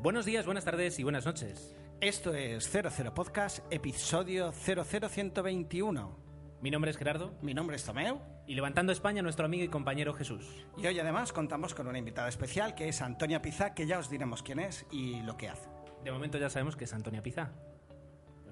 Buenos días, buenas tardes y buenas noches. Esto es 00 Podcast, episodio 00121. Mi nombre es Gerardo Mi nombre es Tomeu y levantando España nuestro amigo y compañero Jesús. y hoy además contamos con una invitada especial que es Antonia Pizá, que ya os diremos quién es y lo que hace. De momento ya sabemos que es Antonia Pizá.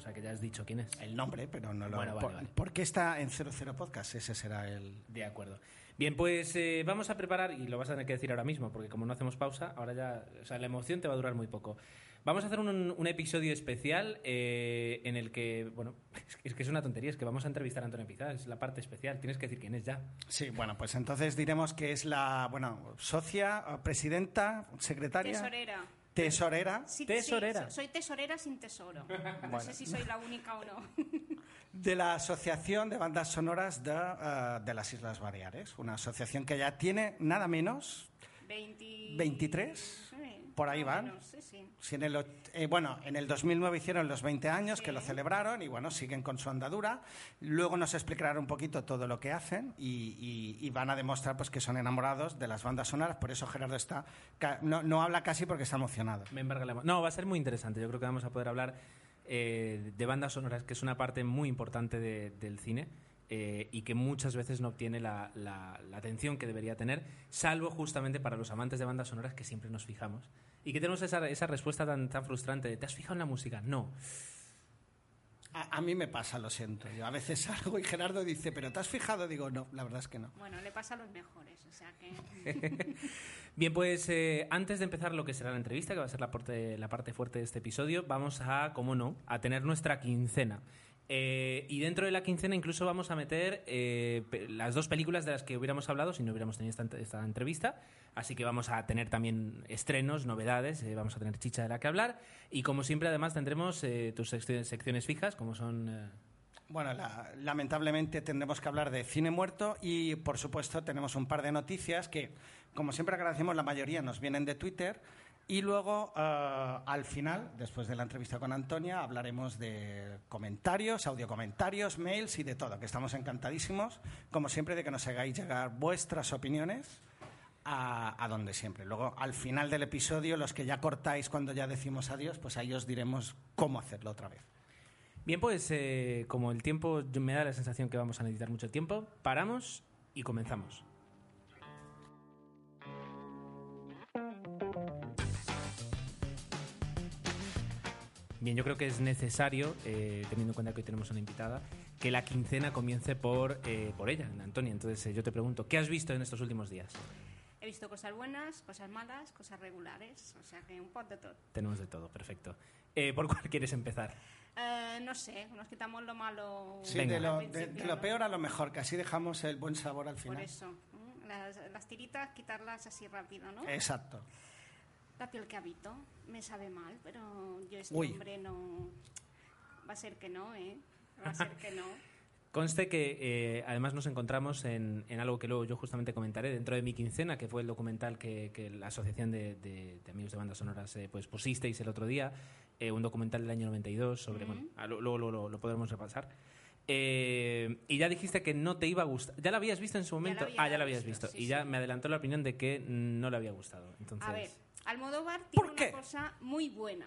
O sea que ya has dicho quién es. El nombre, pero no lo... Bueno, vale, por, vale. ¿por qué está en 00 Podcast? Ese será el... De acuerdo. Bien, pues eh, vamos a preparar, y lo vas a tener que decir ahora mismo, porque como no hacemos pausa, ahora ya, o sea, la emoción te va a durar muy poco. Vamos a hacer un, un episodio especial eh, en el que, bueno, es que- es una tontería, es que vamos a entrevistar a Antonia Pizá, es la parte especial, tienes que decir quién es ya. Sí, bueno, pues entonces diremos que es la, bueno, socia, presidenta, secretaria... Tesorera. Tesorera Sí, Tesorera. sí, soy tesorera sin tesoro. No sé si soy la única o no. de la Asociación de Bandas Sonoras de, eh, de las Islas Baleares, una asociación que ya tiene nada menos 20... 23, Sí, por ahí van. menos, sí, sí. Si en el, eh, bueno, en el 2009 hicieron los 20 años que lo celebraron y bueno, siguen con su andadura. Luego nos explicarán un poquito todo lo que hacen y, y- y van a demostrar pues que son enamorados de las bandas sonoras. Por eso Gerardo está no, no habla casi porque está emocionado. Me embarga la No, va a ser muy interesante. Yo creo que vamos a poder hablar eh, de bandas sonoras, que es una parte muy importante de- del cine eh, y que muchas veces no obtiene la, la- la atención que debería tener, salvo justamente para los amantes de bandas sonoras que siempre nos fijamos. Y que tenemos esa, esa respuesta tan, tan frustrante de ¿te has fijado en la música? No. A, a mí me pasa, lo siento. Yo a veces salgo y Gerardo dice, ¿pero te has fijado? Digo, no, la verdad es que no. Bueno, le pasa a los mejores, o sea que... Bien, pues eh, antes de empezar lo que será la entrevista, que va a ser la parte, la parte fuerte de este episodio, vamos a, como no, a tener nuestra quincena. Eh, y dentro de la quincena incluso vamos a meter eh, las dos películas de las que hubiéramos hablado si no hubiéramos tenido esta, ent- esta entrevista. Así que vamos a tener también estrenos, novedades, eh, vamos a tener chicha de la que hablar. Y como siempre, además, tendremos tus secci- secciones fijas, como son... Bueno, la- lamentablemente tendremos que hablar de cine muerto y, por supuesto, tenemos un par de noticias que, como siempre agradecemos, la mayoría nos vienen de Twitter. Y luego, eh, al final, después de la entrevista con Antonia, hablaremos de comentarios, audio comentarios, mails y de todo, que estamos encantadísimos, como siempre, de que nos hagáis llegar vuestras opiniones a, donde siempre. Luego, al final del episodio, los que ya cortáis cuando ya decimos adiós, pues ahí os diremos cómo hacerlo otra vez. Bien, pues eh, como el tiempo me da la sensación que vamos a necesitar mucho tiempo, paramos y comenzamos. Bien, yo creo que es necesario, eh, teniendo en cuenta que hoy tenemos una invitada, que la quincena comience por, eh, por ella, Antonia. Entonces eh, yo te pregunto, ¿qué has visto en estos últimos días? He visto cosas buenas, cosas malas, cosas regulares, o sea que un poco de todo. Tenemos de todo, perfecto. Eh, ¿Por cuál quieres empezar? Eh, no sé, nos quitamos lo malo Sí, de lo, de- lo peor a lo mejor, que así dejamos el buen sabor al Por final. eso, ¿eh? las, las tiritas quitarlas así rápido, ¿no? Exacto. La piel que habito me sabe mal, pero yo este Uy. hombre no... Va a ser que no, ¿eh? Va a ser que no. Conste que eh, además nos encontramos en, en algo que luego yo justamente comentaré dentro de mi quincena, que fue el documental que, que la Asociación de, de- de Amigos de Bandas Sonoras eh, pues pusisteis el otro día, eh, un documental del año 92 sobre... Ujú. Bueno, ah, luego lo, lo- lo podremos repasar. Y ya dijiste que no te iba a gustar. ¿Ya la habías visto en su momento? ah, ya la habías visto. visto, sí, y ya sí. me adelantó la opinión de que no le había gustado. Entonces, A ver, Almodóvar ¿Por tiene una cosa muy buena.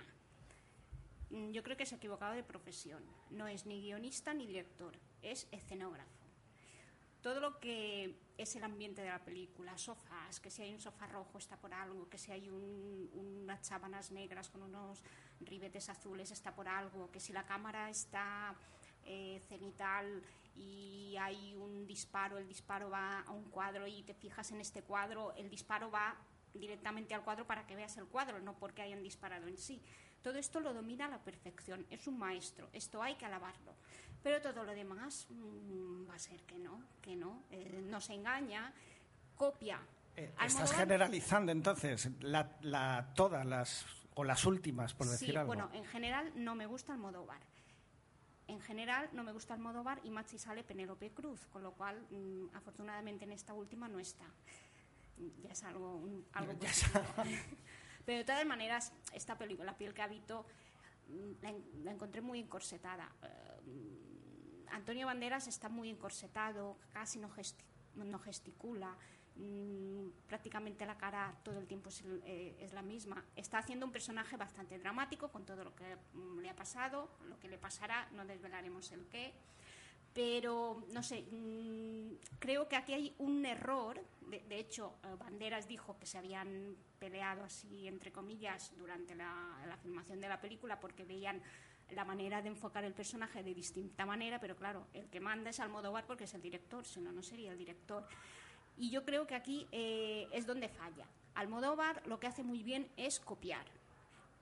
Mm, Yo creo que se ha equivocado de profesión. No es ni guionista ni director, es escenógrafo. Todo lo que es el ambiente de la película, sofás, que si hay un sofá rojo está por algo, que si hay un- unas sábanas negras con unos ribetes azules está por algo, que si la cámara está eh, cenital y hay un disparo, el disparo va a un cuadro y te fijas en este cuadro, el disparo va directamente al cuadro para que veas el cuadro, no porque hayan disparado en sí. Todo esto lo domina a la perfección, es un maestro, esto hay que alabarlo. Pero todo lo demás mm, va a ser que no, que no, eh, no se engaña, copia. Eh, estás generalizando entonces la, la- todas las o las últimas, por decir sí, algo. bueno, en general no me gusta Almodóvar. En general no me gusta Almodóvar y Machi sale Penélope Cruz, con lo cual mm, afortunadamente en esta última no está. Ya es algo, un- algo Ya. Pero de todas maneras, esta película, La piel que habito, mm, la, la encontré muy encorsetada. Mm, Antonio Banderas está muy encorsetado, casi no, gesti- no gesticula. mm, prácticamente la cara todo el tiempo es, eh, es la misma. Está haciendo un personaje bastante dramático con todo lo que mm, le ha pasado, lo que le pasará, no desvelaremos el qué. Pero, no sé, mm, creo que aquí hay un error. De, hecho, eh, Banderas dijo que se habían peleado así, entre comillas, durante la, la filmación de la película porque veían la manera de enfocar el personaje de distinta manera, pero claro, el que manda es Almodóvar porque es el director, si no, no sería el director. Y yo creo que aquí eh, es donde falla. Almodóvar lo que hace muy bien es copiar.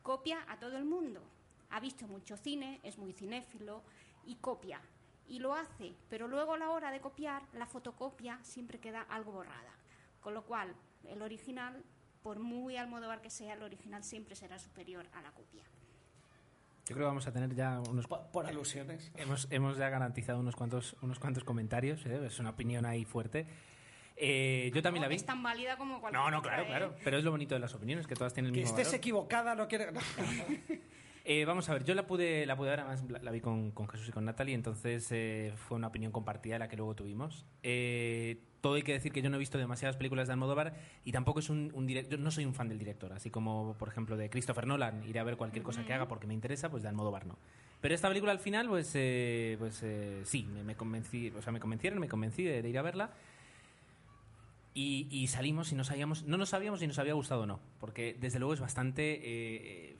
Copia a todo el mundo. Ha visto mucho cine, es muy cinéfilo y copia. Y lo hace, pero luego a la hora de copiar, la fotocopia siempre queda algo borrada. Con lo cual, el original, por muy Almodóvar que sea, el original siempre será superior a la copia. Yo creo que vamos a tener ya unos... Por, por alusiones. Hemos, hemos ya garantizado unos cuantos, unos cuantos comentarios, ¿eh? es una opinión ahí fuerte. Eh, yo también la vi. Es tan válida como cualquier No, no, otra, claro, ¿eh? claro. Pero es lo bonito de las opiniones, que todas tienen el Que mismo estés valor. equivocada no quiere... Eh, vamos a ver, yo la pude, la pude ver, además la, vi con, con Jesús y con Natalie, entonces eh, fue una opinión compartida la que luego tuvimos. Eh, todo hay que decir que yo no he visto demasiadas películas de Almodóvar y tampoco es un, un director, no soy un fan del director, así como por ejemplo de Christopher Nolan, iré a ver cualquier cosa que haga porque me interesa, pues de Almodóvar no. Pero esta película al final, pues, eh, pues sí, me, me convencí, o sea, me convencieron, me convencí de, de ir a verla. Y, y salimos y no sabíamos, no nos sabíamos si nos había gustado o no, porque desde luego es bastante eh,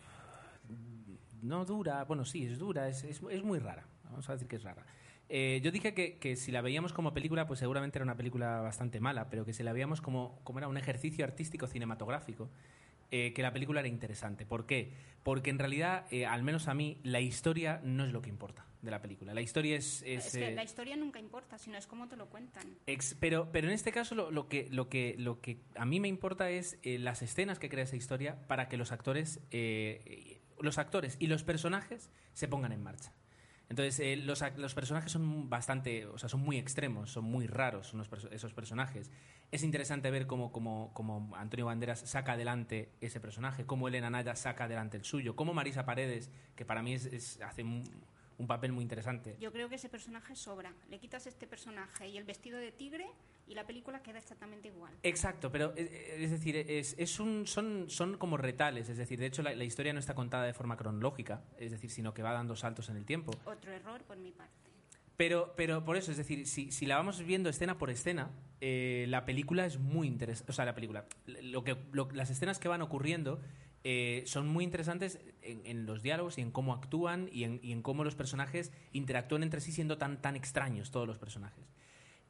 no dura, bueno, sí, es dura, es, es, es muy rara. Vamos a decir que es rara. Eh, yo dije que, que si la veíamos como película, pues seguramente era una película bastante mala, pero que si la veíamos como, como era un ejercicio artístico cinematográfico, eh, que la película era interesante. ¿Por qué? Porque en realidad, eh, al menos a mí, la historia no es lo que importa de la película. La historia es... es, Es que eh, la historia nunca importa, sino es cómo te lo cuentan. Ex- pero, pero en este caso lo, lo que, lo, que, lo que a mí me importa es las escenas que crea esa historia para que los actores, los actores y los personajes se pongan en marcha. Entonces, eh, los, los personajes son bastante, o sea, son muy extremos, son muy raros unos esos personajes. Es interesante ver cómo, cómo, cómo Antonio Banderas saca adelante ese personaje, cómo Elena Naya saca adelante el suyo, cómo Marisa Paredes, que para mí es, es- hace un, un papel muy interesante. Yo creo que ese personaje sobra. Le quitas este personaje y el vestido de tigre y la película queda exactamente igual. Exacto, pero eh, eh, es decir, es, es un, son, son como retales, es decir, de hecho la, la historia no está contada de forma cronológica, es decir, sino que va dando saltos en el tiempo. Otro error por mi parte. Pero, pero por eso, es decir, si, si la vamos viendo escena por escena, eh, la película es muy interesante. O sea, la película, lo que, lo- las escenas que van ocurriendo eh, son muy interesantes en, en los diálogos y en cómo actúan y en, y en cómo los personajes interactúan entre sí siendo tan, tan extraños todos los personajes.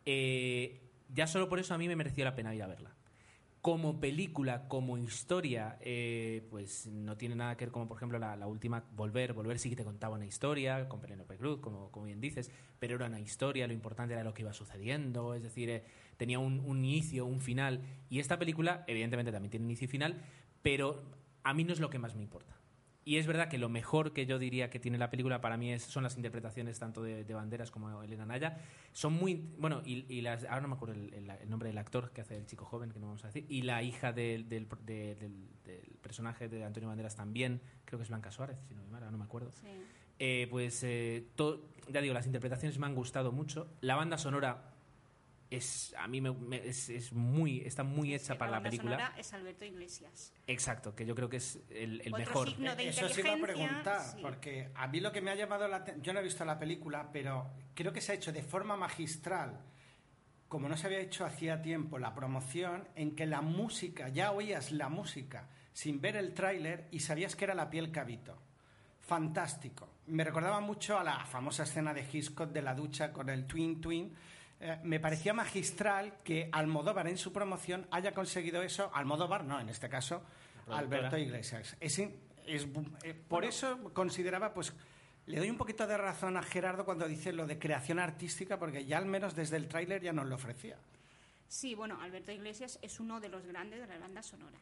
Eh, ya solo por eso a mí me mereció la pena ir a verla. Como película, como historia, eh, pues no tiene nada que ver como, por ejemplo, la, la última, Volver. Volver sí que te contaba una historia, con Penélope Cruz, como, como bien dices, pero era una historia, lo importante era lo que iba sucediendo, es decir, eh, tenía un, un inicio, un final. Y esta película, evidentemente, también tiene inicio y final, pero a mí no es lo que más me importa. Y es verdad que lo mejor que yo diría que tiene la película para mí es, son las interpretaciones tanto de, de Banderas como Elena Naya. Son muy. Bueno, y, y las, ahora no me acuerdo el, el- el nombre del actor que hace el chico joven, que no vamos a decir. Y la hija del, del, de- del- del personaje de Antonio Banderas también, creo que es Blanca Suárez, si no me ahora no me acuerdo. Sí. Eh, pues, eh, to- ya digo, las interpretaciones me han gustado mucho. La banda sonora es a mí me, me- es, es muy está muy hecha Sí, para la película. es Alberto Iglesias. Exacto, que yo creo que es el, el Otro mejor. signo de Eso sí iba a inteligencia, preguntar, sí. porque a mí lo que me ha llamado la atención, yo no he visto la película, pero creo que se ha hecho de forma magistral, como no se había hecho hacía tiempo, la promoción, en que la música, ya oías la música sin ver el tráiler y sabías que era la piel cabito. Fantástico. Me recordaba mucho a la famosa escena de Hitchcock de la ducha con el Twin Twin. Eh, me parecía magistral que Almodóvar en su promoción haya conseguido eso. Almodóvar, no, en este caso. Alberto Iglesias. Es, eh, por eso consideraba, pues, le doy un poquito de razón a Gerardo cuando dice lo de creación artística, porque ya al menos desde el tráiler ya nos lo ofrecía. Sí, bueno, Alberto Iglesias es uno de los grandes de la banda sonora.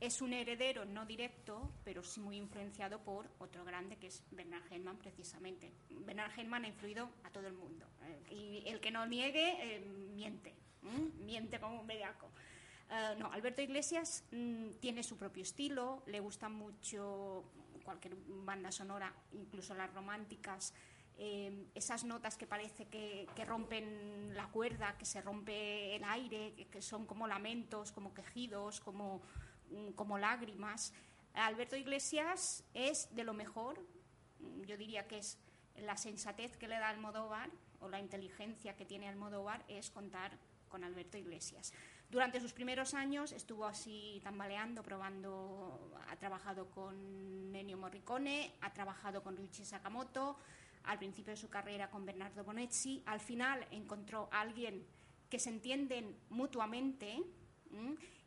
Es un heredero no directo, pero sí muy influenciado por otro grande que es Bernard Herrmann, precisamente. Bernard Herrmann ha influido a todo el mundo. eh, y el que no niegue, eh, miente. Miente como un bellaco. Eh, no, Alberto Iglesias mm, tiene su propio estilo, le gusta mucho cualquier banda sonora, incluso las románticas. esas notas que parece que, rompen la cuerda, que se rompe el aire, que, son como lamentos, como quejidos, como, como lágrimas. Alberto Iglesias es de lo mejor, mm, yo diría que es la sensatez que le da Almodóvar o la inteligencia que tiene Almodóvar es contar con Alberto Iglesias. Durante sus primeros años estuvo así tambaleando, probando, ha trabajado con Ennio Morricone, ha trabajado con Ryuichi Sakamoto, al principio de su carrera con Bernardo Bonetti, al final encontró a alguien que se entienden mutuamente.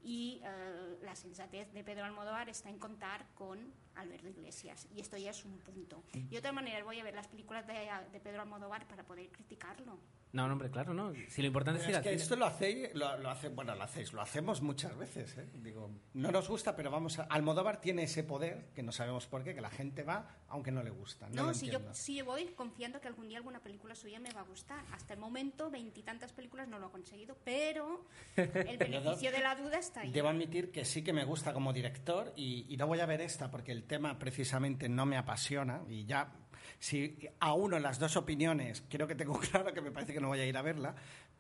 Y eh, la sensatez de Pedro Almodóvar está en contar con Alberto Iglesias y esto ya es un punto. Y de otra manera voy a ver las películas de, de Pedro Almodóvar para poder criticarlo. No, no, hombre, claro, ¿no? Si lo importante es Es que esto lo hacéis, lo, lo hace, bueno, lo hacéis, lo hacemos muchas veces. ¿eh? Digo, no nos gusta, pero vamos a. Almodóvar tiene ese poder que no sabemos por qué, que la gente va aunque no le gusta. No, No, lo si yo, si yo voy confiando que algún día alguna película suya me va a gustar. Hasta el momento, veintitantas películas no lo ha conseguido, pero el beneficio de la duda está ahí. Debo admitir que sí que me gusta como director y, y no voy a ver esta porque el tema precisamente no me apasiona y ya si a uno las dos opiniones creo que tengo claro que me parece que no voy a ir a verla,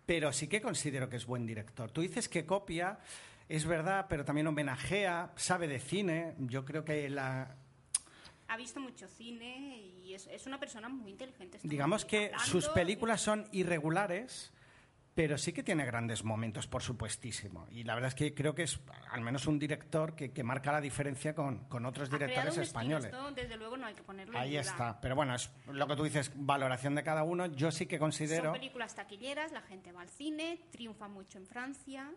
pero sí que considero que es buen director. Tú dices que copia, es verdad, pero también homenajea, sabe de cine. Yo creo que la, Ha visto mucho cine y es, es una persona muy inteligente. digamos muy que hablando sus películas son irregulares, pero sí que tiene grandes momentos, por supuestísimo. Y la verdad es que creo que es al menos un director que, que marca la diferencia con, con otros ha directores un estilo, españoles. esto, desde luego no hay que ponerlo en Ahí duda. está. Pero bueno, es lo que tú dices, valoración de cada uno. Yo sí que considero, Son películas taquilleras, la gente va al cine, triunfa mucho en Francia.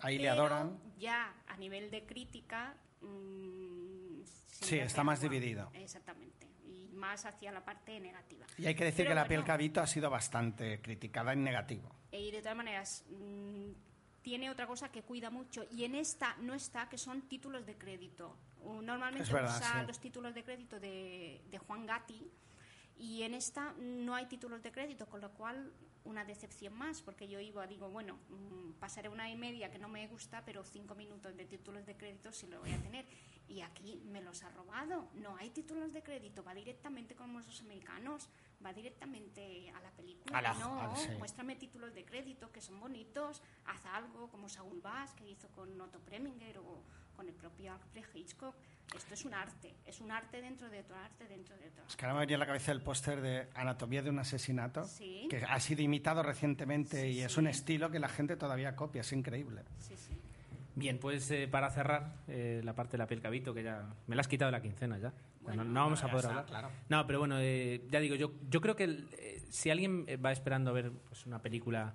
ahí le adoran. Ya a nivel de crítica. mm, Sí, está más dividido. Exactamente. Más hacia la parte negativa. Y hay que decir Pero que la bueno, piel cabito ha sido bastante criticada en negativo. Y de todas maneras, mm, tiene otra cosa que cuida mucho. Y en esta no está, que son títulos de crédito. Normalmente verdad, usa sí. los títulos de crédito de, de Juan Gatti. Y en esta no hay títulos de crédito, con lo cual una decepción más, porque yo iba, digo, bueno, mm, pasaré una y media que no me gusta, pero cinco minutos de títulos de crédito sí lo voy a tener. Y aquí me los ha robado. No hay títulos de crédito, va directamente como los americanos, va directamente a la película. A la- no, a- sí. muéstrame títulos de crédito que son bonitos, haz algo como Saul Bass que hizo con Otto Preminger o con el propio Alfred Hitchcock. Esto es un arte, es un arte dentro de otro arte dentro de otro. Es que ahora me venía a la cabeza el póster de Anatomía de un asesinato, Sí. que ha sido imitado recientemente Sí, y es un estilo que la gente todavía copia, es increíble. Sí, sí. Bien, pues eh, para cerrar eh, la parte de la piel cabito, que ya me la has quitado de la quincena ya. Bueno, no, no vamos a poder está, hablar. claro. No, pero bueno, eh, ya digo, yo, yo creo que el- eh, si alguien va esperando a ver pues, una película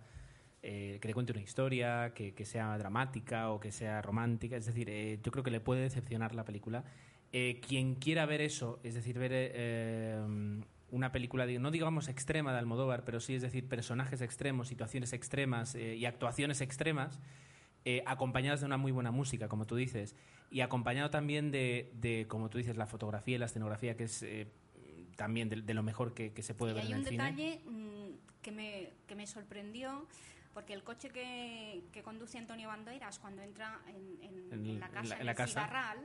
eh, que le cuente una historia, que, que sea dramática o que sea romántica, es decir, eh, yo creo que le puede decepcionar la película. Eh, quien quiera ver eso, es decir, ver eh, una película, no digamos extrema de Almodóvar, pero sí, es decir, personajes extremos, situaciones extremas eh, y actuaciones extremas, eh, acompañadas de una muy buena música, como tú dices, y acompañado también de, de, como tú dices, la fotografía y la escenografía, que es eh, también de, de lo mejor que, que se puede y ver hay en un el cine. detalle mm, que, me, que me sorprendió, porque el coche que, que conduce Antonio Banderas cuando entra en, en- En- en la en casa, la- en, la el casa. cigarral,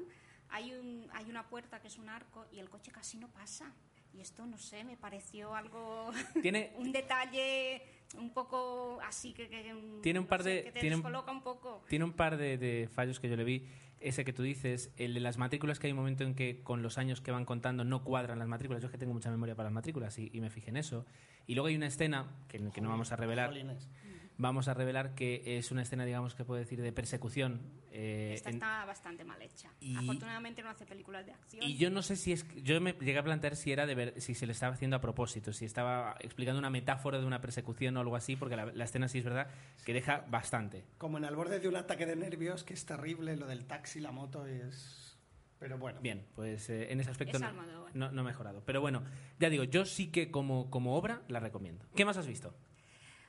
hay, un, hay una puerta que es un arco y el coche casi no pasa. Y esto, no sé, me pareció algo... Tiene, un detalle un poco así que, que, Tiene un no par sé, de- que te tiene un- descoloca un poco. Tiene un par de, de fallos que yo le vi. Ese que tú dices, el de las matrículas, que hay un momento en que con los años que van contando no cuadran las matrículas. Yo es que tengo mucha memoria para las matrículas y, y me fijé en eso. Y luego hay una escena, que, que no vamos a revelar, Jolines. Vamos a revelar que es una escena, digamos, que puedo decir, de persecución. eh, Esta en- está bastante mal hecha. y- Afortunadamente no hace películas de acción. Y yo no sé si es. Yo me llegué a plantear si era de ver, si se le estaba haciendo a propósito, si estaba explicando una metáfora de una persecución o algo así, porque la, la escena sí es verdad que deja bastante. Como en el borde de un ataque de nervios, que es terrible, lo del taxi, la moto es... Pero bueno. Bien, pues eh, en ese aspecto Es no, no, no he mejorado. Pero bueno, ya digo, yo sí que como, como obra la recomiendo. ¿Qué más has visto?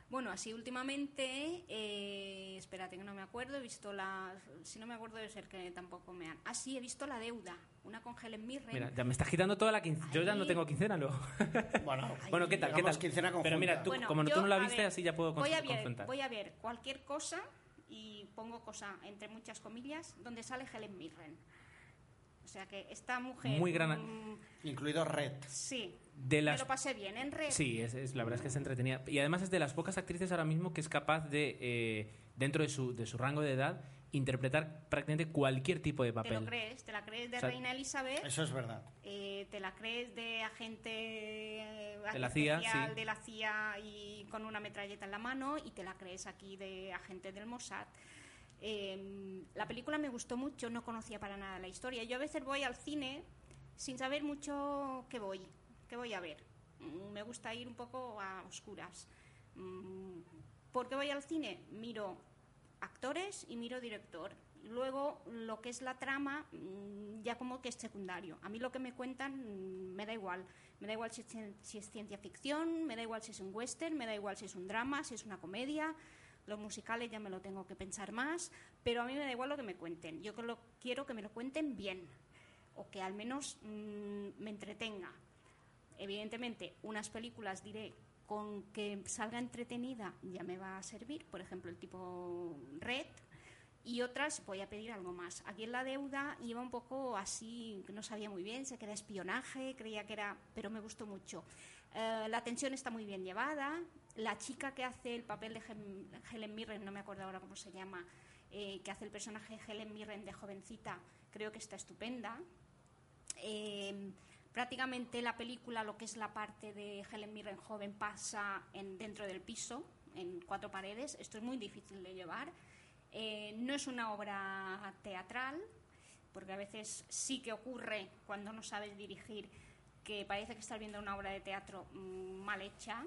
Bueno, así últimamente, eh, espérate que no me acuerdo, he visto la... Si no me acuerdo debe ser que tampoco me han... Ah, sí, he visto La Deuda, una con Helen Mirren. Mira, ya me estás quitando toda la quincena. Yo ya no tengo quincena luego. Bueno, bueno, ¿qué tal? ¿Qué tal? quincena Pero mira, tú, Bueno, como yo, tú no la viste, ver, así ya puedo voy a, conf- ver, confrontar. voy a ver cualquier cosa, y pongo cosa entre muchas comillas, donde sale Helen Mirren. O sea que esta mujer... Muy gran- mm, Incluido Red. sí, De las me lo pasé bien en red. Sí, es, es- la verdad es que es entretenida. Y además es de las pocas actrices ahora mismo que es capaz de, eh, dentro de su, de su rango de edad, interpretar prácticamente cualquier tipo de Te lo papel. crees, te la crees de O sea, Reina Elizabeth, Eso es verdad. eh, te la crees de agente, eh, De la CIA, especial sí. de la CIA y con una metralleta en la mano y te la crees aquí de agente del Mossad. Eh, la película me gustó mucho, no conocía para nada la historia. Yo a veces voy al cine sin saber mucho qué voy, qué voy a ver. Mm, Me gusta ir un poco a oscuras. Mm, ¿Por qué voy al cine? Miro actores y miro director. Luego, lo que es la trama, mm, ya como que es secundario. A mí lo que me cuentan me da igual. Me da igual si es, si es ciencia ficción, me da igual si es un western, me da igual si es un drama, si es una comedia. Los musicales ya me lo tengo que pensar más, pero a mí me da igual lo que me cuenten. Yo lo- quiero que me lo cuenten bien, o que al menos mm, me entretenga. Evidentemente, unas películas diré con que salga entretenida ya me va a servir, por ejemplo, el tipo Red, y otras voy a pedir algo más. Aquí en La Deuda iba un poco así, no sabía muy bien, sé que era espionaje, creía que era, pero me gustó mucho. Eh, la tensión está muy bien llevada, la chica que hace el papel de Hel- Helen Mirren, no me acuerdo ahora cómo se llama, eh, que hace el personaje de Helen Mirren de jovencita, creo que está estupenda. Eh, prácticamente la película, lo que es la parte de Helen Mirren joven, pasa en, dentro del piso, en cuatro paredes. Esto es muy difícil de llevar. Eh, no es una obra teatral, porque a veces sí que ocurre cuando no sabes dirigir que parece que estás viendo una obra de teatro mm, mal hecha.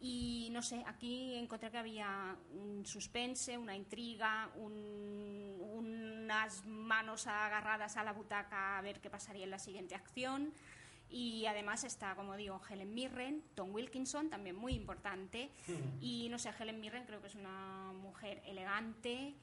Y no sé, aquí encontré que había un suspense, una intriga, un- unas manos agarradas a la butaca a ver qué pasaría en la siguiente acción. Y además está, como digo, Helen Mirren, Tom Wilkinson, también muy importante. Y no sé, Helen Mirren creo que es una mujer elegante,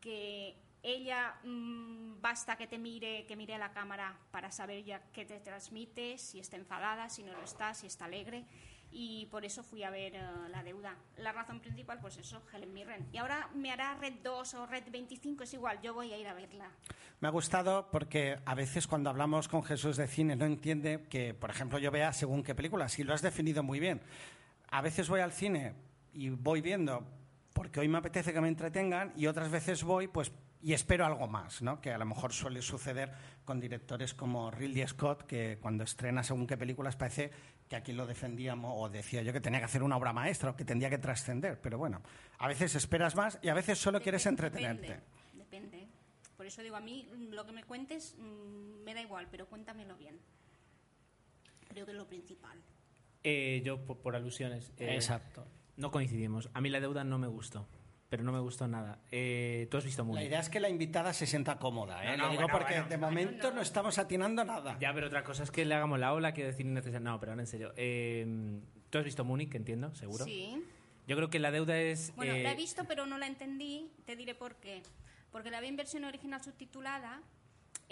que ella mm, basta que te mire, que mire a la cámara para saber ya qué te transmite, si está enfadada, si no lo está, si está alegre. Y por eso fui a ver eh, La Deuda. La razón principal, pues eso, Helen Mirren. Y ahora me hará Red 2 o Red 25, es igual, yo voy a ir a verla. Me ha gustado porque a veces cuando hablamos con Jesús de cine no entiende que, por ejemplo, yo vea según qué película. Si lo has definido muy bien. A veces voy al cine y voy viendo porque hoy me apetece que me entretengan y otras veces voy pues y espero algo más, ¿no? Que a lo mejor suele suceder con directores como Ridley Scott, que cuando estrena según qué películas parece que aquí lo defendíamos o decía yo que tenía que hacer una obra maestra o que tendría que trascender. Pero bueno, a veces esperas más y a veces solo quieres entretenerte. Depende, depende. Por eso digo, a mí mm, lo que me cuentes mm, me da igual, pero cuéntamelo bien. Creo que es lo principal. Eh, yo, por, por alusiones. eh, Exacto. No coincidimos. A mí la deuda no me gustó. Pero no me gustó nada. Eh, Tú has visto La muy idea es que la invitada se sienta cómoda, ¿eh? No, no, Lo digo bueno, porque bueno. de momento no. estamos atinando nada. Ya, pero otra cosa es que le hagamos la ola, quiero decir innecesario. No, pero ahora en serio. Eh, Tú has visto Múnich, entiendo, seguro. Sí. Yo creo que la deuda es. Bueno, eh, la he visto, pero no la entendí. Te diré por qué. Porque la vi en versión original subtitulada.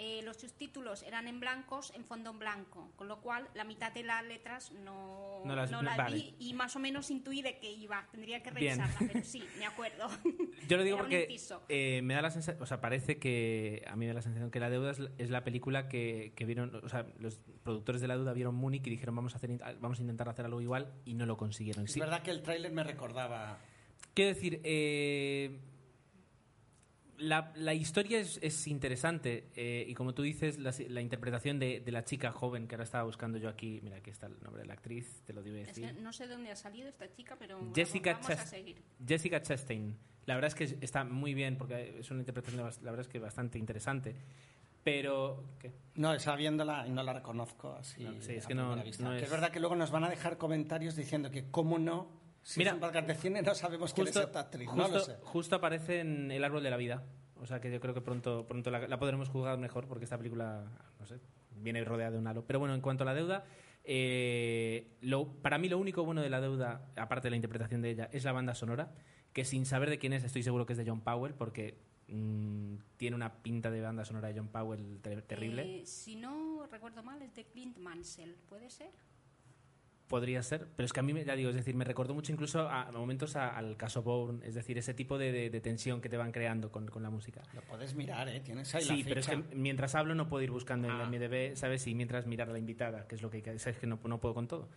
Eh, los subtítulos eran en blancos, en fondo en blanco. Con lo cual, la mitad de las letras no, No las- no la vale. vi y más o menos intuí de qué iba. Tendría que Bien. revisarla, pero sí, me acuerdo. Yo lo digo Era porque inciso. eh, me da la sensación, o sea, parece que a mí me da la sensación que la deuda es, la- es la película que, que vieron, o sea, los productores de la deuda vieron Múnich y dijeron vamos a hacer, vamos a intentar hacer algo igual y no lo consiguieron. Es Sí, verdad que el tráiler me recordaba... Quiero decir, eh, la, la historia es, es interesante eh, y como tú dices, la, la interpretación de, de la chica joven que ahora estaba buscando yo aquí, mira, aquí está el nombre de la actriz, te lo digo a Es decir. que no sé de dónde ha salido esta chica, pero bueno, Jessica, vamos a Chast- seguir. Jessica Chastain. La verdad es que está muy bien porque es una interpretación, la verdad es que bastante interesante. Pero, ¿qué? No, estaba viéndola y no la reconozco así. No, sí, es a que no- no Que es- es verdad que luego nos van a dejar comentarios diciendo que cómo no, si Mira, es un podcast de cine no sabemos quién es Justo, esta actriz. justo, no lo sé. justo aparece en El árbol de la vida. O sea que yo creo que pronto, pronto la, la podremos juzgar mejor porque esta película, no sé, viene rodeada de un halo. Pero bueno, en cuanto a la deuda, eh, lo, para mí lo único bueno de la deuda, aparte de la interpretación de ella, es la banda sonora, que sin saber de quién es, estoy seguro que es de John Powell, porque mm, tiene una pinta de banda sonora de John Powell ter- terrible. Eh, si no recuerdo mal, es de Clint Mansell, ¿puede ser? Podría ser, pero es que a mí, me- ya digo, es decir, me recordó mucho incluso a, a momentos a- al caso Bourne, es decir, ese tipo de, de- de tensión que te van creando con, con la música. Lo puedes mirar, ¿eh? Tienes ahí Sí, la pero es que mientras hablo no puedo ir buscando en Ah. la MDB, ¿sabes? Y mientras mirar a la invitada, que es lo que hay que sabes que no, no puedo con todo.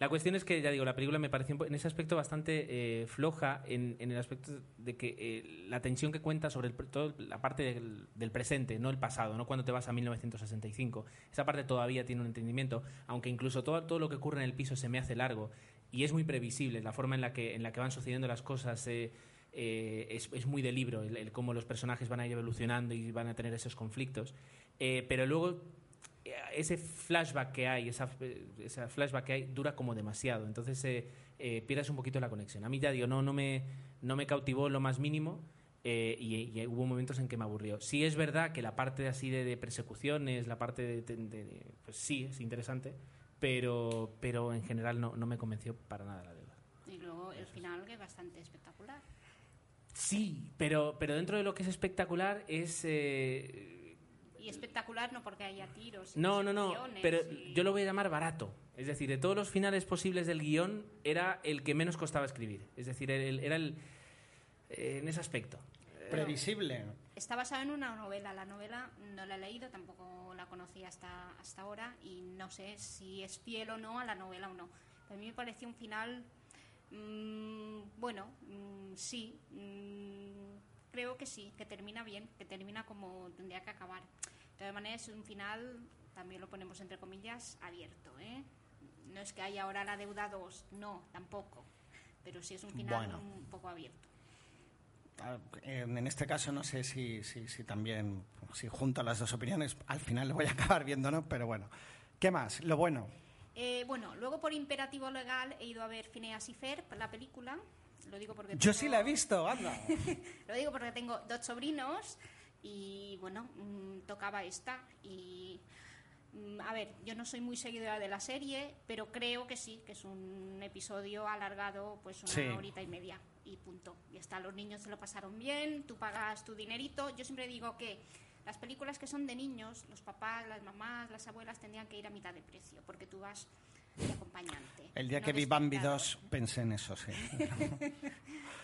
La cuestión es que, ya digo, la película me po- en ese aspecto bastante eh, floja, en, en el aspecto de que eh, la tensión que cuenta sobre todo la parte del, del presente, no el pasado, no cuando te vas a 1965. Esa parte todavía tiene un entendimiento, aunque incluso todo, todo lo que ocurre en el piso se me hace largo y es muy previsible la forma en la que, en la que van sucediendo las cosas. eh, eh, es, es muy de libro, el, el cómo los personajes van a ir evolucionando y van a tener esos conflictos. Eh, pero luego ese flashback que hay, esa, esa flashback que hay, dura como demasiado. Entonces eh, eh, pierdes un poquito la conexión. A mí ya digo, no, no, me, no me cautivó lo más mínimo. eh, y, y hubo momentos en que me aburrió. Sí es verdad que la parte así de, de persecuciones, la parte de, de- de- pues sí, es interesante, pero, pero en general no, no me convenció para nada la deuda. Y luego el final que es bastante espectacular. Sí, pero, pero dentro de lo que es espectacular es... eh, Y espectacular no porque haya tiros. no, no, no, pero y- yo lo voy a llamar barato. Es decir, de todos los finales posibles del guion, era el que menos costaba escribir. Es decir, el- era el... eh, en ese aspecto. Previsible. Está basado en una novela. La novela no la he leído, tampoco la conocía hasta, hasta ahora y no sé si es fiel o no a la novela o no. Pero a mí me pareció un final, mm, bueno, mm, sí, mm, creo que sí, que termina bien, que termina como tendría que acabar. De todas maneras, es un final, también lo ponemos entre comillas, abierto. ¿eh? No es que haya ahora la deuda 2, no, tampoco. Pero sí es un final Bueno. un poco abierto. Ah, En este caso no sé si, si, si también, si junto las dos opiniones, al final lo voy a acabar viendo, ¿no? Pero bueno. ¿Qué más? Lo bueno. Eh, bueno, luego por imperativo legal he ido a ver Phineas y Ferb, la película. Lo digo porque Yo tengo- sí la he visto, anda. Lo digo porque tengo dos sobrinos y bueno, mm, tocaba esta y mm, a ver, yo no soy muy seguidora de la serie, pero creo que sí, que es un episodio alargado, pues una Sí. horita y media y punto. Y está, los niños se lo pasaron bien, tú pagas tu dinerito. Yo siempre digo que las películas que son de niños, los papás, las mamás, las abuelas tendrían que ir a mitad de precio, porque tú vas de acompañante. El día no que vi Bambi espectador. 2 pensé en eso, sí.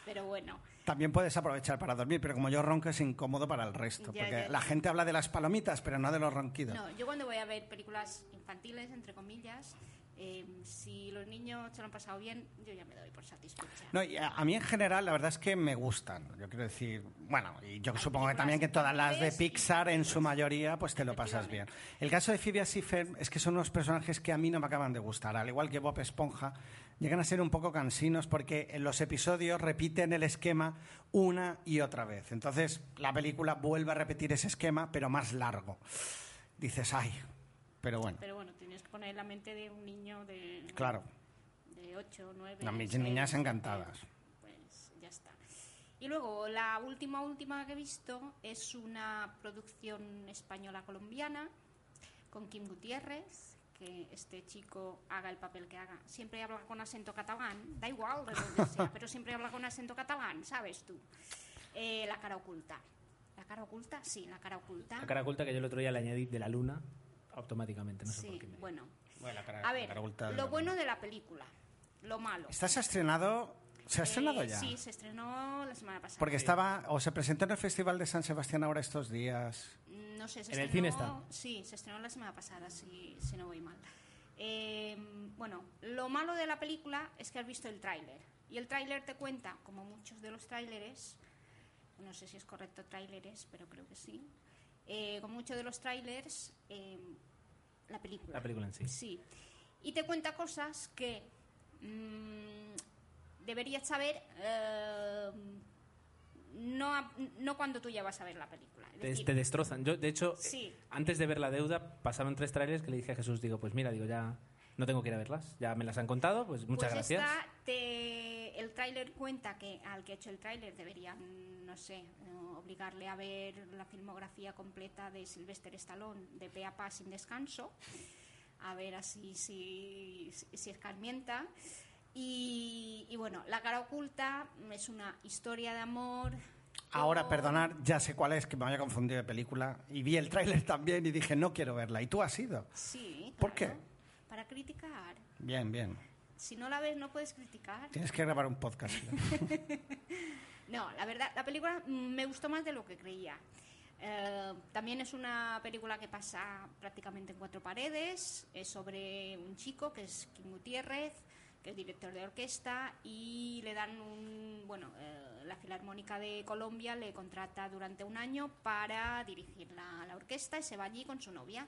Pero bueno, También puedes aprovechar para dormir, pero como yo ronco es incómodo para el resto. Ya, porque ya, la ya. gente habla de las palomitas, pero no de los ronquidos. No, yo cuando voy a ver películas infantiles, entre comillas, eh, si los niños se lo han pasado bien, yo ya me doy por satisfecha. No, y a, mí en general la verdad es que me gustan. Yo quiero decir, bueno, y yo Hay supongo que también que todas las de Pixar en su mayoría pues te lo pasas bien. El caso de y Ferb es que son unos personajes que a mí no me acaban de gustar, al igual que Bob Esponja, llegan a ser un poco cansinos porque en los episodios repiten el esquema una y otra vez. Entonces, la película vuelve a repetir ese esquema, pero más largo. Dices, ay, pero bueno, Pero bueno, tienes que poner la mente de un niño de, claro. de 8, 9. No, mis niñas encantadas. Pues ya está. Y luego, la última, última que he visto es una producción española-colombiana con Kim Gutiérrez, que este chico haga el papel que haga. Siempre habla con acento catalán, da igual de donde sea, pero siempre habla con acento catalán, ¿sabes tú? Eh, la cara oculta. ¿La cara oculta? Sí, la cara oculta. La cara oculta que yo el otro día le añadí de la luna automáticamente, no sé sí, por qué. me- bueno. Bueno, la cara- A la ver, cara oculta lo la- bueno de la película, lo malo. ¿Esta se ha estrenado? ¿Se ha estrenado Eh, ya? Sí, se estrenó la semana pasada. Porque estaba, o se presentó en el Festival de San Sebastián ahora estos días. No sé, se ¿En el estrenó- cine está? Sí, se estrenó la semana pasada, si, si no voy mal. Eh, bueno, lo malo de la película es que has visto el tráiler. Y el tráiler te cuenta, como muchos de los tráileres, no sé si es correcto tráileres, pero creo que sí, eh, como muchos de los tráilers, eh, la película. La película en sí. Sí. Y te cuenta cosas que mm, deberías saber eh, no, no cuando tú ya vas a ver la película. Es Te, decir, te destrozan. Yo, de hecho, Sí. antes de ver la deuda, pasaron tres trailers que le dije a Jesús, digo, pues mira, digo, ya no tengo que ir a verlas, ya me las han contado, pues muchas pues gracias. esta te- el tráiler cuenta que al que ha hecho el tráiler deberían, no sé, eh, obligarle a ver la filmografía completa de Sylvester Stallone de pe a pa sin descanso, a ver así si, si, si escarmienta. Y, y bueno, La cara oculta es una historia de amor. Ahora, con- perdonar, ya sé cuál es, que me había confundido de película. Y vi el tráiler también y dije, no quiero verla. ¿Y tú has ido? Sí. ¿Por claro, Para criticar. Bien, bien. Si no la ves, no puedes criticar. Tienes que grabar un podcast. No, la verdad, la película me gustó más de lo que creía. Eh, también es una película que pasa prácticamente en cuatro paredes. Es sobre un chico que es Kim Gutiérrez, que es director de orquesta, y le dan un. Bueno, eh, la Filarmónica de Colombia le contrata durante un año para dirigir la, la orquesta y se va allí con su novia.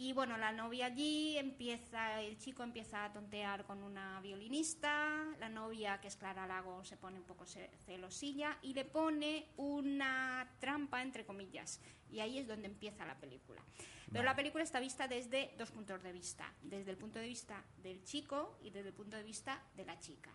Y bueno, la novia allí empieza, el chico empieza a tontear con una violinista, la novia, que es Clara Lago, se pone un poco ce- celosilla y le pone una trampa, entre comillas. Y ahí es donde empieza la película. Pero la película está vista desde dos puntos de vista, desde el punto de vista del chico y desde el punto de vista de la chica.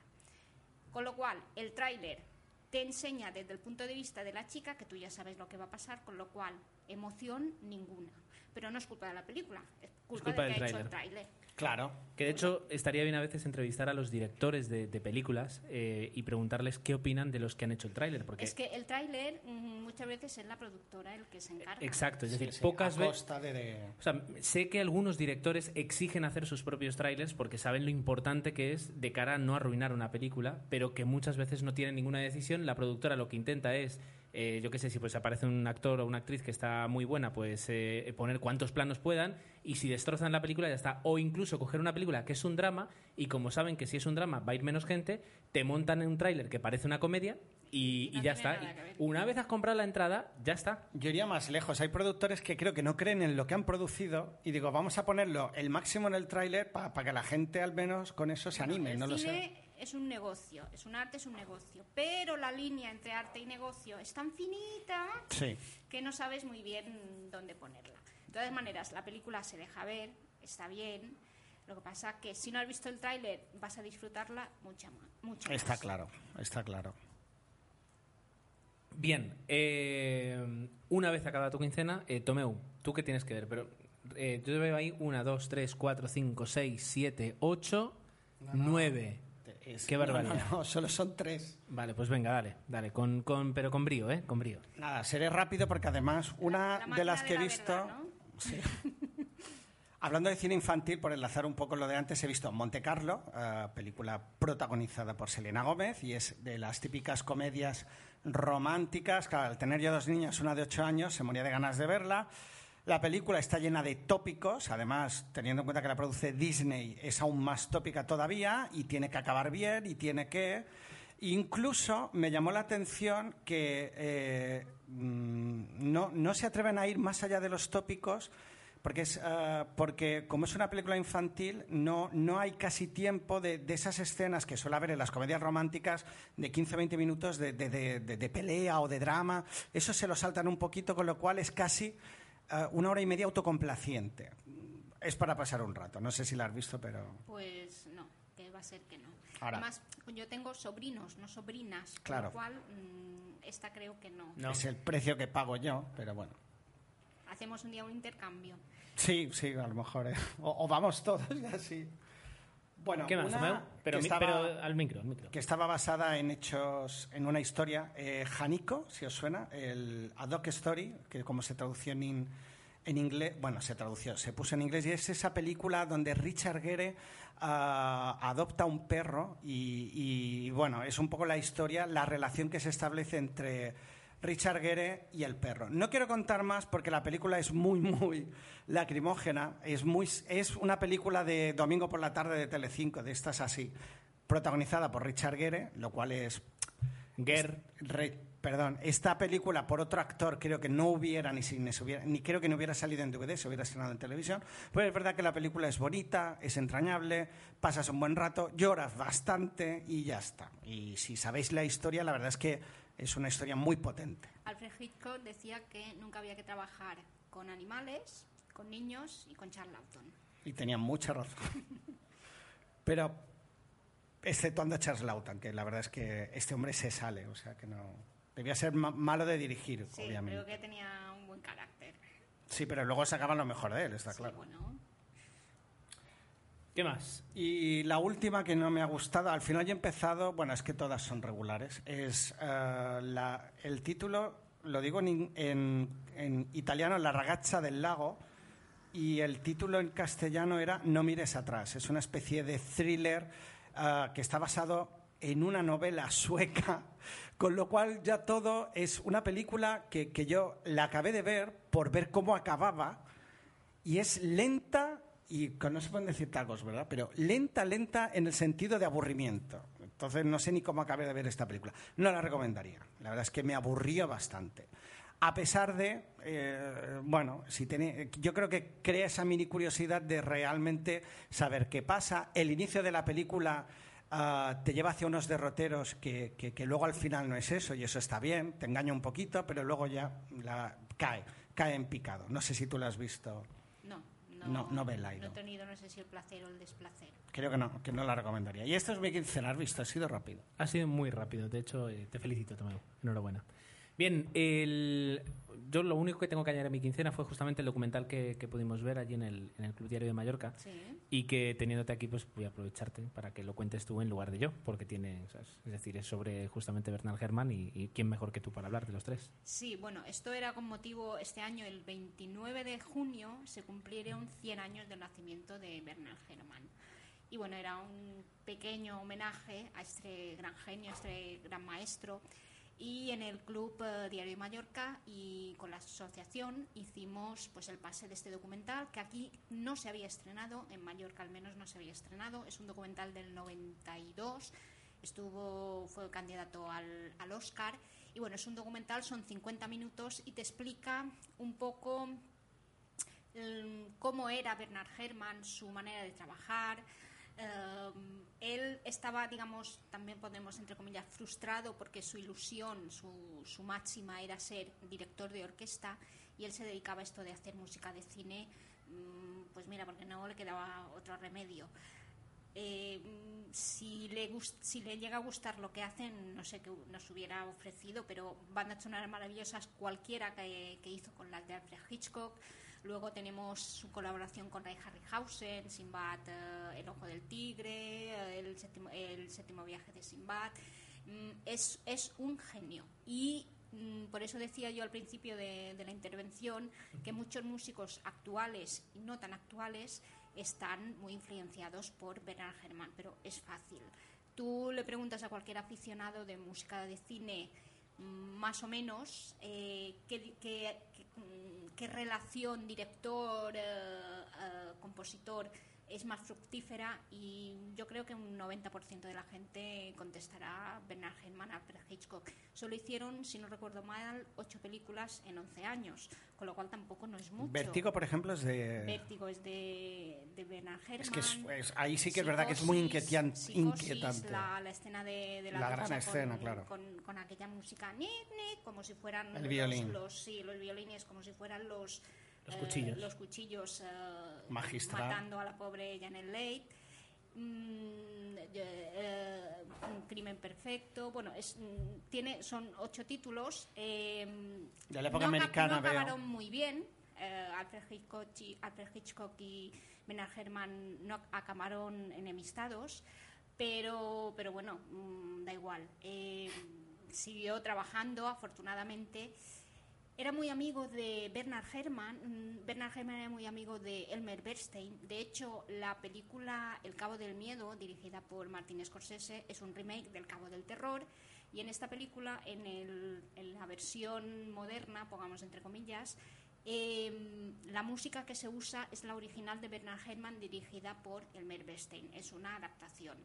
Con lo cual, el tráiler te enseña desde el punto de vista de la chica que tú ya sabes lo que va a pasar, con lo cual, emoción ninguna. Pero no es culpa de la película, es culpa, culpa de del que ha hecho el tráiler. claro. Que de hecho estaría bien a veces entrevistar a los directores de, de películas eh, y preguntarles qué opinan de los que han hecho el tráiler. Porque Es que el tráiler mm, muchas veces es la productora el que se encarga. Exacto, es decir, Sí, sí, pocas veces. costa de, de- O sea, sé que algunos directores exigen hacer sus propios trailers porque saben lo importante que es de cara a no arruinar una película, pero que muchas veces no tienen ninguna decisión. La productora lo que intenta es, eh, yo qué sé, si pues aparece un actor o una actriz que está muy buena, pues eh, poner cuantos planos puedan y si destrozan la película ya está. O incluso coger una película que es un drama y como saben que si es un drama va a ir menos gente, te montan en un tráiler que parece una comedia y, No y ya está. una vez has comprado la entrada, ya está. Yo iría más lejos. Hay productores que creo que no creen en lo que han producido y digo, vamos a ponerlo el máximo en el tráiler para que la gente al menos con eso se anime. el no lo sé. Es un negocio, es un arte, es un negocio. Pero la línea entre arte y negocio es tan finita Sí. que no sabes muy bien dónde ponerla. De todas maneras, la película se deja ver, está bien. Lo que pasa que si no has visto el tráiler vas a disfrutarla mucho más. Mucho Está más. claro, está claro. Bien, eh, una vez acabada tu quincena, eh, Tomeu, ¿tú qué tienes que ver? Pero eh, yo veo ahí una, dos, tres, cuatro, cinco, seis, siete, ocho, nueve. Es- Qué barbaridad. No, no, solo son tres. Vale, pues venga, dale, dale, con, con, pero con brío, ¿eh? Con brío. Nada, seré rápido porque además una La de las que he la visto... verdad, ¿no? Sí. Hablando de cine infantil, por enlazar un poco lo de antes, he visto Monte Carlo, eh, película protagonizada por Selena Gómez, y es de las típicas comedias románticas. Claro, al tener yo dos niños, una de ocho años, se moría de ganas de verla. La película está llena de tópicos, además, teniendo en cuenta que la produce Disney, es aún más tópica todavía, y tiene que acabar bien, y tiene que... Incluso me llamó la atención que eh, mm, no, no se atreven a ir más allá de los tópicos porque, es, eh, porque como es una película infantil, no, no hay casi tiempo de, de esas escenas que suele haber en las comedias románticas de 15-20 minutos de, de- de- pelea o de drama. Eso se lo saltan un poquito, con lo cual es casi una hora y media autocomplaciente. Es para pasar un rato. No sé si la has visto, pero... Pues no, que va a ser que no. Ahora. Además, yo tengo sobrinos, no sobrinas, Claro. con lo cual mm, esta creo que no. No. Es el precio que pago yo, pero bueno. Hacemos un día un intercambio. Sí, sí, a lo mejor. ¿eh? O, o vamos todos y así. Bueno, ¿Qué más, una? Pero, que mi- estaba- pero al micro, al micro. que estaba basada en hechos, en una historia, eh, Janico, si os suena, el A Doc Story, que como se tradució en, in- en inglés, bueno, se tradució, se puso en inglés, y es esa película donde Richard Gere ah, adopta un perro y, y, bueno, es un poco la historia, la relación que se establece entre Richard Gere y el perro. No quiero contar más porque la película es muy, muy lacrimógena. Es, muy, es una película de domingo por la tarde de Telecinco, de estas así, protagonizada por Richard Gere, lo cual es... Ger, re- perdón, esta película por otro actor creo que no hubiera ni, si- ni, hubiera- ni creo que no hubiera salido en DVD, se hubiera estrenado en televisión. Pero es verdad que la película es bonita, es entrañable, pasas un buen rato, lloras bastante y ya está. Y si sabéis la historia, la verdad es que es una historia muy potente. Alfred Hitchcock decía que nunca había que trabajar con animales, con niños y con Charlton. Y tenía mucha razón. Pero, exceptuando a Charles Laughton, que la verdad es que este hombre se sale, o sea que no. Debía ser ma- malo de dirigir, Sí, obviamente. creo que tenía un buen carácter. Sí, pero luego sacaban lo mejor de él, está Sí, claro. bueno. ¿Qué más? Y la última que no me ha gustado, al final ya he empezado, bueno, es que todas son regulares, es eh, la- el título, lo digo en, en- en italiano, La ragazza del lago, y el título en castellano era No mires atrás. Es una especie de thriller ah, que está basado en una novela sueca, con lo cual ya todo es una película que, que yo la acabé de ver por ver cómo acababa y es lenta y no se pueden decir tacos, ¿verdad? Pero lenta, lenta en el sentido de aburrimiento. Entonces no sé ni cómo acabé de ver esta película. No la recomendaría. La verdad es que me aburría bastante. A pesar de, eh, bueno, si tiene, yo creo que crea esa mini curiosidad de realmente saber qué pasa. El inicio de la película ah, te lleva hacia unos derroteros que, que- luego al final no es eso y eso está bien, te engaña un poquito, pero luego ya cae, cae en picado. No sé si tú la has visto. No, no, No, he tenido, no sé si el placer o el desplacer. Creo que no, que no la recomendaría. Y esto es mi quincena, has visto, ha sido rápido. Ha sido muy rápido, de hecho, eh, te felicito, Tomeu. Enhorabuena. Bien, el- yo lo único que tengo que añadir a mi quincena fue justamente el documental que, que pudimos ver allí en el, en el Club Diario de Mallorca Sí. Y que teniéndote aquí pues voy a aprovecharte para que lo cuentes tú en lugar de yo, porque tiene, ¿sabes? es decir, es sobre justamente Bernal Herrmann y, y quién mejor que tú para hablar de los tres. Sí, bueno, esto era con motivo, este año, el 29 de junio, se cumplieron 100 años del nacimiento de Bernard Herrmann. Y bueno, era un pequeño homenaje a este gran genio, a este gran maestro. Y en el Club eh, Diario Mallorca y con la asociación hicimos pues el pase de este documental que aquí no se había estrenado, en Mallorca al menos no se había estrenado. Es un documental del 92 estuvo fue candidato al, al Oscar y bueno es un documental son 50 minutos y te explica un poco el- cómo era Bernard Herrmann su manera de trabajar Eh, él estaba digamos también podemos entre comillas frustrado porque su ilusión su, su máxima era ser director de orquesta y él se dedicaba a esto de hacer música de cine mm, pues mira porque no le quedaba otro remedio eh, mm, si, le si le llega a gustar lo que hacen, no sé qué nos hubiera ofrecido, pero bandas sonoras maravillosas cualquiera que, que hizo con las de Alfred Hitchcock. Luego tenemos su colaboración con Ray Harryhausen, Sinbad, eh, El Ojo del Tigre, eh, el, séptimo, viaje de Sinbad. Mm, es, es un genio. Y mm, por eso decía yo al principio de, la intervención que muchos músicos actuales y no tan actuales están muy influenciados por Bernard Herrmann, pero es fácil. Tú le preguntas a cualquier aficionado de música de cine, más o menos, eh, qué, qué- qué- mm, relación director-compositor es más fructífera y yo creo que un 90% de la gente contestará Bernard Herrmann, Alfred Hitchcock. Solo hicieron, si no recuerdo mal, ocho películas en 11 años, con lo cual tampoco no es mucho. Vértigo, por ejemplo, es de... Vértigo es de, de Bernard Herrmann. Es que es- es- ahí sí que es verdad que es muy Psicosis, inquietian- Psicosis, inquietante. La, la escena de, de la, La gran con- escena, claro. Con, con aquella música, ni, ni, como si fueran El los- violín. Los, sí, los violines, como si fueran los, Los eh, cuchillos. los cuchillos, eh, matando a la pobre Janet Leigh. Mm, eh, eh, un crimen perfecto bueno es mm, tiene son ocho títulos eh, De la época no americana, no veo. acabaron muy bien. Eh, Alfred, Hitchcock y, Alfred Hitchcock y Bernard Herrmann no acabaron enemistados, pero, pero bueno, mm, da igual. Eh, siguió trabajando, afortunadamente. Era muy amigo de Bernard Herrmann. mm, Bernard Herrmann era muy amigo de Elmer Bernstein. De hecho, la película El Cabo del Miedo, dirigida por Martin Scorsese, es un remake del Cabo del Terror. Y en esta película, en, la versión moderna, pongamos entre comillas, eh, la música que se usa es la original de Bernard Herrmann, dirigida por Elmer Bernstein. Es una adaptación.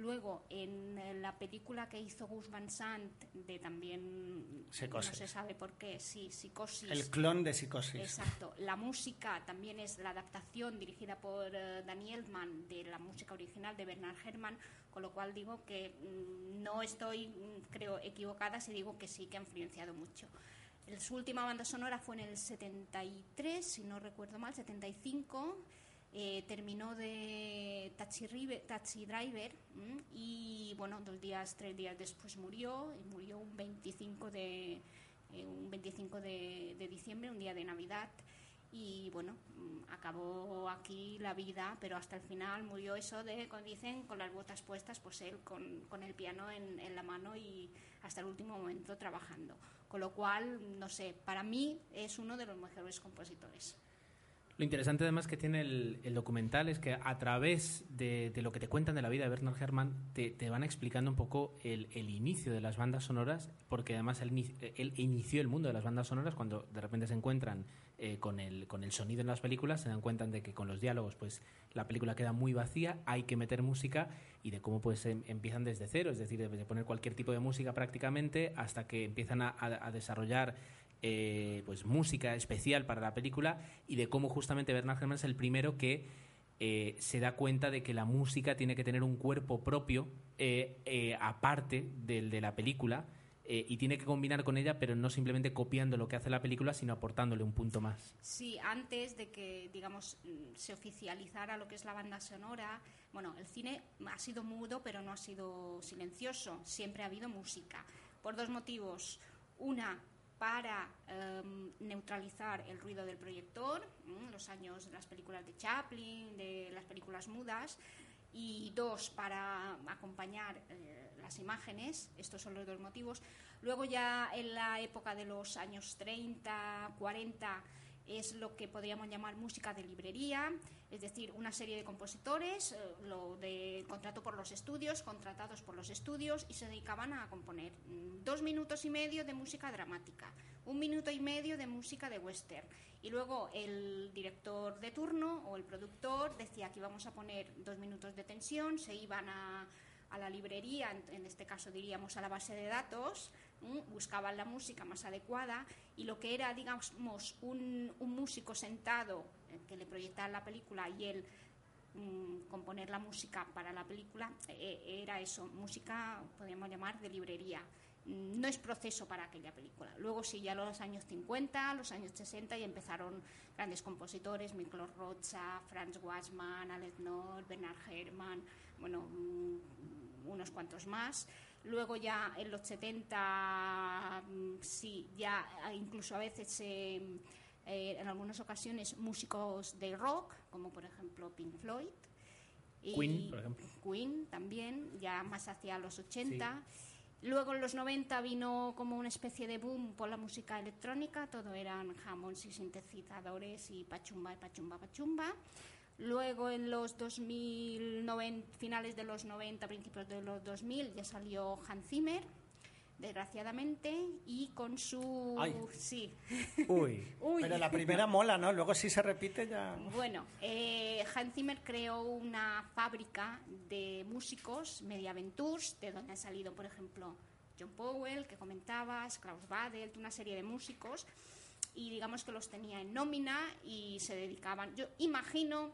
Luego, en eh, la película que hizo Gus Van Sant, de también Psicosis. no se sabe por qué, sí, Psicosis. El clon de psicosis. Exacto. La música también es la adaptación dirigida por eh, Danny Elfman de la música original de Bernard Herrmann, con lo cual digo que mm, no estoy, mm, creo, equivocada si digo que sí que ha influenciado mucho. El- su última banda sonora fue en el 73, si no recuerdo mal, 75. Eh, terminó de Taxi, Rive- Taxi Driver mm, y bueno, dos días, tres días después murió y murió un 25 de, eh, un 25 de, de diciembre, un día de Navidad. Y bueno, mm, acabó aquí la vida, pero hasta el final murió eso de, como dicen, con las botas puestas, pues él con, con el piano en, en la mano y hasta el último momento trabajando. Con lo cual, no sé, para mí es uno de los mejores compositores. Lo interesante además que tiene el, documental es que a través de, lo que te cuentan de la vida de Bernard Herrmann te, van explicando un poco el, el inicio de las bandas sonoras, porque además él, ini- él inició el mundo de las bandas sonoras cuando de repente se encuentran eh, con, el, con el sonido en las películas, se dan cuenta de que con los diálogos pues la película queda muy vacía, hay que meter música y de cómo pues em- empiezan desde cero, es decir, de, poner cualquier tipo de música prácticamente hasta que empiezan a desarrollar eh, pues música especial para la película y de cómo justamente Bernard Herrmann es el primero que eh, se da cuenta de que la música tiene que tener un cuerpo propio eh, aparte del de la película y tiene que combinar con ella, pero no simplemente copiando lo que hace la película, sino aportándole un punto más. Sí, antes de que, digamos, mm, se oficializara lo que es la banda sonora, bueno, el cine ha sido mudo, pero no ha sido silencioso. Siempre ha habido música. Por dos motivos. Una, para em, neutralizar el ruido del proyector, los años de las películas de Chaplin, de las películas mudas. Y dos, para acompañar eh, las imágenes. Estos son los dos motivos. Luego ya en la época de los años 30, 40 es lo que podríamos llamar música de librería, es decir, una serie de compositores, eh, lo de contrato por los estudios, contratados por los estudios y se dedicaban a componer mm, dos minutos y medio de música dramática, un minuto y medio de música de western y luego el director de turno o el productor decía que íbamos a poner dos minutos de tensión, se iban a a la librería, en, este caso diríamos a la base de datos. Buscaban la música más adecuada y lo que era, digamos, un, músico sentado eh, que le proyectaba la película y él mm, componer la música para la película, eh, era eso, música, podríamos llamar, de librería. Mm, No es proceso para aquella película. Luego sí, ya los años 50, los años 60 y empezaron grandes compositores, Miklos Rocha, Franz Wassmann, Alex Nord, Bernard Herrmann, bueno, mm, unos cuantos más. Luego ya en los 70, mm, sí, ya ah, incluso a veces eh, eh, en algunas ocasiones músicos de rock, como por ejemplo Pink Floyd. Y Queen, por ejemplo. Queen también, ya más hacia los 80. Luego en los 90 vino como una especie de boom por la música electrónica, todo eran Hammonds y sintetizadores y pachumba, pachumba, pachumba. Luego en los 2000, finales de los 90, principios de los 2000 ya salió Hans Zimmer, desgraciadamente, y con su... Ay. Sí. Uy. Uy. Pero la primera mola, ¿no? Luego si se repite ya... Bueno, eh, Hans Zimmer creó una fábrica de músicos, Mediaventures, de donde han salido, por ejemplo, John Powell, que comentabas, Klaus Badelt, una serie de músicos, y digamos que los tenía en nómina y se dedicaban. Yo imagino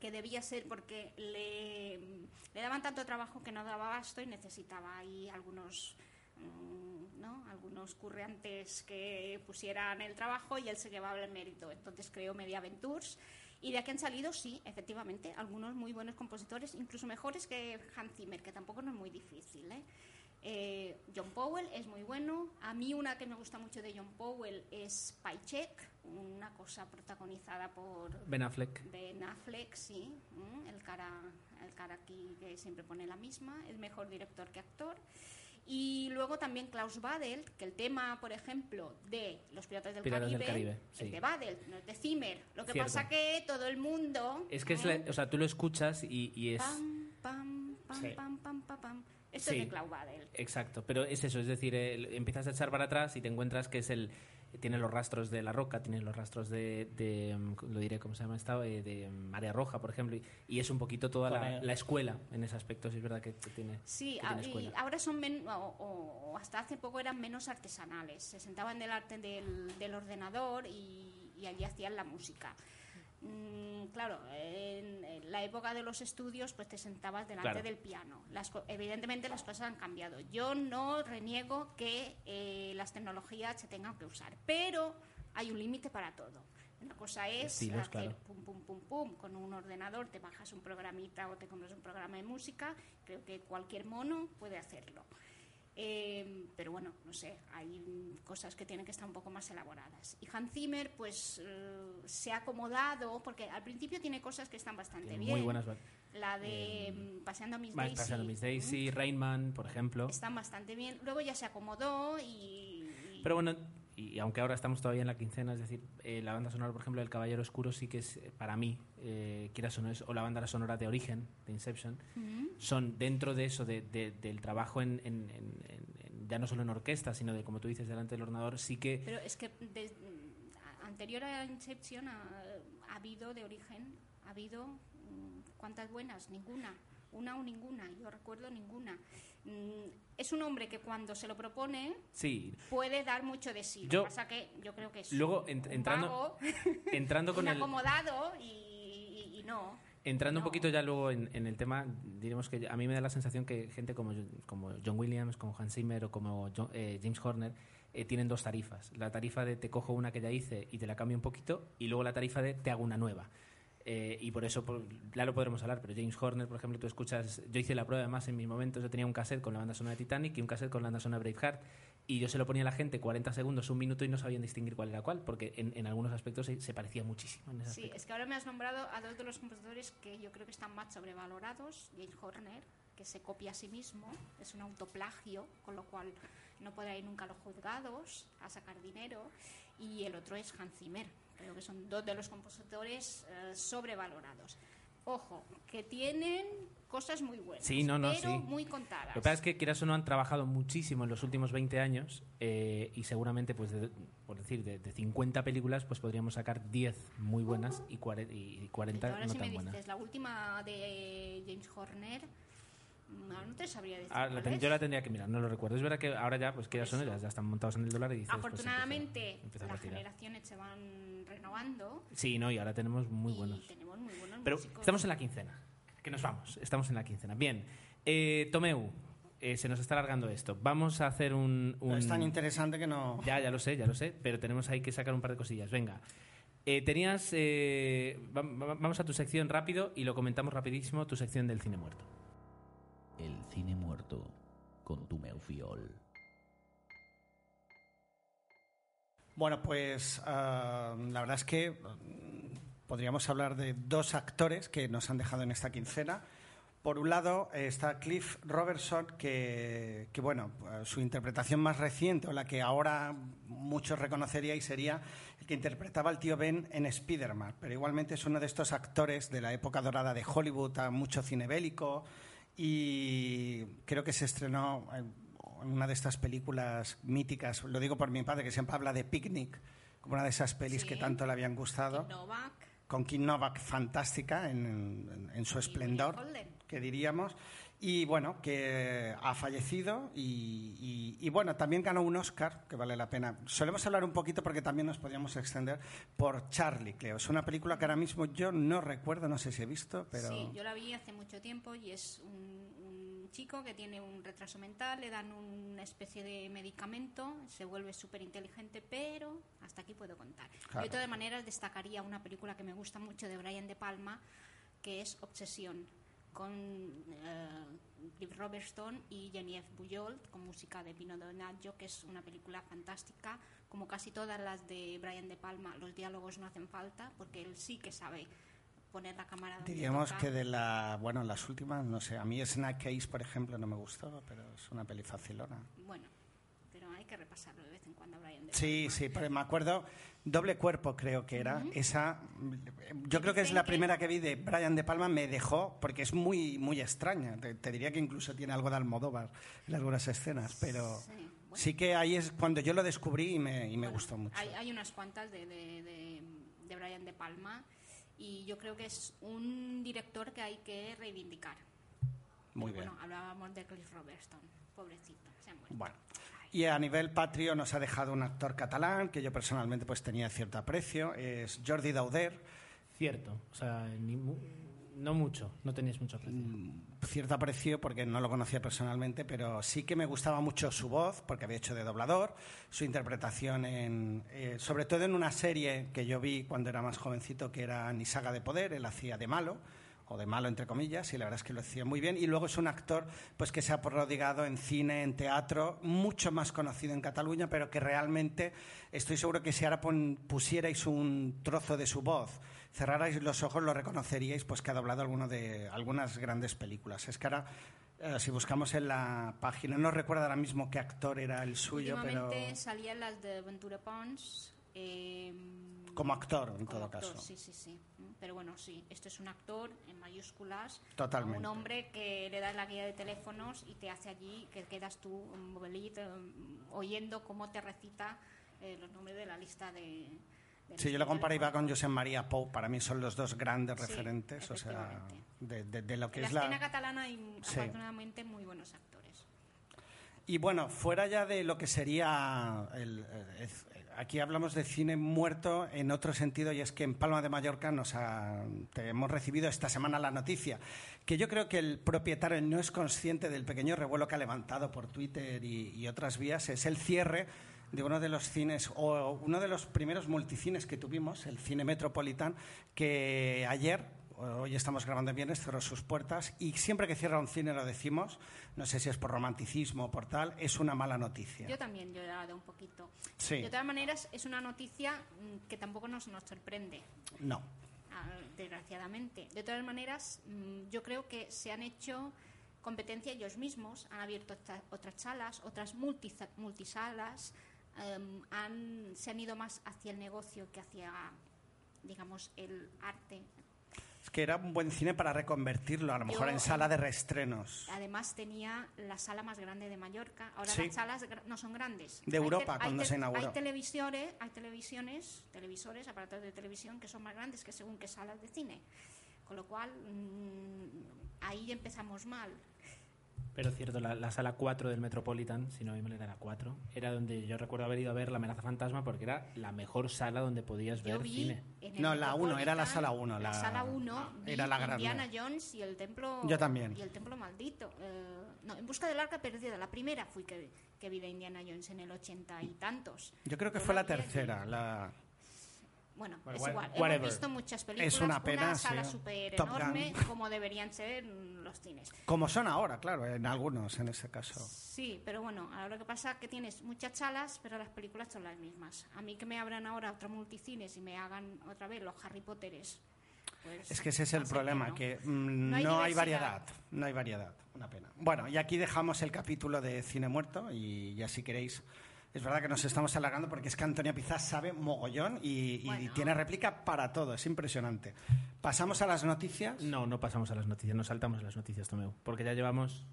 que debía ser porque le, daban tanto trabajo que no daba abasto y necesitaba ahí algunos mm, ¿no? algunos currantes que pusieran el trabajo y él se llevaba el mérito. Entonces creó Mediaventures y de aquí han salido, sí, efectivamente, algunos muy buenos compositores, incluso mejores que Hans Zimmer, que tampoco no es muy difícil. ¿eh? Eh, John Powell es muy bueno. A mí una que me gusta mucho de John Powell es Paycheck, una cosa protagonizada por Ben Affleck. Ben Affleck, sí, mm, el cara, el cara aquí que siempre pone la misma, es mejor director que actor. Y luego también Klaus Badelt, que el tema, por ejemplo, de Los Piratas del Piratas del Caribe, Caribe, sí. es de Badelt, no es de Zimmer. Lo que Cierto. pasa que todo el mundo... Es que es ¿eh? la- o sea, tú lo escuchas y, y es... Pam, pam, pam, Sí. pam, pam, pam, pam. Esto Sí. es de Klaus. Exacto, pero es eso, es decir, el- empiezas a echar para atrás y te encuentras que es el tiene los rastros de la roca, tiene los rastros de, de, mm, lo diré cómo se llama esta, Eh, de mm, Marea Roja, por ejemplo, y, y es un poquito toda la, escuela en ese aspecto, sí es verdad que, que tiene, Sí, que a- tiene y escuela. ahora son men- o, o- o hasta hace poco eran menos artesanales. Se sentaban delante del, del ordenador y, y allí hacían la música. Mm, claro, en, la época de los estudios, pues te sentabas delante Claro. del piano. Las evidentemente las cosas han cambiado. Yo no reniego que eh, las tecnologías se tengan que usar, pero hay un límite para todo. Una cosa es Estilos, hacer claro. pum, pum, pum, pum, con un ordenador te bajas un programita o te compras un programa de música, creo que cualquier mono puede hacerlo. Eh, pero bueno, no sé, hay cosas que tienen que estar un poco más elaboradas. Y Hans Zimmer, pues eh, se ha acomodado, porque al principio tiene cosas que están bastante Tiene bien. muy buenas... La de mm, Paseando a Miss Daisy. pasando Miss mm, Daisy, Rainman, por ejemplo. Están bastante bien. Luego ya se acomodó y. y- Pero bueno, y aunque ahora estamos todavía en la quincena, es decir, eh, la banda sonora, por ejemplo, del Caballero Oscuro sí que es, eh, para mí, eh, quieras o no es, o la banda sonora de Origen, de Inception, son dentro de eso, de- de- del trabajo en, en- en- en- ya no solo en orquesta, sino de, como tú dices, delante del ordenador, sí que... Pero es que a- anterior a Inception ha, ha habido de origen, ha habido mm, ¿cuántas buenas? Ninguna. Una o ninguna, yo recuerdo ninguna. Mm, Es un hombre que cuando se lo propone Sí, puede dar mucho de sí. Yo- lo que pasa que yo creo que es luego ent- un entrando, vago, entrando con un el... acomodado y, y- y no. Entrando un poquito ya luego en, en el tema, diremos que a mí me da la sensación que gente como, como John Williams, como Hans Zimmer o como John- eh, James Horner eh, tienen dos tarifas. La tarifa de te cojo una que ya hice y te la cambio un poquito y luego la tarifa de te hago una nueva. Eh, y por eso por- ya lo podremos hablar, pero James Horner, por ejemplo, tú escuchas, yo hice la prueba además en mis momentos, yo tenía un cassette con la banda sonora de Titanic y un cassette con la banda sonora de Braveheart y yo se lo ponía a la gente 40 segundos, un minuto y no sabían distinguir cuál era cuál, porque en, en algunos aspectos se, se parecía muchísimo. En ese Sí, aspecto. es que ahora me has nombrado a dos de los compositores que yo creo que están más sobrevalorados. James Horner, que se copia a sí mismo, es un autoplagio, con lo cual no podrá ir nunca a los juzgados a sacar dinero. Y el otro es Hans Zimmer. Creo que son dos de los compositores eh, sobrevalorados. Ojo, que tienen cosas muy buenas, Sí, no, no, pero sí. muy contadas. Lo que pasa es que quieras o no han trabajado muchísimo en los últimos 20 años eh, y seguramente, pues, de- por decir, de, de 50 películas, pues podríamos sacar 10 muy buenas y, y Y 40 ahora no si me tan buenas. dices la última de James Horner, no te sabría decir. Ah, la ten- yo la tendría que mirar, no lo recuerdo. Es verdad que ahora ya, pues quieras o no, ya, ya están montados en el dólar y dices... pues, Afortunadamente, empieza- empieza a las generaciones se van renovando. Sí, no, y ahora tenemos muy y buenos. tenemos muy buenos Pero músicos. estamos en la quincena, que nos vamos, estamos en la quincena. Bien, eh, Tomeu, eh, se nos está alargando esto. Vamos a hacer un... un... Es tan interesante que no... Ya, ya lo sé, ya lo sé, pero tenemos ahí que sacar un par de cosillas. Venga. Eh, tenías. eh, va- va- vamos a tu sección rápido y lo comentamos rapidísimo, tu sección del cine muerto. Cine muerto con tu Meufiol. Bueno, pues ah, la verdad es que mm, podríamos hablar de dos actores que nos han dejado en esta quincena. Por un lado eh, está Cliff Robertson, que, bueno, eh, su interpretación más reciente, o la que ahora muchos reconoceríais, sería el que interpretaba al tío Ben en Spider-Man. Pero igualmente es uno de estos actores de la época dorada de Hollywood, a mucho cine bélico, y creo que se estrenó en en una de estas películas míticas, lo digo por mi padre, que siempre habla de Picnic, como una de esas pelis Sí. que tanto le habían gustado Novak con Kim Novak fantástica en, en- en su esplendor, que diríamos. Y bueno, que ha fallecido y, y- y bueno, también ganó un Oscar, que vale la pena. Solemos hablar un poquito porque también nos podíamos extender por Charlie, creo. Es una película que ahora mismo yo no recuerdo, no sé si he visto, pero... Sí, yo la vi hace mucho tiempo y es un, un chico que tiene un retraso mental, le dan una especie de medicamento, se vuelve súper inteligente, pero hasta aquí puedo contar. Claro. Yo de todas maneras destacaría una película que me gusta mucho de Brian De Palma, que es Obsesión, con eh, Cliff Robertson y Genevieve Bujold, con música de Pino Donaggio, que es una película fantástica. Como casi todas las de Brian De Palma, los diálogos no hacen falta, porque él sí que sabe poner la cámara donde Diríamos toca. que de la, bueno, las últimas, no sé, a mí Snack Case, por ejemplo, no me gustó, pero es una peli facilona. Bueno, que repasarlo de vez en cuando, Brian. De Sí, Palma. sí, pero me acuerdo, Doble Cuerpo creo que era, esa, yo creo que es la que- primera que vi de Brian De Palma, me dejó, porque es muy, muy extraña, te, te diría que incluso tiene algo de Almodóvar en algunas escenas, pero Sí, bueno. sí que ahí es cuando yo lo descubrí y me, y me Bueno, gustó mucho. Hay, hay unas cuantas de, de, de- de Brian De Palma y yo creo que es un director que hay que reivindicar. Muy bien. Bueno, hablábamos de Cliff Robertson, pobrecito, se ha muerto. Bueno. Y a nivel patrio nos ha dejado un actor catalán que yo personalmente pues tenía cierto aprecio, es Jordi Dauder, Cierto, o sea, ni mu- no mucho, no tenías mucho aprecio. cierto aprecio porque no lo conocía personalmente, pero sí que me gustaba mucho su voz, porque había hecho de doblador, su interpretación en, eh, sobre todo en una serie que yo vi cuando era más jovencito, que era Ni Saga de Poder, él hacía de malo, o de malo entre comillas, y la verdad es que lo hacía muy bien. Y luego es un actor pues que se ha prodigado en cine, en teatro, mucho más conocido en Cataluña, pero que realmente estoy seguro que si ahora pusierais un trozo de su voz, cerrarais los ojos, lo reconoceríais, pues que ha doblado alguno de, algunas grandes películas. Es que ahora Eh, si buscamos en la página, no recuerdo ahora mismo qué actor era el suyo, pero salían las de Ventura Pons. Eh, como actor en como todo actor, caso. Sí, sí, sí. Mm, Pero bueno, sí, este es un actor en mayúsculas. Totalmente. Un hombre que le das la guía de teléfonos y te hace allí que quedas tú, movilito, mm, oyendo cómo te recita eh, los nombres de la lista de. de Sí, yo lo de compararía con. José María Pou, para mí son los dos grandes Sí, referentes, o sea, de, de- de lo que En la es la... escena catalana hay Sí. afortunadamente muy buenos actores. Y bueno, fuera ya de lo que sería el, aquí hablamos de cine muerto en otro sentido y es que en Palma de Mallorca nos ha- hemos recibido esta semana la noticia que yo creo que el propietario no es consciente del pequeño revuelo que ha levantado por Twitter y, y otras vías es el cierre de uno de los cines o uno de los primeros multicines que tuvimos, el Cine Metropolitan, que ayer hoy estamos grabando en viernes, cerró sus puertas y siempre que cierra un cine lo decimos, no sé si es por romanticismo o por tal, es una mala noticia. Yo también he llorado un poquito. Sí. De todas maneras, es una noticia mm, que tampoco nos, nos sorprende. No. ah, desgraciadamente. De todas maneras, mm, yo creo que se han hecho competencia ellos mismos, han abierto otras salas, otras multisalas, em, han, se han ido más hacia el negocio que hacia, digamos, el arte. Es que era un buen cine para reconvertirlo, a lo mejor Yo, en sala de reestrenos. Además tenía la sala más grande de Mallorca. Ahora Sí. las salas no son grandes. De Hay Europa, hay cuando se inauguró. Hay televisores, hay televisiones, televisores, aparatos de televisión que son más grandes que según qué salas de cine. Con lo cual, mm, ahí empezamos mal. Pero cierto, la, la sala 4 del Metropolitan, si no me era la 4, era donde yo recuerdo haber ido a ver La amenaza fantasma porque era la mejor sala donde podías Yo ver vi cine. No, la uno, era la sala uno, La, la- sala 1 era la grande. Indiana Jones y el templo. Yo también. Y el templo maldito. Eh, no, en busca del arca perdida. La primera fui que, que vi de Indiana Jones en el ochenta y tantos. Yo creo que Yo fue la tercera. La... Bueno, Bueno, es igual. whatever. Hemos visto muchas películas. Es una pena, sala sí. súper Top enorme, como deberían ser los cines. Como son ahora, claro, en algunos en ese caso. Sí, pero bueno, ahora lo que pasa es que tienes muchas salas, pero las películas son las mismas. A mí que me abran ahora otro multicines y me hagan otra vez los Harry Potteres. pues Es que ese es el problema, no. que mm, No hay no hay variedad. No hay variedad, una pena. Bueno, y aquí dejamos el capítulo de Cine Muerto y ya si queréis... Es verdad que nos estamos alargando porque es que Antonia Pizás sabe mogollón y, y Bueno. tiene réplica para todo, es impresionante. Pasamos a las noticias. No, no pasamos a las noticias, nos saltamos a las noticias, Tomeu, porque ya llevamos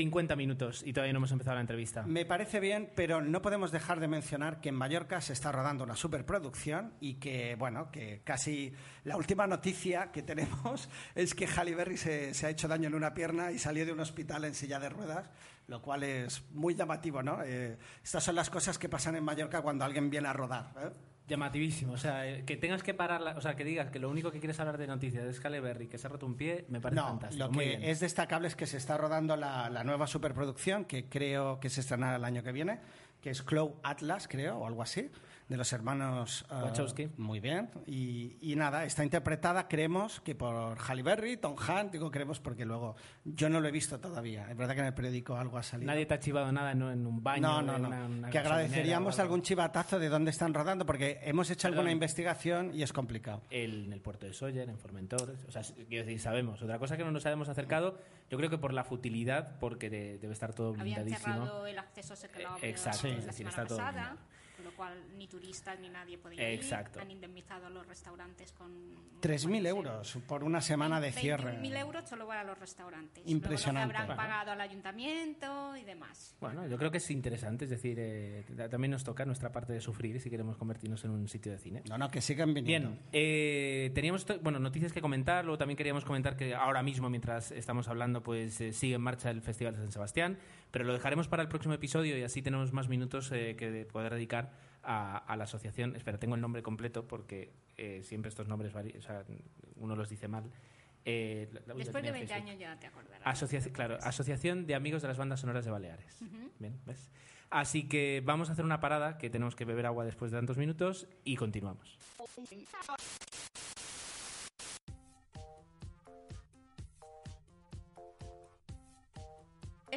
50 minutos y todavía no hemos empezado la entrevista. Me parece bien, pero no podemos dejar de mencionar que en Mallorca se está rodando una superproducción y que, bueno, que casi la última noticia que tenemos es que Halle Berry se, se ha hecho daño en una pierna y salió de un hospital en silla de ruedas, lo cual es muy llamativo, ¿no? Eh, estas son las cosas que pasan en Mallorca cuando alguien viene a rodar. ¿eh? Llamativísimo, o sea, eh, que tengas que parar, la- o sea, que digas que lo único que quieres hablar de noticias es Halle Berry, que se ha roto un pie, me parece No, fantástico. lo Muy que bien. es destacable es que se está rodando la, la nueva superproducción que creo que se estrenará el año que viene, que es Clow Atlas, creo, o algo así, de los hermanos eh, Wachowski. Muy bien. Y, y nada, está interpretada, creemos, que por Halle Berry, Tom Hanks, digo creemos porque luego yo no lo he visto todavía. Es verdad que en el periódico algo ha salido. Nadie te ha chivado nada en, en un baño. no, no, en no. una- una que agradeceríamos algún chivatazo de dónde están rodando, porque hemos hecho alguna Perdón. investigación y es complicado. El- en el puerto de Sóller, en Formentor. O sea, quiero decir, sabemos. Otra cosa que no nos habíamos acercado, yo creo que por la futilidad, porque de- debe estar todo Habían blindadísimo. cerrado el acceso secreto Eh, exacto, la es decir, está todo cual ni turistas ni nadie podía ir. Exacto. Han indemnizado a los restaurantes con... 3.000 euros por una semana de cierre. 20.000 euros solo para los restaurantes. Impresionante. Luego lo que habrán Bueno. pagado al ayuntamiento y demás. Bueno, yo creo que es interesante, es decir, eh, ta- también nos toca nuestra parte de sufrir si queremos convertirnos en un sitio de cine. No, no, que sigan viniendo. Bien, eh, teníamos to- bueno, noticias que comentar, luego también queríamos comentar que ahora mismo, mientras estamos hablando, pues eh, sigue en marcha el Festival de San Sebastián, pero lo dejaremos para el próximo episodio y así tenemos más minutos eh, que de- poder dedicar a, a la asociación. Espera, tengo el nombre completo porque eh, siempre estos nombres o sea, uno los dice mal. Eh, la- Después de tenía en 20 Facebook. años ya te acordarás. Asociación, claro, Asociación de Amigos de las Bandas Sonoras de Baleares. Bien, ¿ves? Así que vamos a hacer una parada, que tenemos que beber agua después de tantos minutos, y continuamos.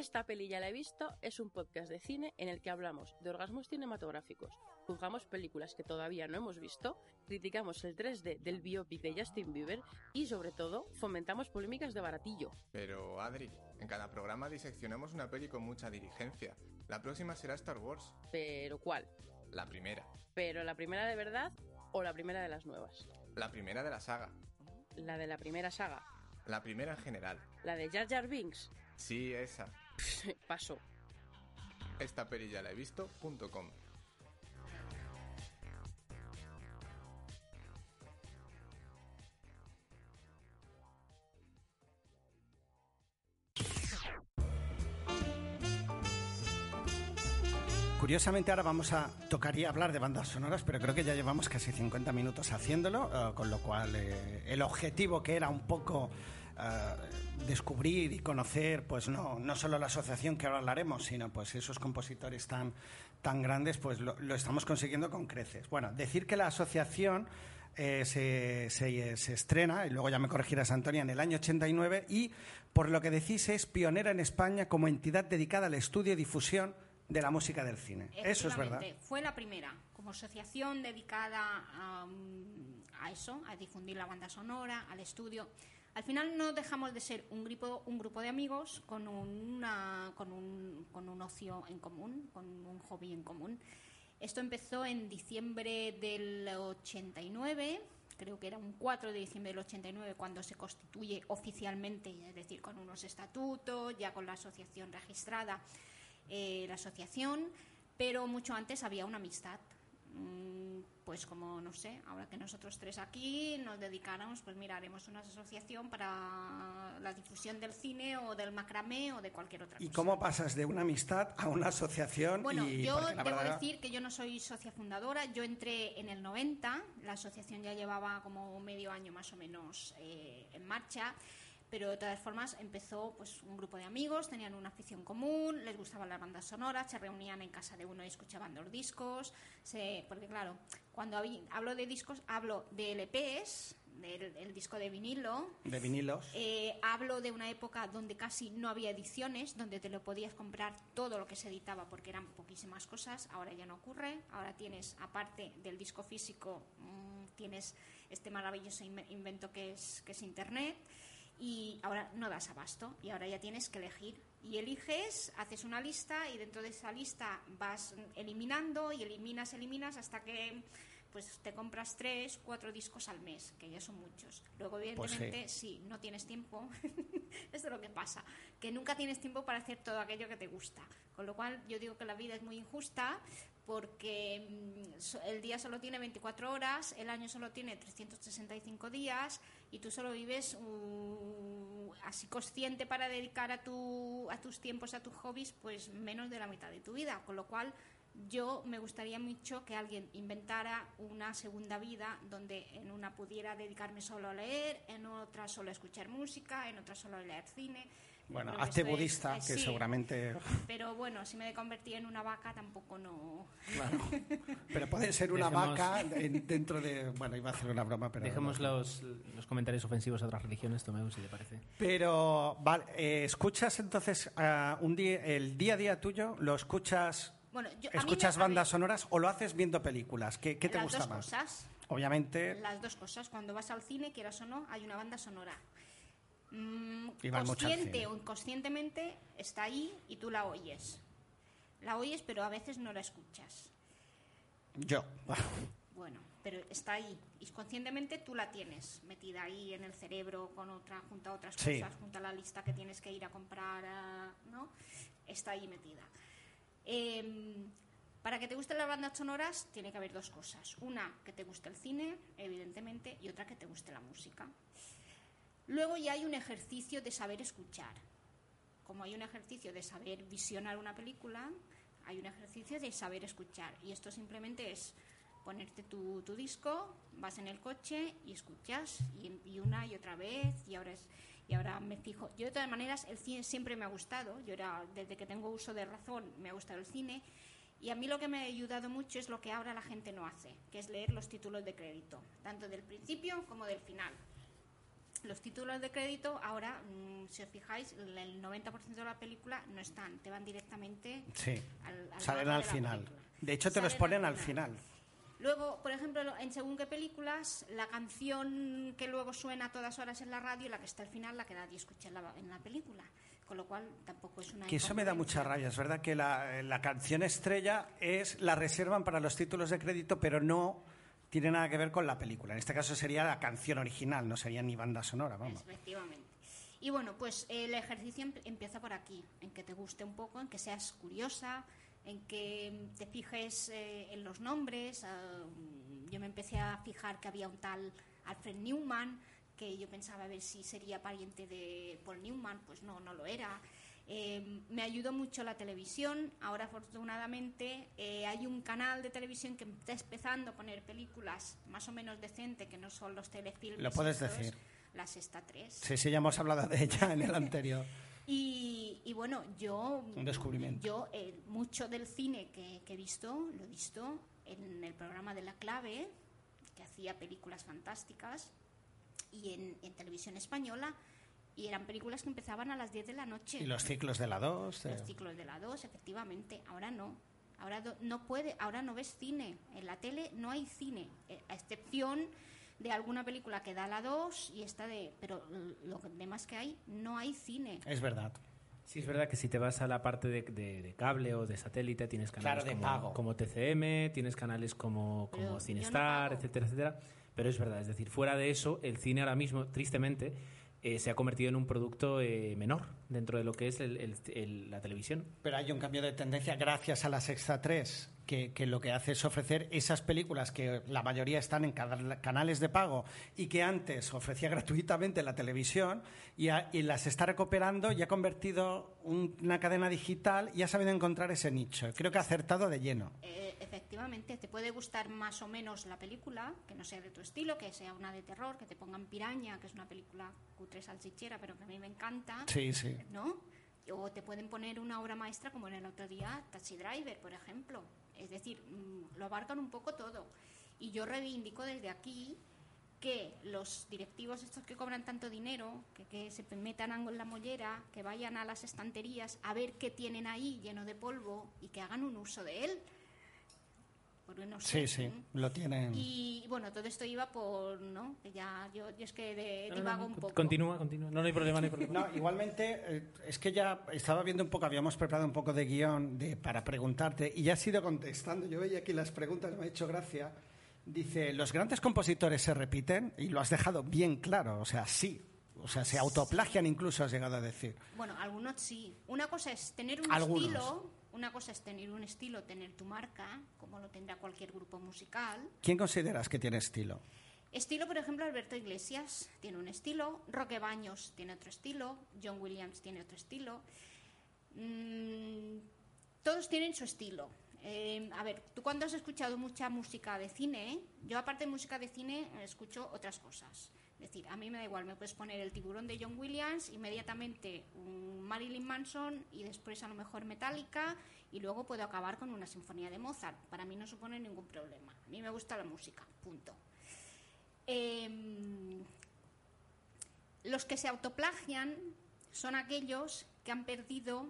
Esta peli ya la he visto es un podcast de cine en el que hablamos de orgasmos cinematográficos, juzgamos películas que todavía no hemos visto, criticamos el 3D del biopic de Justin Bieber y sobre todo fomentamos polémicas de baratillo. Pero Adri, en cada programa diseccionamos una peli con mucha diligencia. La próxima será Star Wars. ¿Pero cuál? La primera. ¿Pero la primera de verdad o la primera de las nuevas? La primera de la saga. La de la primera saga. La primera en general. La de Jar Jar Binks. Sí, esa. Paso. Esta peli ya la he visto.com. Curiosamente ahora vamos a tocaría hablar de bandas sonoras, pero creo que ya llevamos casi 50 minutos haciéndolo, eh, con lo cual eh, el objetivo que era un poco descubrir y conocer, pues no, no solo la asociación que ahora hablaremos, sino pues esos compositores tan, tan grandes, pues lo, estamos consiguiendo con creces. Bueno, decir que la asociación eh, se, se, estrena, y luego ya me corregirás Antonia, en el año 89 y, por lo que decís, es pionera en España como entidad dedicada al estudio y difusión de la música del cine. Eso es verdad. Fue la primera, como asociación dedicada a, mm, a eso, a difundir la banda sonora, al estudio. Al final no dejamos de ser un grupo, un grupo de amigos con, una, con, un, con un ocio en común, con un hobby en común. Esto empezó en diciembre del 89, creo que era un 4 de diciembre del 89 cuando se constituye oficialmente, es decir, con unos estatutos, ya con la asociación registrada eh, la asociación, pero mucho antes había una amistad. Mm, Pues como, no sé, ahora que nosotros tres aquí nos dedicáramos, pues mira, haremos una asociación para la difusión del cine o del macramé o de cualquier otra ¿Y cosa. cómo pasas de una amistad a una asociación? Bueno, y, yo debo verdad- decir que yo no soy socia fundadora. Yo entré en el 90, la asociación ya llevaba como medio año más o menos eh, en marcha, pero de todas formas empezó pues un grupo de amigos, tenían una afición común, les gustaban las bandas sonoras, se reunían en casa de uno y escuchaban los discos, se- porque claro, cuando hablo de discos hablo de LPs, del el disco de vinilo, de vinilos. eh, hablo de una época donde casi no había ediciones, donde te lo podías comprar todo lo que se editaba porque eran poquísimas cosas. Ahora ya no ocurre. Ahora tienes, aparte del disco físico, mm, tienes este maravilloso inve- invento que es, que es Internet. Y ahora no das abasto y ahora ya tienes que elegir. Y eliges, haces una lista y dentro de esa lista vas eliminando y eliminas, eliminas hasta que pues te compras tres, cuatro discos al mes, que ya son muchos. Luego, Pues sí. evidentemente, si no tienes tiempo, esto es lo que pasa, que nunca tienes tiempo para hacer todo aquello que te gusta. Con lo cual, yo digo que la vida es muy injusta porque mm, el día solo tiene 24 horas, el año solo tiene 365 días y tú solo vives uh, así consciente para dedicar a, tu, a tus tiempos, a tus hobbies, pues menos de la mitad de tu vida. Con lo cual, yo me gustaría mucho que alguien inventara una segunda vida donde en una pudiera dedicarme solo a leer, en otra solo a escuchar música, en otra solo a leer cine. Bueno, hazte es- budista, eh, que sí, seguramente... Pero bueno, si me convertí en una vaca tampoco no... Claro. Pero puede ser una Dejemos- vaca en- dentro de... Bueno, iba a hacer una broma, pero... Dejemos los, los comentarios ofensivos a otras religiones, Tomeu, si te parece. Pero, vale, eh, ¿escuchas entonces ah, un día, el día a día tuyo? ¿Lo escuchas, Bueno, yo, a mí escuchas me- bandas sonoras o lo haces viendo películas? ¿Qué, qué te las gusta dos más? Cosas, Obviamente, las dos cosas. Cuando vas al cine, quieras o no, hay una banda sonora. Mm, consciente o inconscientemente está ahí y tú la oyes. La oyes, pero a veces no la escuchas. yo. Bueno, pero está ahí. Y conscientemente tú la tienes metida ahí en el cerebro con otra, junto a otras Sí. cosas, junto a la lista que tienes que ir a comprar, ¿no? Está ahí metida. Em, para que te gusten las bandas sonoras tiene que haber dos cosas. Una, que te guste el cine, evidentemente, y otra, que te guste la música. Luego ya hay un ejercicio de saber escuchar. Como hay un ejercicio de saber visionar una película, hay un ejercicio de saber escuchar. Y esto simplemente es ponerte tu, tu disco, vas en el coche y escuchas, y, y una y otra vez, y ahora, es, y ahora me fijo. Yo de todas maneras, el cine siempre me ha gustado. Yo era, desde que tengo uso de razón, me ha gustado el cine. Y a mí lo que me ha ayudado mucho es lo que ahora la gente no hace, que es leer los títulos de crédito, tanto del principio como del final. los títulos de crédito, ahora, mm, si os fijáis, el- el 90% de la película no están, te van directamente Sí, al, al salen al final. película. De hecho, te los ponen al final. Luego, por ejemplo, en según qué películas, la canción que luego suena a todas horas en la radio, la que está al final, la que nadie escucha en la, en la película. Con lo cual, tampoco es una. Que eso me da mucha rabia. Es verdad que la, la canción estrella es la reservan para los títulos de crédito, pero no tiene nada que ver con la película. En este caso sería la canción original, no sería ni banda sonora, vamos. Efectivamente. Y bueno, pues el ejercicio em- empieza por aquí, en que te guste un poco, en que seas curiosa, en que te fijes eh, en los nombres. ah, yo me empecé a fijar que había un tal Alfred Newman, que yo pensaba a ver si sería pariente de Paul Newman, pues no, no lo era. Eh, me ayudó mucho la televisión. Ahora, afortunadamente, eh, hay un canal de televisión que está empezando a poner películas más o menos decentes, que no son los telefilms. Lo puedes estos, decir. La Sexta 3. Sí, sí, ya hemos hablado de ella en el anterior. Y, y bueno, yo. Un descubrimiento. Yo, eh, mucho del cine que, que he visto, lo he visto en el programa de La Clave, que hacía películas fantásticas, y en, en televisión española, y eran películas que empezaban a las 10 de la noche. Y los ciclos de la 2. Los ciclos de la 2, efectivamente. Ahora no. Ahora do- no puede, ahora no ves cine. En la tele no hay cine, eh, a excepción de alguna película que da la 2 y esta de. Pero lo demás que hay, no hay cine. Es verdad. Sí, es verdad que si te vas a la parte de, de- de cable o de satélite, tienes canales Claro, de como, pago. como TCM, tienes canales como, como Cinestar, no etcétera, etcétera. Pero es verdad, es decir, fuera de eso, el cine ahora mismo, tristemente, eh, se ha convertido en un producto eh, menor dentro de lo que es el- el- el- la televisión. Pero hay un cambio de tendencia gracias a la Sexta 3, que, que lo que hace es ofrecer esas películas que la mayoría están en canales de pago y que antes ofrecía gratuitamente la televisión y, a- y las está recuperando y ha convertido un- una cadena digital y ha sabido encontrar ese nicho. Creo que ha acertado de lleno. Eh, efectivamente, te puede gustar más o menos la película, que no sea de tu estilo, que sea una de terror, que te pongan Piraña, que es una película cutre salchichera, pero que a mí me encanta. Sí, sí. ¿no? O te pueden poner una obra maestra como en el otro día Taxi Driver, por ejemplo. Es decir, mm, lo abarcan un poco todo. Y yo reivindico desde aquí que los directivos estos que cobran tanto dinero, que, se metan en la mollera, que vayan a las estanterías a ver qué tienen ahí lleno de polvo y que hagan un uso de él. Porque no sé, Sí, sí, ¿no? lo tienen. Y bueno, todo esto iba por, ¿no? Que ya, yo, yo es que de- divago un poco. Continúa, continúa. No, no hay problema, no hay problema. No, igualmente, eh, es que ya estaba viendo un poco, habíamos preparado un poco de guion de, para preguntarte y ya has ido contestando. Yo veía aquí las preguntas, me ha hecho gracia. Dice, ¿los grandes compositores se repiten? Y lo has dejado bien claro, o sea, sí. O sea, se autoplagian incluso, has llegado a decir. Bueno, algunos sí. Una cosa es tener un Algunos. estilo, una cosa es tener un estilo, tener tu marca, como lo tendrá cualquier grupo musical. ¿Quién consideras que tiene estilo? Estilo, por ejemplo, Alberto Iglesias tiene un estilo, Roque Baños tiene otro estilo, John Williams tiene otro estilo. Mm, todos tienen su estilo. Eh, a ver, tú cuando has escuchado mucha música de cine, yo aparte de música de cine escucho otras cosas. Es decir, a mí me da igual, me puedes poner el tiburón de John Williams, inmediatamente un Marilyn Manson y después a lo mejor Metallica y luego puedo acabar con una sinfonía de Mozart. Para mí no supone ningún problema. A mí me gusta la música, punto. Em, los que se autoplagian son aquellos que han perdido,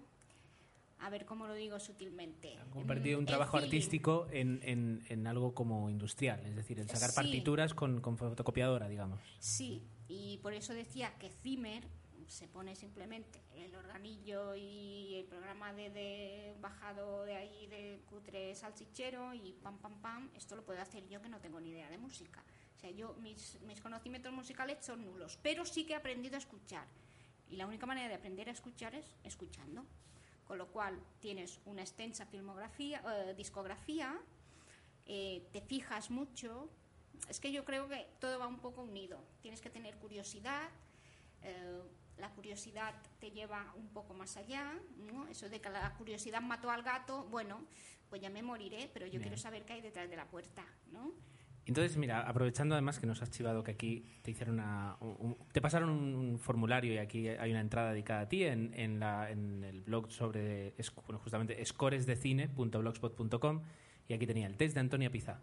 a ver cómo lo digo sutilmente, Han convertido un trabajo feeling. artístico en, en- en algo como industrial, es decir, el sacar Sí. partituras con, con fotocopiadora, digamos. Sí, y por eso decía que Zimmer se pone simplemente el organillo y el programa de, de bajado de ahí de cutre salchichero y pam pam pam, esto lo puedo hacer yo que no tengo ni idea de música. O sea, yo mis, mis conocimientos musicales son nulos, pero sí que he aprendido a escuchar. Y la única manera de aprender a escuchar es escuchando. Con lo cual tienes una extensa filmografía, eh, discografía, eh, te fijas mucho. Es que yo creo que todo va un poco unido. Tienes que tener curiosidad. eh, la curiosidad te lleva un poco más allá, ¿no? Eso de que la curiosidad mató al gato, bueno, pues ya me moriré, pero yo Bien. quiero saber qué hay detrás de la puerta, ¿no? Entonces, mira, aprovechando además que nos has chivado que aquí te hicieron una, un- un- te pasaron un, formulario y aquí hay una entrada dedicada a ti en, la- el blog sobre, bueno, justamente, scoresdecine.blogspot.com y aquí tenía el test de Antonia Pizá.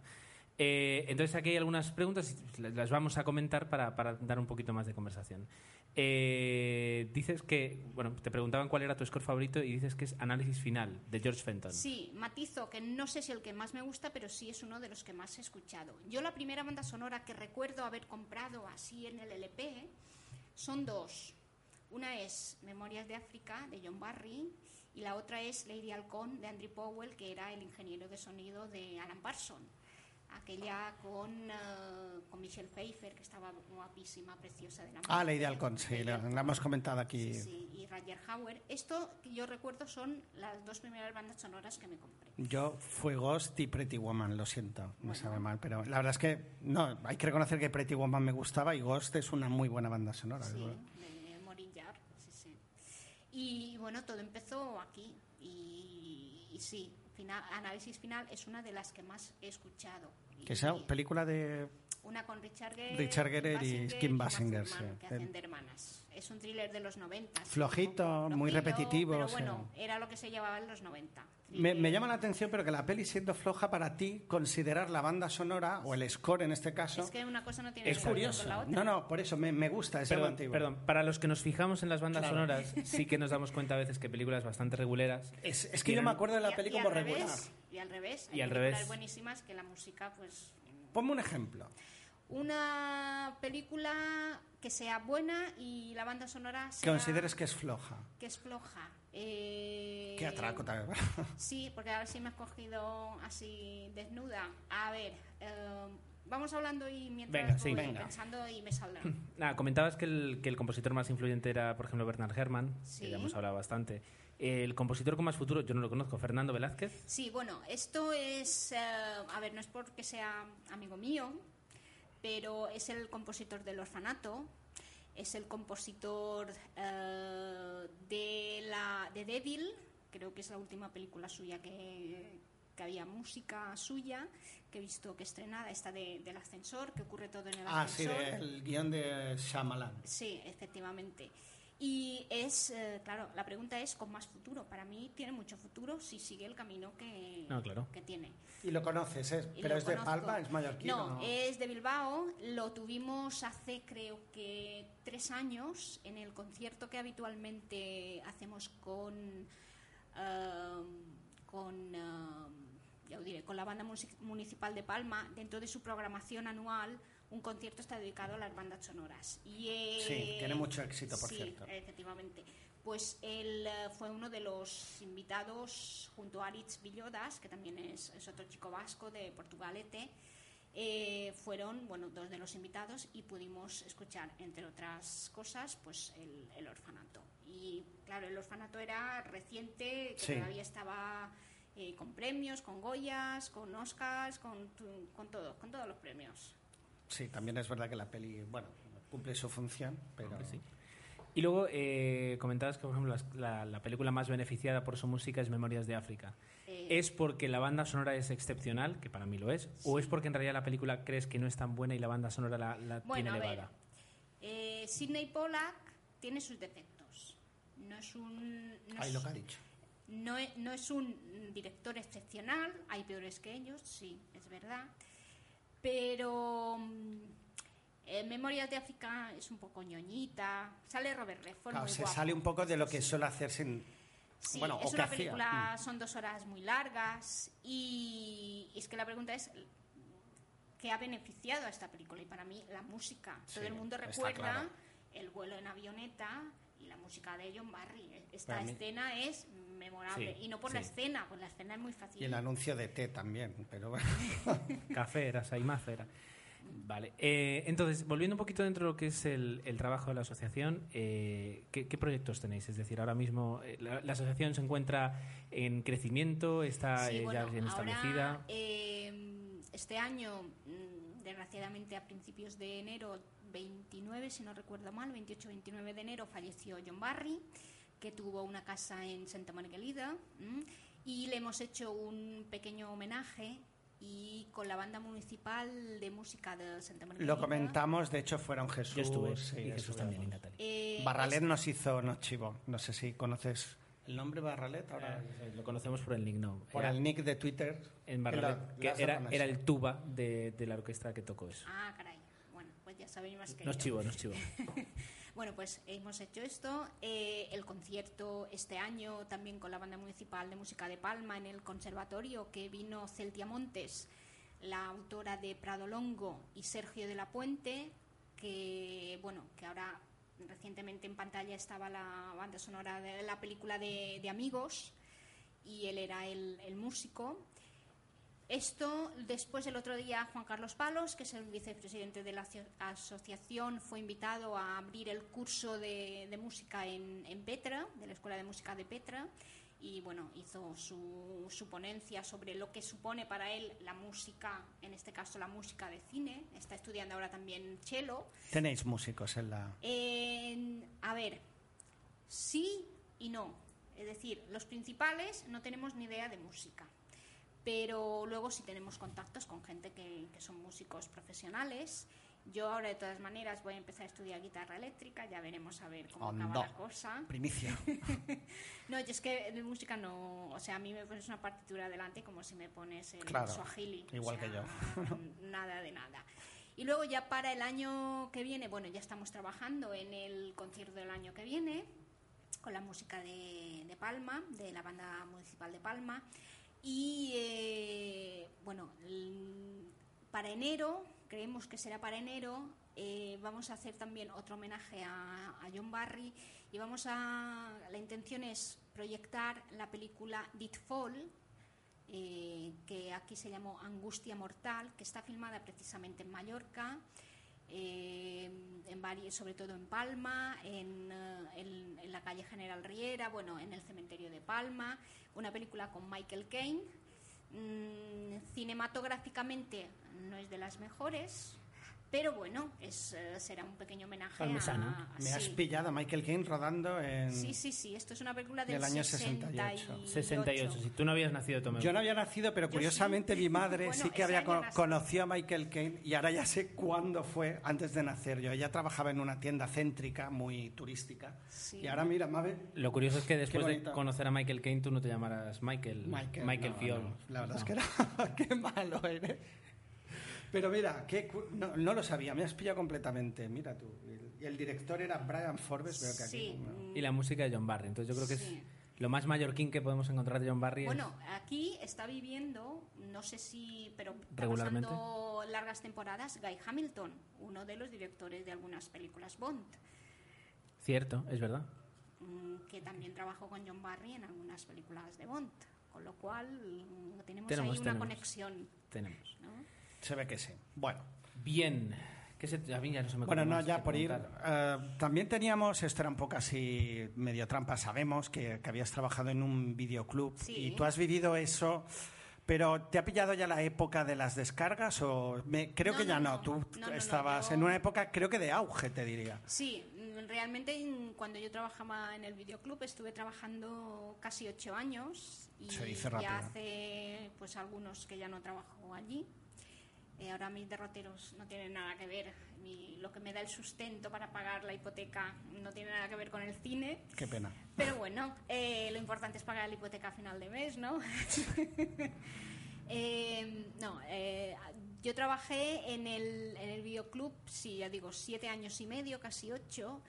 Eh, entonces aquí hay algunas preguntas y las vamos a comentar para, dar un poquito más de conversación. Eh, dices que, bueno, te preguntaban cuál era tu score favorito y dices que es Análisis Final de George Fenton. Sí, matizo que no sé si el que más me gusta, pero sí es uno de los que más he escuchado. Yo la primera banda sonora que recuerdo haber comprado así en el LP son dos. Una es Memorias de África de John Barry y la otra es Lady Halcón de Andrew Powell, que era el ingeniero de sonido de Alan Parsons aquella con, eh, con Michelle Pfeiffer, que estaba guapísima, preciosa de la Ah, Lady Halcón, sí, la, la hemos comentado aquí. Sí, sí, y Roger Hauer. Esto que yo recuerdo son las dos primeras bandas sonoras que me compré. Yo fue Ghost y Pretty Woman, lo siento, me sabe mal, pero la verdad es que no, hay que reconocer que Pretty Woman me gustaba y Ghost es una muy buena banda sonora. Sí, de Maureen sí, sí. Y bueno, todo empezó aquí y, y sí, final, Análisis Final es una de las que más he escuchado. Que sea película de... Una con Richard Gere, Richard Gere y Kim Basinger, sí. que hacen de hermanas. Es un thriller de los 90. Flojito, poco muy repetitivo. Pero sí. bueno, era lo que se llevaba en los 90. Me, me llama la atención, pero que la peli siendo floja para ti, considerar la banda sonora o el score en este caso. Es que una cosa no tiene Es curioso. con la otra. No, no, por eso me, me gusta ese Perdón, perdón, para los que nos fijamos en las bandas Claro. sonoras, sí que nos damos cuenta a veces que películas bastante reguleras. Es, es que yo me acuerdo de la peli y como al regular. revés, y al revés. Y al revés. buenísimas que la música, pues. Ponme un ejemplo. Una película que sea buena y la banda sonora Que sea. consideres que es floja. que es floja. Eh, Qué atraco también. Sí, porque ahora sí me has cogido así desnuda. A ver, eh, vamos hablando y mientras Venga, sí. Venga. pensando y me saldrá. Nada, comentabas que el, que el compositor más influyente era, por ejemplo, Bernard Herrmann, Sí. que ya hemos hablado bastante. El compositor con más futuro, yo no lo conozco, Fernando Velázquez. Sí, bueno, esto es, eh, a ver, no es porque sea amigo mío, pero es el compositor del orfanato, es el compositor eh, de la de Devil, creo que es la última película suya que, que había música suya, que he visto que estrenada, esta de, del ascensor, que ocurre todo en el Ah, sí, ascensor. del guion de Shyamalan. Sí, efectivamente. Y es, eh, claro, la pregunta es con más futuro. Para mí tiene mucho futuro si sigue el camino que, No, claro. que tiene. Y lo conoces, ¿eh? Y pero es de. Palma, es mallorquino. No, es de Bilbao. Lo tuvimos hace creo que tres años en el concierto que habitualmente hacemos con um, con um, ya os diré, con la banda municipal de Palma. Dentro de su programación anual, un concierto está dedicado a las bandas sonoras. Y eh, Sí, tiene mucho éxito, por sí, cierto. efectivamente. Pues él eh, fue uno de los invitados junto a Aritz Villodas, que también es, es otro chico vasco de Portugalete. Eh, fueron bueno dos de los invitados y pudimos escuchar entre otras cosas pues el, el orfanato y claro el orfanato era reciente que Sí. todavía estaba eh, con premios con goyas con oscars con, con todo con todos los premios Sí, también es verdad que la peli, bueno, cumple su función, pero... Hombre, sí. Y luego eh, comentabas que, por ejemplo, la, la película más beneficiada por su música es Memorias de África. Eh, ¿Es porque la banda sonora es excepcional, que para mí lo es? ¿O es porque en realidad la película crees que no es tan buena y la banda sonora la, la Bueno, tiene elevada? Eh, Sidney Pollack tiene sus defectos. No es un. No Ahí es, lo que ha dicho. no es- no es un director excepcional, hay peores que ellos, sí, es verdad. Pero. mm, eh, Memorias de África es un poco ñoñita. Sale Robert Redford. Claro, muy se guapo. sale un poco de lo que suele hacer sin... Sí, bueno, o es que una hacía. película, son dos horas muy largas y, es que la pregunta es ¿qué ha beneficiado a esta película? Y para mí la música. Todo Sí, el mundo recuerda claro. el vuelo en avioneta la música de John Barry. Esta Para mí- escena es memorable Sí, y no por la escena, pues la escena es muy fácil. Y el anuncio de té también, pero bueno. Café era, Saimazo era. Vale. eh, entonces, volviendo un poquito dentro de lo que es el, el trabajo de la asociación, eh, ¿qué, qué proyectos tenéis? Es decir, ahora mismo eh, la, la asociación se encuentra en crecimiento, está Sí, eh, bueno, ya bien ahora, establecida. eh, este año, mm, desgraciadamente a principios de enero 29, si no recuerdo mal, 28-29 de enero falleció John Barry, que tuvo una casa en Santa Margalida, mm, y le hemos hecho un pequeño homenaje y con la banda municipal de música de Santa Margalida. Lo comentamos, de hecho fueron Jesús. Yo estuve, sí, y Jesús también, y Natalia. Eh, Barralet nos hizo, nos chivo. No sé si conoces El nombre Barralet ahora... Eh, lo conocemos por el nick, no. por Era el nick de Twitter. en Barralet, la- que era, era el tuba de, de la orquesta que tocó eso. Ah, caray. Bueno, pues ya sabéis más que No es yo. chivo, no es chivo. Bueno, pues hemos hecho esto. Eh, el concierto este año también con la Banda Municipal de Música de Palma en el conservatorio, que vino Celtia Montes, la autora de Prado Longo, y Sergio de la Puente, que, bueno, que ahora recientemente en pantalla estaba la banda sonora de la película de, de Amigos, y él era el, el músico. Esto, después el otro día, Juan Carlos Palos, que es el vicepresidente de la aso- asociación, fue invitado a abrir el curso de, de música en, en Petra, de la Escuela de Música de Petra, y bueno, hizo su, su ponencia sobre lo que supone para él la música, en este caso la música de cine. Está estudiando ahora también cello. Tenéis músicos en la... A ver, sí y no. Es decir, los principales no tenemos ni idea de música. Pero luego sí tenemos contactos con gente que, que son músicos profesionales. Yo ahora de todas maneras voy a empezar a estudiar guitarra eléctrica, ya veremos a ver cómo acaba Anda. la cosa. Primicia. No, yo es que de música no, o sea, a mí me pones una partitura delante como si me pones el Claro, Swahili. o igual que yo. nada de nada. Y luego ya para el año que viene, bueno, ya estamos trabajando en el concierto del año que viene con la música de, de Palma, de la banda municipal de Palma. Y eh, bueno, para enero, creemos que será para enero, eh, vamos a hacer también otro homenaje a, John Barry y vamos a. La intención es proyectar la película Did Fall, eh, que aquí se llamó Angustia Mortal, que está filmada precisamente en Mallorca, eh, en sobre todo en Palma, en, en- en la calle General Riera, bueno, en el cementerio de Palma, una película con Michael Caine. Mm, cinematográficamente no es de las mejores, pero bueno, es, eh, será un pequeño homenaje Parmesana. a... Me has sí. pillado a Michael Caine rodando en... Sí, sí, sí, esto es una película del, Del año 68. 68. Si tú no habías nacido, Tomeu. Yo no había nacido, pero curiosamente sí. mi madre Bueno, sí que había año co- nací. conocido a Michael Caine y ahora ya sé cuándo fue antes de nacer yo. Ella trabajaba en una tienda céntrica muy turística Sí. y ahora mira, Mabe, Lo curioso es que después de conocer a Michael Caine, tú no te llamarás Michael, Michael, no, Fiol. no, la verdad No. es que era, qué malo eres. Pero mira, qué cu- no, no lo sabía, me has pillado completamente. Mira tú. Y el director era Brian Forbes, veo que aquí. Sí, no. mm, Y la música de John Barry. Entonces yo creo que Sí. es lo más mallorquín que podemos encontrar de John Barry. es- Bueno, aquí está viviendo, no sé si, pero está Regularmente. pasando largas temporadas, Guy Hamilton, uno de los directores de algunas películas Bond, Cierto, es verdad. mm, que también trabajó con John Barry en algunas películas de Bond. Con lo cual, mm, tenemos, Tenemos, ahí una tenemos. conexión. Tenemos. ¿no? Se ve que sí. Bueno. Bien. ¿Qué se, a mí ya no se me Bueno, no, ya que por ir. eh, también teníamos, esto era un poco así medio trampa, sabemos que, que habías trabajado en un videoclub Sí. y tú has vivido eso, pero ¿te ha pillado ya la época de las descargas o me- creo No, que ya no, tú No, no, no, estabas yo- en una época creo que de auge, te diría. Sí, mm, realmente cuando yo trabajaba en el videoclub estuve trabajando casi ocho años y Se dice rápido. ya hace pues algunos que ya no trabajo allí. Eh, ahora mis derroteros no tienen nada que ver, mi- lo que me da el sustento para pagar la hipoteca no tiene nada que ver con el cine. Qué pena. Pero bueno, eh, lo importante es pagar la hipoteca a final de mes, ¿no? Eh, no, yo trabajé en el, en el videoclub, sí, ya digo, siete años y medio, casi ocho.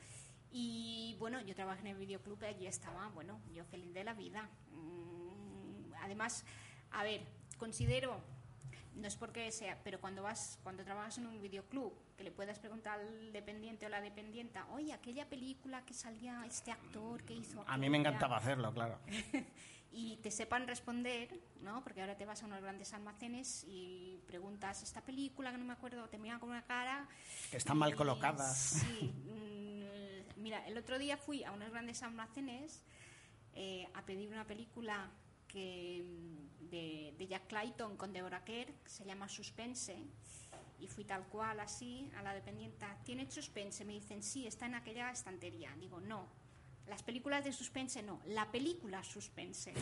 Y bueno, yo trabajé en el videoclub y allí estaba, bueno, yo feliz de la vida. Mm, Además, a ver, considero, no es porque sea, pero cuando vas, cuando trabajas en un videoclub, que le puedas preguntar al dependiente o la dependienta, oye, aquella película que salía este actor que hizo. A mí me aquella", encantaba hacerlo, claro. y te sepan responder, ¿no? Porque ahora te vas a unos grandes almacenes y preguntas esta película que no me acuerdo, te miran con una cara Que están mal colocadas. Sí. mm, mira, el otro día fui a unos grandes almacenes eh, a pedir una película de, Jack Clayton con Deborah Kerr, se llama Suspense. Y fui tal cual, así, a la dependienta. ¿Tiene suspense? Me dicen, sí, está en aquella estantería. Digo, no. Las películas de suspense no, la película suspense.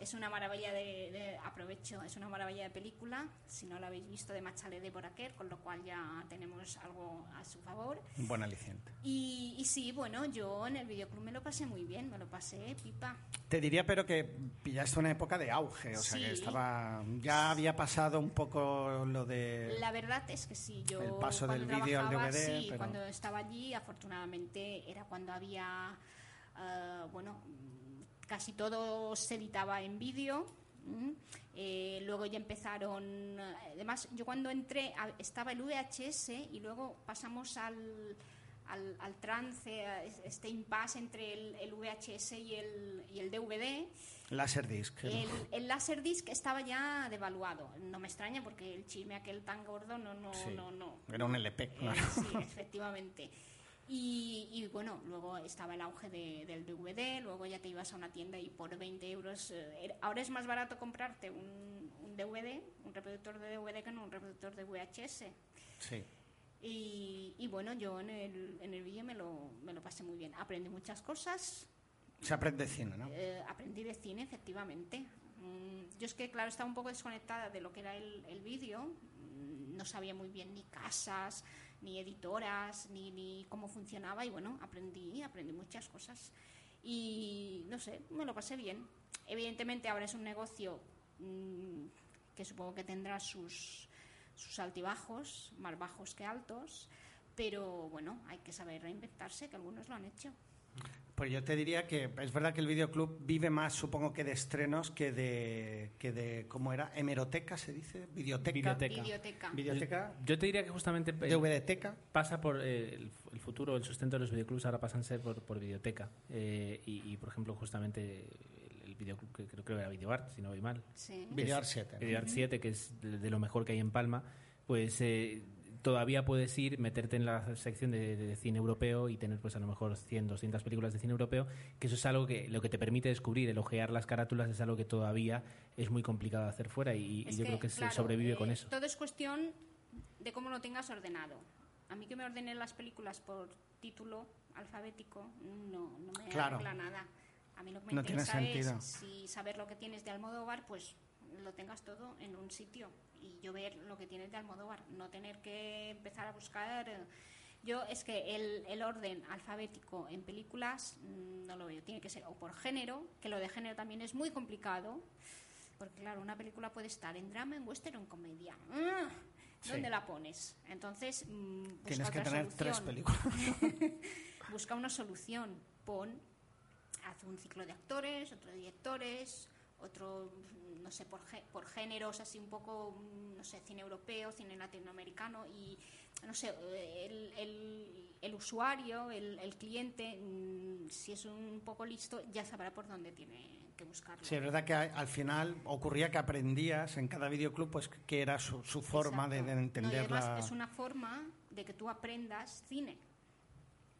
Es una maravilla de, de- aprovecho, es una maravilla de película, si no la habéis visto, de Machale de Boraquer, con lo cual ya tenemos algo a su favor. Un buen aliciente. Y, y sí, bueno, yo en el videoclub me lo pasé muy bien, me lo pasé pipa. Te diría, pero que pillaste una época de auge, o sea, que estaba, ya había pasado un poco lo de... La verdad es que sí, yo El paso del vídeo al DVD, sí, pero- cuando estaba allí, afortunadamente era cuando había, eh, bueno, casi todo se editaba en vídeo. Eh, luego ya empezaron, además yo cuando entré estaba el VHS y luego pasamos al, al, al trance, a este impasse entre el, el VHS y el, y el DVD. Laserdisc. El, el Laserdisc estaba ya devaluado. No me extraña porque el chisme aquel tan gordo no, no, Sí. no, no. Era un LP, Eh, claro. sí, efectivamente. Y, y, bueno, luego estaba el auge de- del DVD, luego ya te ibas a una tienda y por 20 euros. eh, ahora es más barato comprarte un, un DVD, un reproductor de DVD que no un reproductor de VHS. Sí. Y, y bueno, yo en el, en el vídeo me lo, me lo pasé muy bien. Aprendí muchas cosas, Se aprende cine, ¿no? eh, aprendí de cine, efectivamente. Mm, yo es que, claro, estaba un poco desconectada de lo que era el, el vídeo. Mm, No sabía muy bien ni casas, ni editoras, ni, ni cómo funcionaba. Y bueno, aprendí, aprendí muchas cosas. Y no sé, me lo pasé bien. Evidentemente ahora es un negocio mm, que supongo que tendrá sus, sus altibajos, más bajos que altos. Pero bueno, hay que saber reinventarse, que algunos lo han hecho. Pues yo te diría que es verdad que el videoclub vive más, supongo que de estrenos que de, que de ¿cómo era? Hemeroteca, se dice, videoteca. Videoteca. Videoteca. Videoteca, Yo te diría que justamente eh, DVDteca. pasa por eh, el, el futuro, el sustento de los videoclubs ahora pasan a ser por, por videoteca. Eh, y, y, por ejemplo, justamente el, el videoclub que creo que era Videoart, si no voy mal. Sí. Videoart 7. ¿no? Videoart 7, que es de, de lo mejor que hay en Palma, pues eh, todavía puedes ir, meterte en la sección de, de cine europeo y tener pues a lo mejor 100, 200 películas de cine europeo, que eso es algo que lo que te permite descubrir, el ojear las carátulas es algo que todavía es muy complicado de hacer fuera y, yo que, creo que se sobrevive eh, con eso. Todo es cuestión de cómo lo tengas ordenado. A mí que me ordenen las películas por título alfabético no, no me Claro. arregla nada. A mí lo que me No interesa es si saber lo que tienes de Almodóvar, pues lo tengas todo en un sitio y yo ver lo que tienes de Almodóvar, no tener que empezar a buscar. eh, Yo es que el, el orden alfabético en películas mm, no lo veo, tiene que ser o por género, que lo de género también es muy complicado, porque claro, una película puede estar en drama, en western o en comedia. ¡Ah! ¿Dónde Sí. la pones? Entonces, mm, busca Tienes que tener tres películas. Busca una solución. Pon, haz un ciclo de actores, otro de directores, otro, mm, no sé, por, por géneros, así un poco, mm, no sé, cine europeo, cine latinoamericano y, no sé, el, el- el usuario, el, el cliente, mm, si es un poco listo, ya sabrá por dónde tiene que buscarlo. Sí, es verdad que al final ocurría que aprendías en cada videoclub pues que era su, su forma de, de Exacto. No, y entender además la... es una forma de que tú aprendas cine.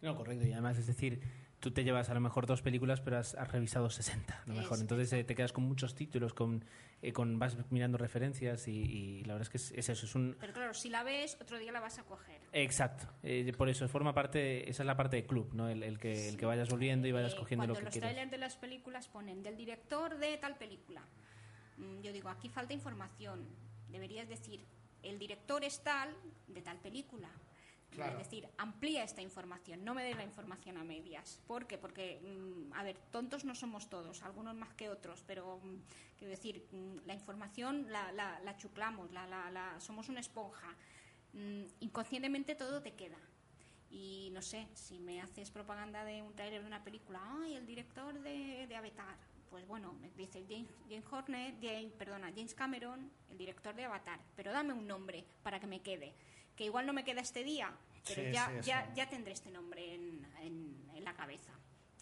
No, correcto. Y además, es decir, tú te llevas a lo mejor dos películas, pero has, has revisado 60, a lo mejor. Entonces eh, te quedas con muchos títulos, con, eh, con vas mirando referencias y, y la verdad es que es, es eso, es un... Pero claro, si la ves, otro día la vas a coger. Exacto. Eh, por eso forma parte, esa es la parte de club, ¿no? El, el que, el que vayas volviendo y vayas Eh, cogiendo lo cuando que los quieres. trailers de las películas ponen del director de tal película. Mm, Yo digo, aquí falta información. Deberías decir, el director es tal de tal película. Es decir, amplía esta información, no me des la información a medias. ¿Por qué? Porque, mm, a ver, tontos no somos todos, algunos más que otros, pero mm, quiero decir, mm, la información la, la, la chuclamos, la, la, somos una esponja. Inconscientemente todo te queda. Y no sé, si me haces propaganda de un trailer de una película, ¡ay, el director de, de Avatar! Pues bueno, me dice James, James Horner, James, perdona, James Cameron, el director de Avatar, pero dame un nombre para que me quede. Que igual no me queda este día, pero Sí, ya, sí, ya, ya tendré este nombre en, en, en la cabeza.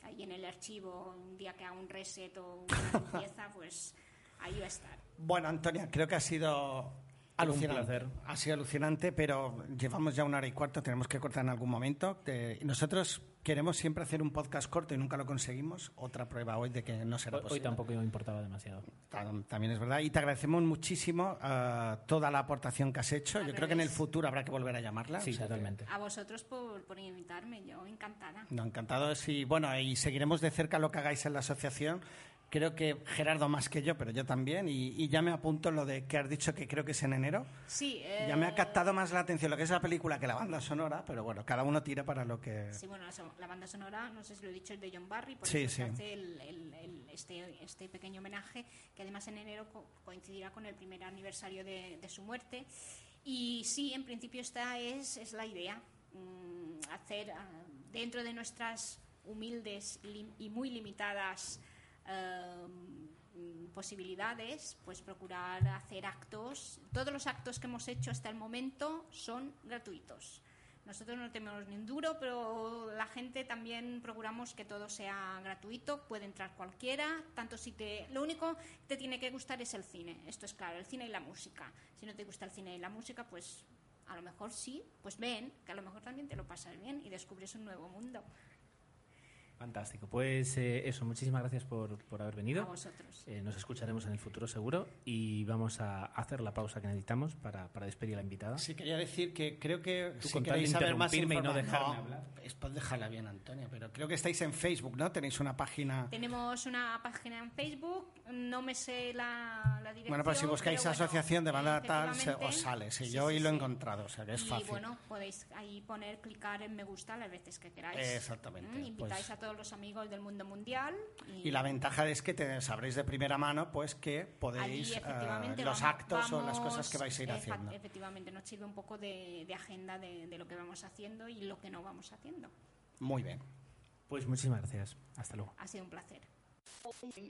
Ahí en el archivo, un día que haga un reset o una limpieza, pues ahí va a estar. Bueno, Antonia, creo que ha sido alucinante. Ha sido alucinante, pero llevamos ya una hora y cuarto, tenemos que cortar en algún momento. Eh, nosotros queremos siempre hacer un podcast corto y nunca lo conseguimos. Otra prueba hoy de que no será Hoy, hoy posible. tampoco me importaba demasiado. Tam- También es verdad. Y te agradecemos muchísimo eh, toda la aportación que has hecho. Al Yo creo que en el futuro habrá que volver a llamarla. Sí, O sea que- totalmente. A vosotros por, por invitarme, yo encantada. No, encantados y bueno, y seguiremos de cerca lo que hagáis en la asociación creo que Gerardo más que yo, pero yo también, y, y ya me apunto lo de que has dicho que creo que es en enero. Sí, Ya me ha eh, captado más la atención lo que es la película que la banda sonora, pero bueno, cada uno tira para lo que... Sí, bueno, la, banda sonora, no sé si lo he dicho, es de John Barry, por Sí, eso sí. hace el- el- el- este, este pequeño homenaje, que además en enero co- coincidirá con el primer aniversario de, de su muerte. Y sí, en principio esta es, es la idea, mm, hacer ah, dentro de nuestras humildes y muy limitadas mm, posibilidades, pues procurar hacer actos. Todos los actos que hemos hecho hasta el momento son gratuitos. Nosotros no tenemos ni un duro, pero la gente también procuramos que todo sea gratuito, puede entrar cualquiera, tanto si te... Lo único que te tiene que gustar es el cine, esto es claro, el cine y la música. Si no te gusta el cine y la música, pues a lo mejor sí, pues ven, que a lo mejor también te lo pasas bien y descubres un nuevo mundo. Fantástico. Pues eh, eso, muchísimas gracias por, por haber A venido. vosotros. Eh, nos escucharemos en el futuro seguro y vamos a hacer la pausa que necesitamos para, para despedir a la invitada. Sí, quería decir que creo que Tú si queréis saber más interrumpirme y no informa- dejarme hablar. Es por dejarla bien, Antonio, pero creo que estáis en Facebook, ¿no? Tenéis una página... Tenemos una página en Facebook, no me sé la, la dirección. Bueno, pues si buscáis pero bueno, Asociación de Banda Tal, se- os sale. Sí, sí, yo sí, hoy lo he sí. encontrado, o sea que es y fácil. bueno, podéis ahí poner, clicar en me gusta las veces que queráis. Exactamente, Mm, Invitáis pues- a todos los amigos del mundo mundial. Y, Y la ventaja es que te sabréis de primera mano pues que allí, podéis eh, efectivamente, los vamos- actos o las cosas que vais a ir efa- haciendo. Efectivamente, nos sirve un poco de, de agenda de, de lo que vamos haciendo y lo que no vamos haciendo. Muy bien. Pues muchísimas gracias. Hasta luego. Ha sido un placer.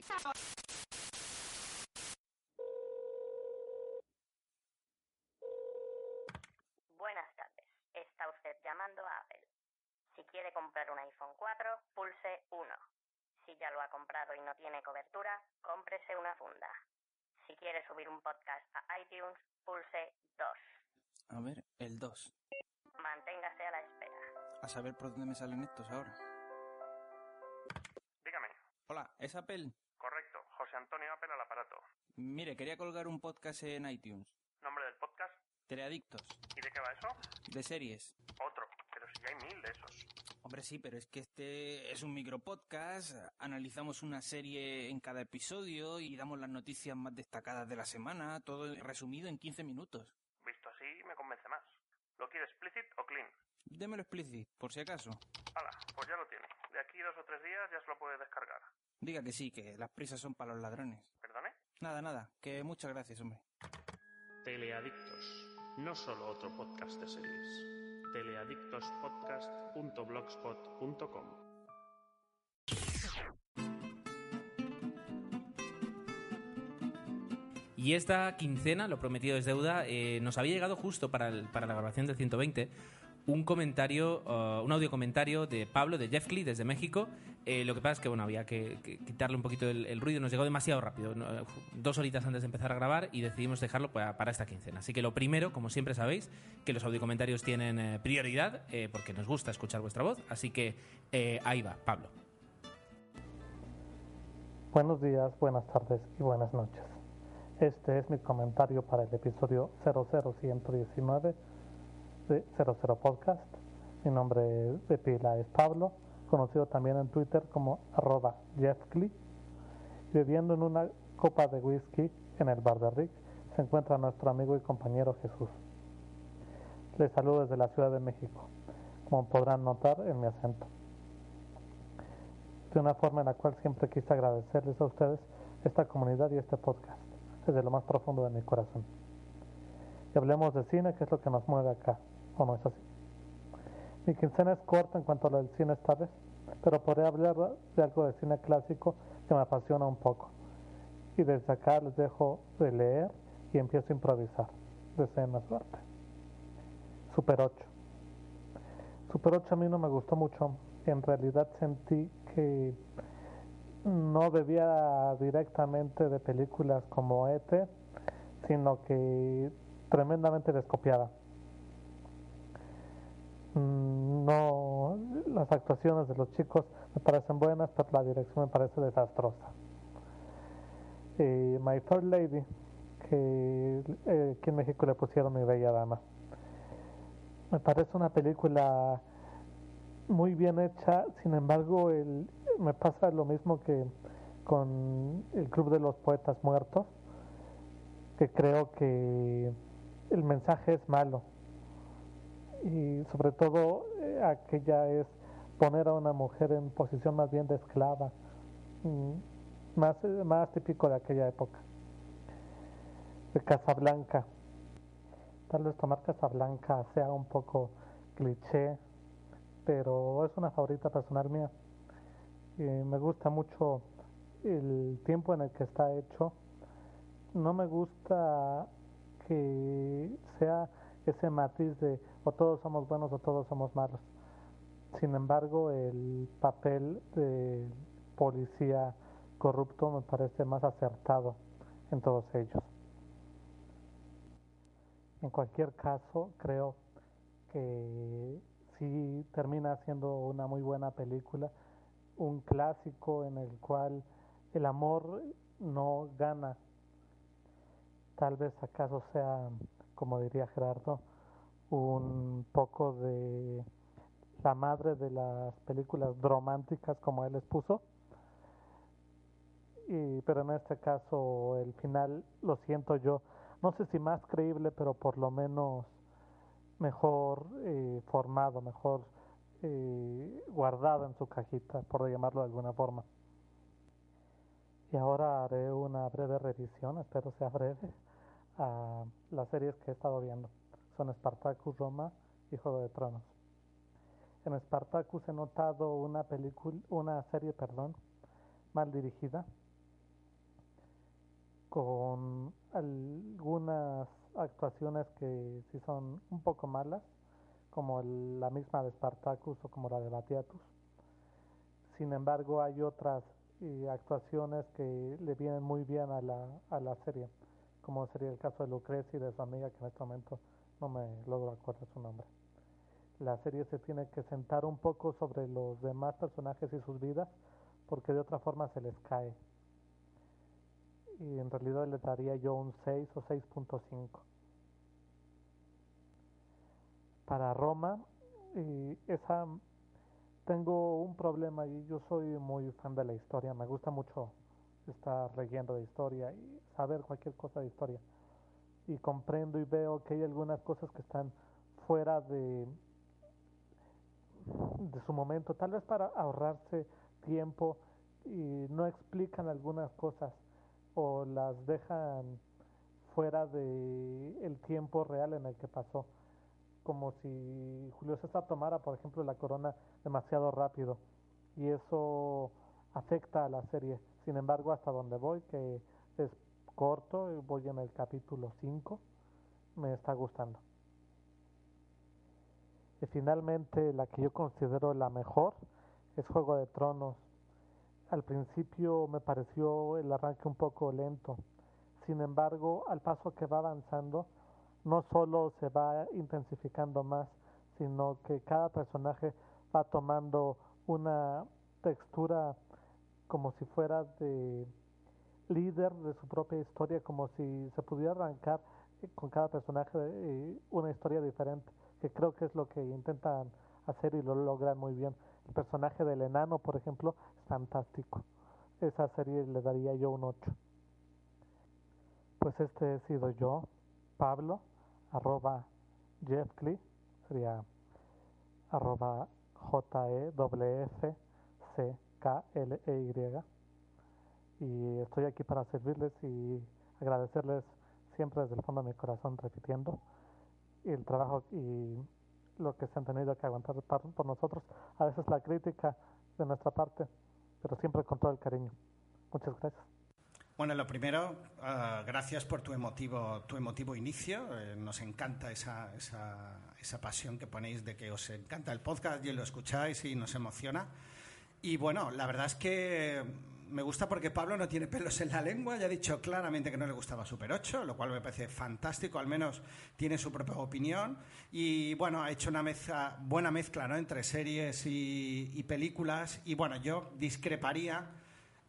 Buenas tardes. Está usted llamando a Apple. Si quiere comprar un iPhone 4, pulse 1. Si ya lo ha comprado y no tiene cobertura, cómprese una funda. Si quiere subir un podcast a iTunes, pulse 2. A ver, el 2. Manténgase a la espera. A saber por dónde me salen estos ahora. Dígame. Hola, ¿es Apple? Correcto. José Antonio Apple al aparato. Mire, quería colgar un podcast en iTunes. Nombre del podcast. Teleadictos. ¿Y de qué va eso? De series. Ya hay mil de esos. Hombre, sí, pero es que este es un micropodcast. Analizamos una serie en cada episodio y damos las noticias más destacadas de la semana, todo resumido en 15 minutos. Visto así, me convence más. ¿Lo quiere explicit o clean? Démelo explicit, por si acaso. Hala, pues ya lo tiene. De aquí dos o tres días ya se lo puede descargar. Diga que sí, que las prisas son para los ladrones. ¿Perdone? Nada, nada, que muchas gracias, hombre. Teleadictos, no solo otro podcast de series. teleadictospodcast.blogspot.com Y esta quincena, lo prometido es deuda, eh, nos había llegado justo para, para la grabación del 120 un comentario, uh, un audio comentario de Pablo, de Jeff desde México. Eh, lo que pasa es que bueno, había que, quitarle un poquito el, ruido, nos llegó demasiado rápido, dos horitas antes de empezar a grabar y decidimos dejarlo para, esta quincena. Así que lo primero, como siempre sabéis, que los audio comentarios tienen eh, prioridad eh, porque nos gusta escuchar vuestra voz. Así que ahí va, Pablo. Buenos días, buenas tardes y buenas noches. Este es mi comentario para el episodio 00119 de 00 Podcast. Mi nombre de pila es Pablo, conocido también en Twitter como arroba jeffclee. Bebiendo en una copa de whisky en el bar de Rick se encuentra nuestro amigo y compañero Jesús. Les saludo desde la Ciudad de México, como podrán notar en mi acento de una forma en la cual siempre quise agradecerles a ustedes esta comunidad y este podcast, desde lo más profundo de mi corazón. Y hablemos de cine, que es lo que nos mueve acá, ¿o no es así? Mi quincena es corta en cuanto a lo del cine esta vez, pero podré hablar de algo de cine clásico que me apasiona un poco. Y desde acá les dejo de leer y empiezo a improvisar. Deseenme suerte. Super 8. Super 8 a mí no me gustó mucho. En realidad sentí que no bebía directamente de películas como ET, sino que tremendamente descopiada. Mm, No, las actuaciones de los chicos me parecen buenas, pero la dirección me parece desastrosa. Eh, My Third Lady, que eh, aquí en México le pusieron Mi Bella Dama. Me parece una película muy bien hecha, sin embargo, me pasa lo mismo que con el Club de los Poetas Muertos, que creo que el mensaje es malo. Y sobre todo eh, aquella es poner a una mujer en posición más bien de esclava, mm, más, más típico de aquella época. De Casablanca. Tal vez tomar Casablanca sea un poco cliché, pero es una favorita personal mía. Y me gusta mucho el tiempo en el que está hecho. No me gusta que sea ese matiz de o todos somos buenos o todos somos malos. Sin embargo, el papel de policía corrupto me parece más acertado en todos ellos. En cualquier caso, creo que sí termina siendo una muy buena película, un clásico en el cual el amor no gana. Tal vez acaso sea, como diría Gerardo, un poco de la madre de las películas románticas como él les puso. Y, pero en este caso el final lo siento yo, no sé si más creíble, pero por lo menos mejor eh, formado, mejor eh, guardado en su cajita, por llamarlo de alguna forma. Y ahora haré una breve revisión, espero sea breve, a las series que he estado viendo. Son Spartacus, Roma y Juego de Tronos. En Spartacus he notado una película, una serie, perdón, mal dirigida, con algunas actuaciones que sí son un poco malas, como la misma de Spartacus o como la de Batiatus. Sin embargo, hay otras eh, actuaciones que le vienen muy bien a la, a la serie, como sería el caso de Lucrecia y de su amiga, que en este momento no me logro acordar su nombre. La serie se tiene que sentar un poco sobre los demás personajes y sus vidas, porque de otra forma se les cae. Y en realidad le daría yo un 6 o 6.5 para Roma y esa tengo un problema y yo soy muy fan de la historia, me gusta mucho estar leyendo de historia y saber cualquier cosa de historia. Y comprendo y veo que hay algunas cosas que están fuera de, de su momento, tal vez para ahorrarse tiempo y no explican algunas cosas o las dejan fuera de el tiempo real en el que pasó como si Julio César tomara, por ejemplo, la corona demasiado rápido y eso afecta a la serie. Sin embargo, hasta donde voy, que es corto, voy en el capítulo 5, me está gustando. Y finalmente, la que yo considero la mejor es Juego de Tronos. Al principio me pareció el arranque un poco lento. Sin embargo, al paso que va avanzando, no solo se va intensificando más, sino que cada personaje va tomando una textura como si fuera de líder de su propia historia, como si se pudiera arrancar con cada personaje eh, una historia diferente, que creo que es lo que intentan hacer y lo logran muy bien. El personaje del enano, por ejemplo, es fantástico. Esa serie le daría yo un 8. Pues este he sido yo, Pablo, arroba Jeffcly, sería arroba J-E-F-C-K-L-E-Y. Y estoy aquí para servirles y agradecerles siempre desde el fondo de mi corazón, repitiendo, el trabajo y lo que se han tenido que aguantar por nosotros. A veces la crítica de nuestra parte, pero siempre con todo el cariño. Muchas gracias. Bueno, lo primero, uh, gracias por tu emotivo, tu emotivo inicio. Eh, nos encanta esa, esa, esa, pasión que ponéis de que os encanta el podcast y lo escucháis y nos emociona. Y bueno, la verdad es que me gusta porque Pablo no tiene pelos en la lengua, ya ha dicho claramente que no le gustaba Super 8, lo cual me parece fantástico, al menos tiene su propia opinión. Y bueno, ha hecho una mezcla, buena mezcla ¿no? entre series y, películas. Y bueno, yo discreparía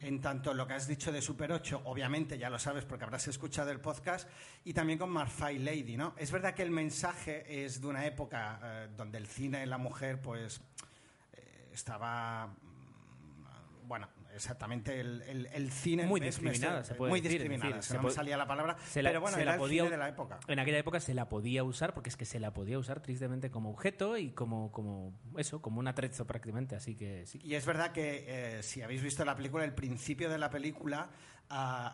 en tanto lo que has dicho de Super 8, obviamente ya lo sabes porque habrás escuchado el podcast, y también con Marfai Lady, ¿no? Es verdad que el mensaje es de una época eh, donde el cine y la mujer, pues, eh, estaba, mm, bueno, exactamente el, el- el cine. Muy discriminada, se puede Muy decir, discriminada, decir, se no me salía la palabra. Se la- pero bueno, se era la el podía- cine de la época. En aquella época se la podía usar porque es que se la podía usar tristemente como objeto y como, como eso, como un atrezo prácticamente. Así que sí. Y es verdad que eh, si habéis visto la película, el principio de la película,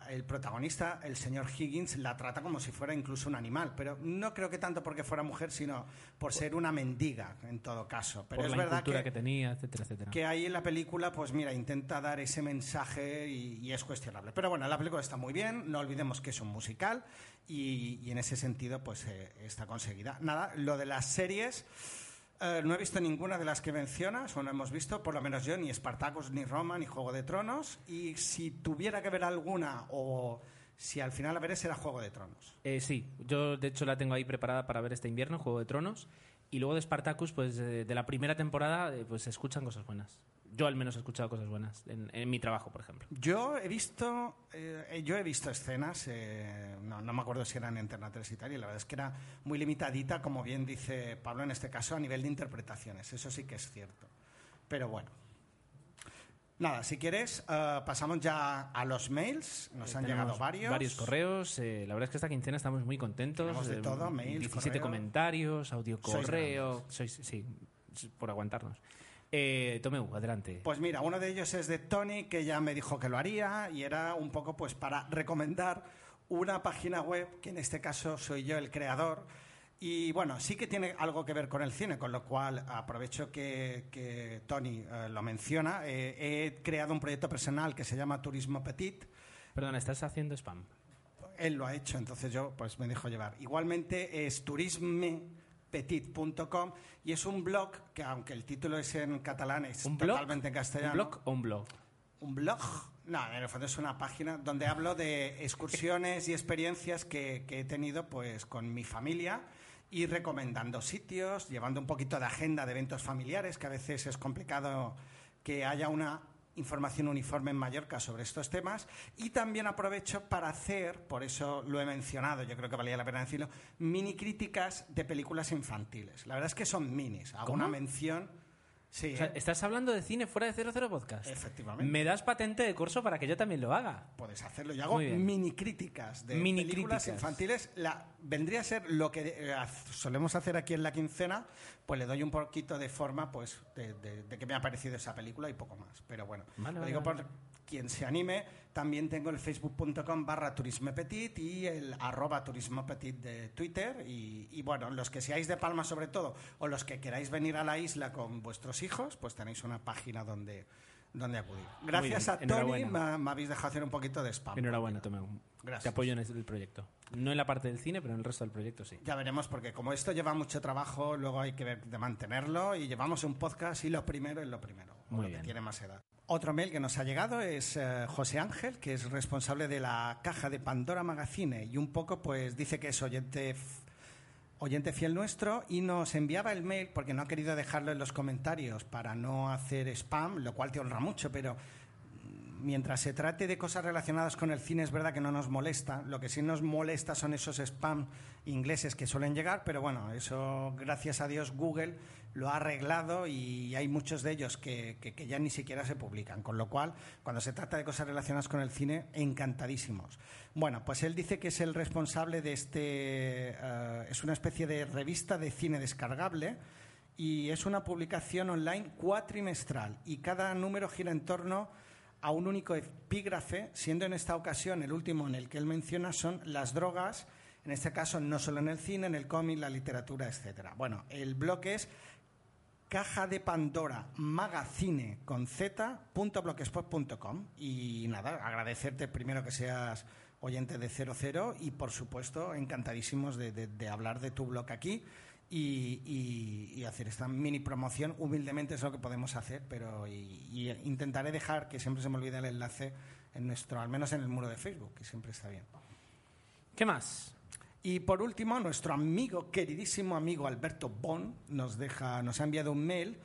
el protagonista, el señor Higgins, la trata como si fuera incluso un animal. Pero no creo que tanto porque fuera mujer, sino por ser una mendiga, en todo caso. Pero por es la verdad que, que, tenía, etcétera, etcétera. que ahí en la película, pues mira, intenta dar ese mensaje y, y es cuestionable. Pero bueno, la película está muy bien, no olvidemos que es un musical y, y en ese sentido, pues eh, está conseguida. Nada, lo de las series. Eh, no he visto ninguna de las que mencionas, o no hemos visto, por lo menos yo, ni Spartacus, ni Roma, ni Juego de Tronos. Y si tuviera que ver alguna, o si al final la veré, será Juego de Tronos. Eh, sí, yo de hecho la tengo ahí preparada para ver este invierno, Juego de Tronos. Y luego de Spartacus, pues eh, de la primera temporada, eh, pues se escuchan cosas buenas. Yo al menos he escuchado cosas buenas en, en mi trabajo, por ejemplo. Yo he visto, eh, yo he visto escenas, eh, no, no me acuerdo si eran en Antena 3 y tal, y la verdad es que era muy limitadita, como bien dice Pablo en este caso, a nivel de interpretaciones. Eso sí que es cierto. Pero bueno. Nada, si quieres, eh, pasamos ya a los mails. Nos han Eh, llegado varios. Varios correos. eh, la verdad es que esta quincena estamos muy contentos. Tenemos de eh, todo, mails, 17 correo. comentarios, audio Sois correo. Sois, sí, por aguantarnos. Eh, Tomeu, adelante. Pues mira, uno de ellos es de Tony, que ya me dijo que lo haría, y era un poco pues para recomendar una página web, que en este caso soy yo el creador. Y bueno, sí que tiene algo que ver con el cine, con lo cual aprovecho que, que Tony eh, lo menciona. Eh, he creado un proyecto personal que se llama Turismo Petit. Perdona, ¿estás haciendo spam? Él lo ha hecho, entonces yo pues me dejo llevar. Igualmente es turismepetit.com y es un blog que aunque el título es en catalán es ¿Un blog? totalmente en castellano. ¿Un blog o un blog? ¿Un blog? No, en el fondo es una página donde hablo de excursiones y experiencias que, que he tenido pues con mi familia y recomendando sitios, llevando un poquito de agenda de eventos familiares, que a veces es complicado que haya una información uniforme en Mallorca sobre estos temas y también aprovecho para hacer, por eso lo he mencionado, yo creo que valía la pena decirlo, mini críticas de películas infantiles. La verdad es que son minis, hago ¿Cómo? una mención. Sí, O sea, ¿eh? ¿Estás hablando de cine fuera de 00 Podcast? Efectivamente. ¿Me das patente de curso para que yo también lo haga? Puedes hacerlo. Yo hago mini críticas de Mini películas críticas. infantiles. La, vendría a ser lo que eh, solemos hacer aquí en la quincena, pues le doy un poquito de forma pues de, de- de que me ha parecido esa película y poco más. Pero bueno, Vale, lo digo vale. por quien se anime. También tengo el facebook.com barra turismepetit y el arroba turismopetit de Twitter. Y, y bueno, los que seáis de Palma sobre todo, o los que queráis venir a la isla con vuestros hijos, pues tenéis una página donde, donde acudir. Gracias a Tony, me, me habéis dejado hacer un poquito de spam. Enhorabuena, Tomeu. Gracias. Te apoyo en el proyecto. No en la parte del cine, pero en el resto del proyecto sí. Ya veremos, porque como esto lleva mucho trabajo, luego hay que ver de mantenerlo y llevamos un podcast y lo primero es lo primero, o Muy lo bien. que tiene más edad. Otro mail que nos ha llegado es eh, José Ángel, que es responsable de la caja de Pandora Magazine y un poco pues dice que es oyente oyente fiel nuestro y nos enviaba el mail porque no ha querido dejarlo en los comentarios para no hacer spam, lo cual te honra mucho, pero mientras se trate de cosas relacionadas con el cine es verdad que no nos molesta. Lo que sí nos molesta son esos spam ingleses que suelen llegar, pero bueno, eso gracias a Dios Google lo ha arreglado y hay muchos de ellos que, que- ya ni siquiera se publican. Con lo cual, cuando se trata de cosas relacionadas con el cine, encantadísimos. Bueno, pues él dice que es el responsable de este... eh, es una especie de revista de cine descargable y es una publicación online cuatrimestral y cada número gira en torno a un único epígrafe, siendo en esta ocasión el último en el que él menciona son las drogas, en este caso no solo en el cine, en el cómic, la literatura, etcétera. Bueno, el bloque es caja de Pandora magazine con z.blogspot.com y nada, agradecerte primero que seas oyente de 00 y por supuesto encantadísimos de, hablar de tu blog aquí y, hacer esta mini promoción. Humildemente es lo que podemos hacer pero y intentaré dejar que siempre se me olvide el enlace en nuestro al menos en el muro de Facebook que siempre está bien. ¿Qué más? Y por último, nuestro amigo, queridísimo amigo Alberto Bon, nos, deja, nos ha enviado un mail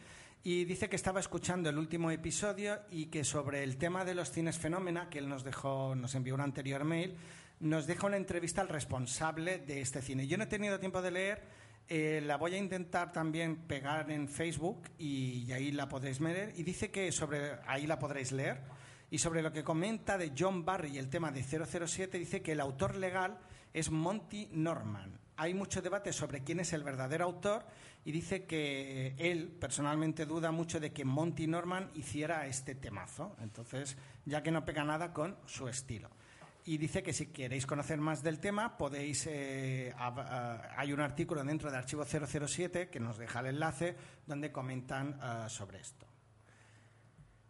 y dice que estaba escuchando el último episodio y que sobre el tema de los cines fenómena, que él nos dejó, nos envió un anterior mail, nos deja una entrevista al responsable de este cine. Yo no he tenido tiempo de leer, eh, la voy a intentar también pegar en Facebook y, ahí la podréis leer. Y dice que sobre ahí la podréis leer Y sobre lo que comenta de John Barry y el tema de 007, dice que el autor legal es Monty Norman. Hay mucho debate sobre quién es el verdadero autor y dice que él personalmente duda mucho de que Monty Norman hiciera este temazo. Entonces, ya que no pega nada con su estilo. Y dice que si queréis conocer más del tema, podéis. eh, hay un artículo dentro de Archivo 007 que nos deja el enlace donde comentan ah, sobre esto.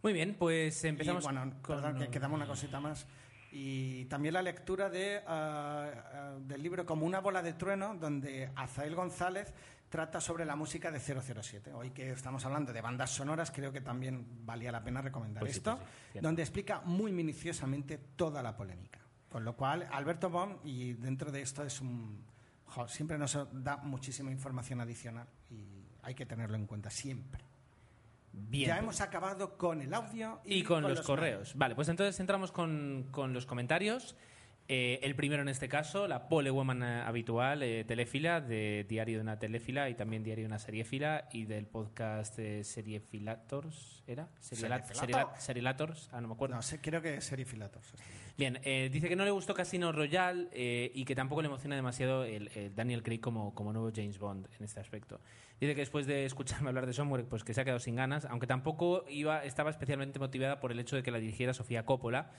Muy bien, pues empezamos Y, bueno, con... perdón, que quedamos una cosita más. Y también la lectura de, ah, del libro Como una bola de trueno, donde Azael González trata sobre la música de 007. Hoy que estamos hablando de bandas sonoras, creo que también valía la pena recomendar Pues sí, esto, pues sí, donde explica muy minuciosamente toda la polémica. Con lo cual, Alberto Bon, y dentro de esto es un... jo, siempre nos da muchísima información adicional y hay que tenerlo en cuenta siempre. Bien, ya pues. hemos acabado con el audio y, Y con, los, correos. Vale, pues entonces entramos con, con los comentarios. Eh, el primero en este caso, la Pole Woman eh, habitual, eh, telefila, de Diario de una Telefila y también Diario de una Seriefila y del podcast eh, Seriefilators, ¿era? Seriela- Serielators, ah, no me acuerdo. No sé, creo que es Serifilatos. Bien, eh, dice que no le gustó Casino Royale eh, y que tampoco le emociona demasiado el, el Daniel Craig como, como nuevo James Bond en este aspecto. Dice que después de escucharme hablar de Somewhere, pues que se ha quedado sin ganas, aunque tampoco iba, estaba especialmente motivada por el hecho de que la dirigiera Sofía Coppola.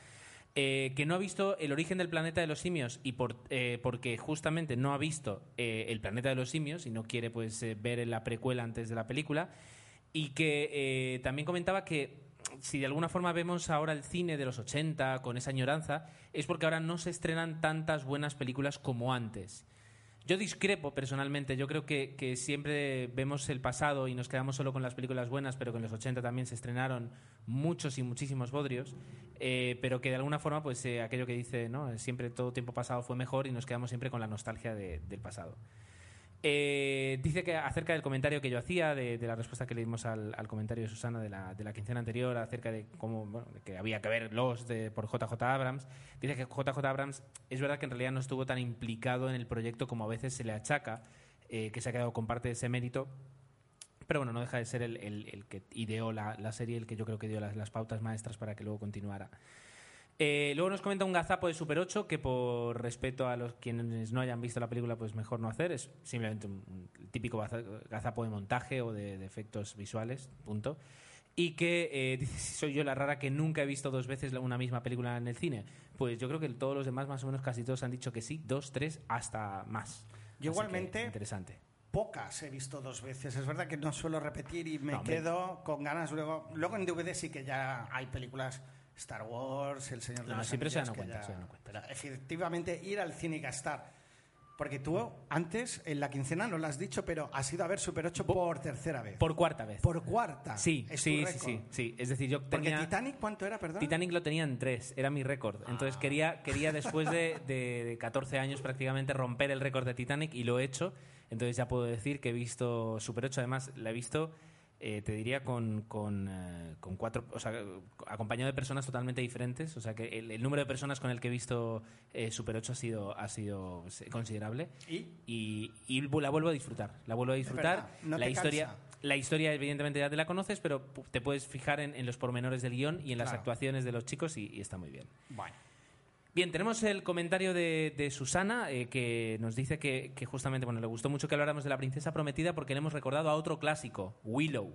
Eh, que no ha visto El origen del planeta de los simios y eh, porque justamente no ha visto eh, El planeta de los simios y no quiere pues ver la precuela antes de la película y que también comentaba que si de alguna forma vemos ahora el cine de los 80 con esa añoranza, es porque ahora no se estrenan tantas buenas películas como antes. Yo discrepo personalmente, yo creo que, que siempre vemos el pasado y nos quedamos solo con las películas buenas, pero que en los 80 también se estrenaron muchos y muchísimos bodrios, eh, pero que de alguna forma, pues eh, aquello que dice, ¿no? siempre todo tiempo pasado fue mejor y nos quedamos siempre con la nostalgia de- del pasado. Eh, dice que acerca del comentario que yo hacía, de, la respuesta que le dimos al, comentario de Susana de la, de quincena anterior, acerca de cómo que había que ver los de, por JJ Abrams, dice que JJ Abrams es verdad que en realidad no estuvo tan implicado en el proyecto como a veces se le achaca, eh, que se ha quedado con parte de ese mérito. Pero bueno, no deja de ser el, que ideó la, serie, el que yo creo que dio las pautas maestras para que luego continuara. Eh, luego nos comenta un gazapo de Super 8 que por respeto a los quienes no hayan visto la película pues mejor no hacer, es simplemente un, típico gaza- gazapo de montaje o de, de efectos visuales, punto. Y que eh, soy yo la rara que nunca he visto dos veces una misma película en el cine. Pues yo creo que todos los demás, más o menos casi todos han dicho que sí, dos, tres, hasta más. Yo Así igualmente- interesante. Pocas he visto dos veces. Es verdad que no suelo repetir y me No, quedo con ganas luego. Luego en DVD sí que ya hay películas Star Wars, El Señor de No, los siempre se Anillos, dan que cuenta, ya- se dan cuenta. Efectivamente ir al cine y gastar. Porque tú antes, en la quincena, no lo has dicho, pero has ido a ver Super 8 por tercera vez. Por cuarta vez. Por cuarta. Sí, Es sí, sí, sí, sí. Es decir, yo Porque tenía... Titanic, ¿cuánto era, perdón? Titanic lo tenía en tres, era mi récord. Entonces quería, quería después de, de- de 14 años prácticamente romper el récord de Titanic y lo he hecho. Entonces ya puedo decir que he visto Super 8, además la he visto, eh, te diría, con, con, eh, con cuatro, o sea, acompañado de personas totalmente diferentes. O sea que el, el número de personas con el que he visto eh, Super 8 ha sido, ha sido considerable. ¿Y? Y, y la vuelvo a disfrutar. La vuelvo a disfrutar. no la historia. cansa. La historia, evidentemente, ya te la conoces, pero te puedes fijar en, en los pormenores del guion y en las Claro. actuaciones de los chicos y, y está muy bien. Bueno. Bien, tenemos el comentario de, de Susana eh, que nos dice que, que justamente bueno, le gustó mucho que habláramos de la princesa prometida porque le hemos recordado a otro clásico, Willow.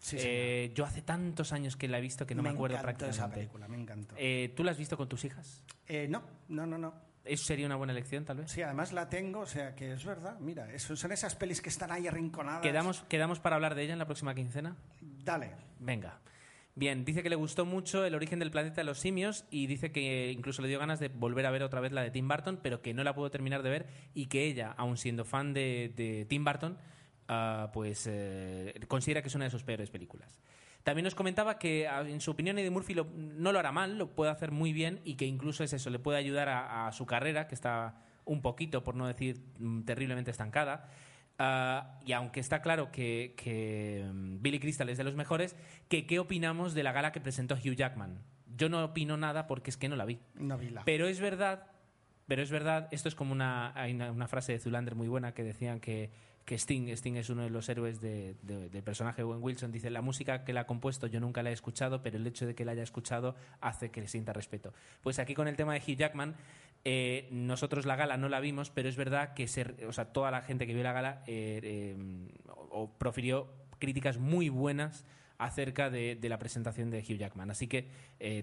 Sí, Eh, yo hace tantos años que la he visto que no me, acuerdo encantó prácticamente. esa película, me encantó. Eh, ¿Tú la has visto con tus hijas? Eh, no, no, no, no. ¿Eso sería una buena elección, tal vez? Sí, además la tengo, o sea que es verdad. Mira, eso, son esas pelis que están ahí arrinconadas. ¿Quedamos, ¿Quedamos para hablar de ella en la próxima quincena? Dale. Venga. Bien, dice que le gustó mucho El origen del planeta de los simios y dice que incluso le dio ganas de volver a ver otra vez la de Tim Burton, pero que no la pudo terminar de ver y que ella, aun siendo fan de, Tim Burton, ah, pues eh, considera que es una de sus peores películas. También nos comentaba que, ah, en su opinión, Eddie Murphy no lo hará mal, lo puede hacer muy bien y que incluso es eso, le puede ayudar a, a su carrera, que está un poquito, por no decir mm, terriblemente estancada. Ah, y aunque está claro que, que, mm, Billy Crystal es de los mejores, que qué opinamos de la gala que presentó Hugh Jackman. Yo no opino nada porque es que no la vi. No vi la. Pero es verdad, pero es verdad, esto es como una, hay una, una frase de Zulander muy buena que decían que, que Sting, Sting es uno de los héroes de- de- del personaje de Owen Wilson. Dice, la música que la ha compuesto yo nunca la he escuchado, pero el hecho de que la haya escuchado hace que le sienta respeto. Pues aquí con el tema de Hugh Jackman, eh, nosotros la gala no la vimos, pero es verdad que se, o sea, toda la gente que vio la gala eh, eh, o- o profirió críticas muy buenas acerca de, de la presentación de Hugh Jackman. Así que,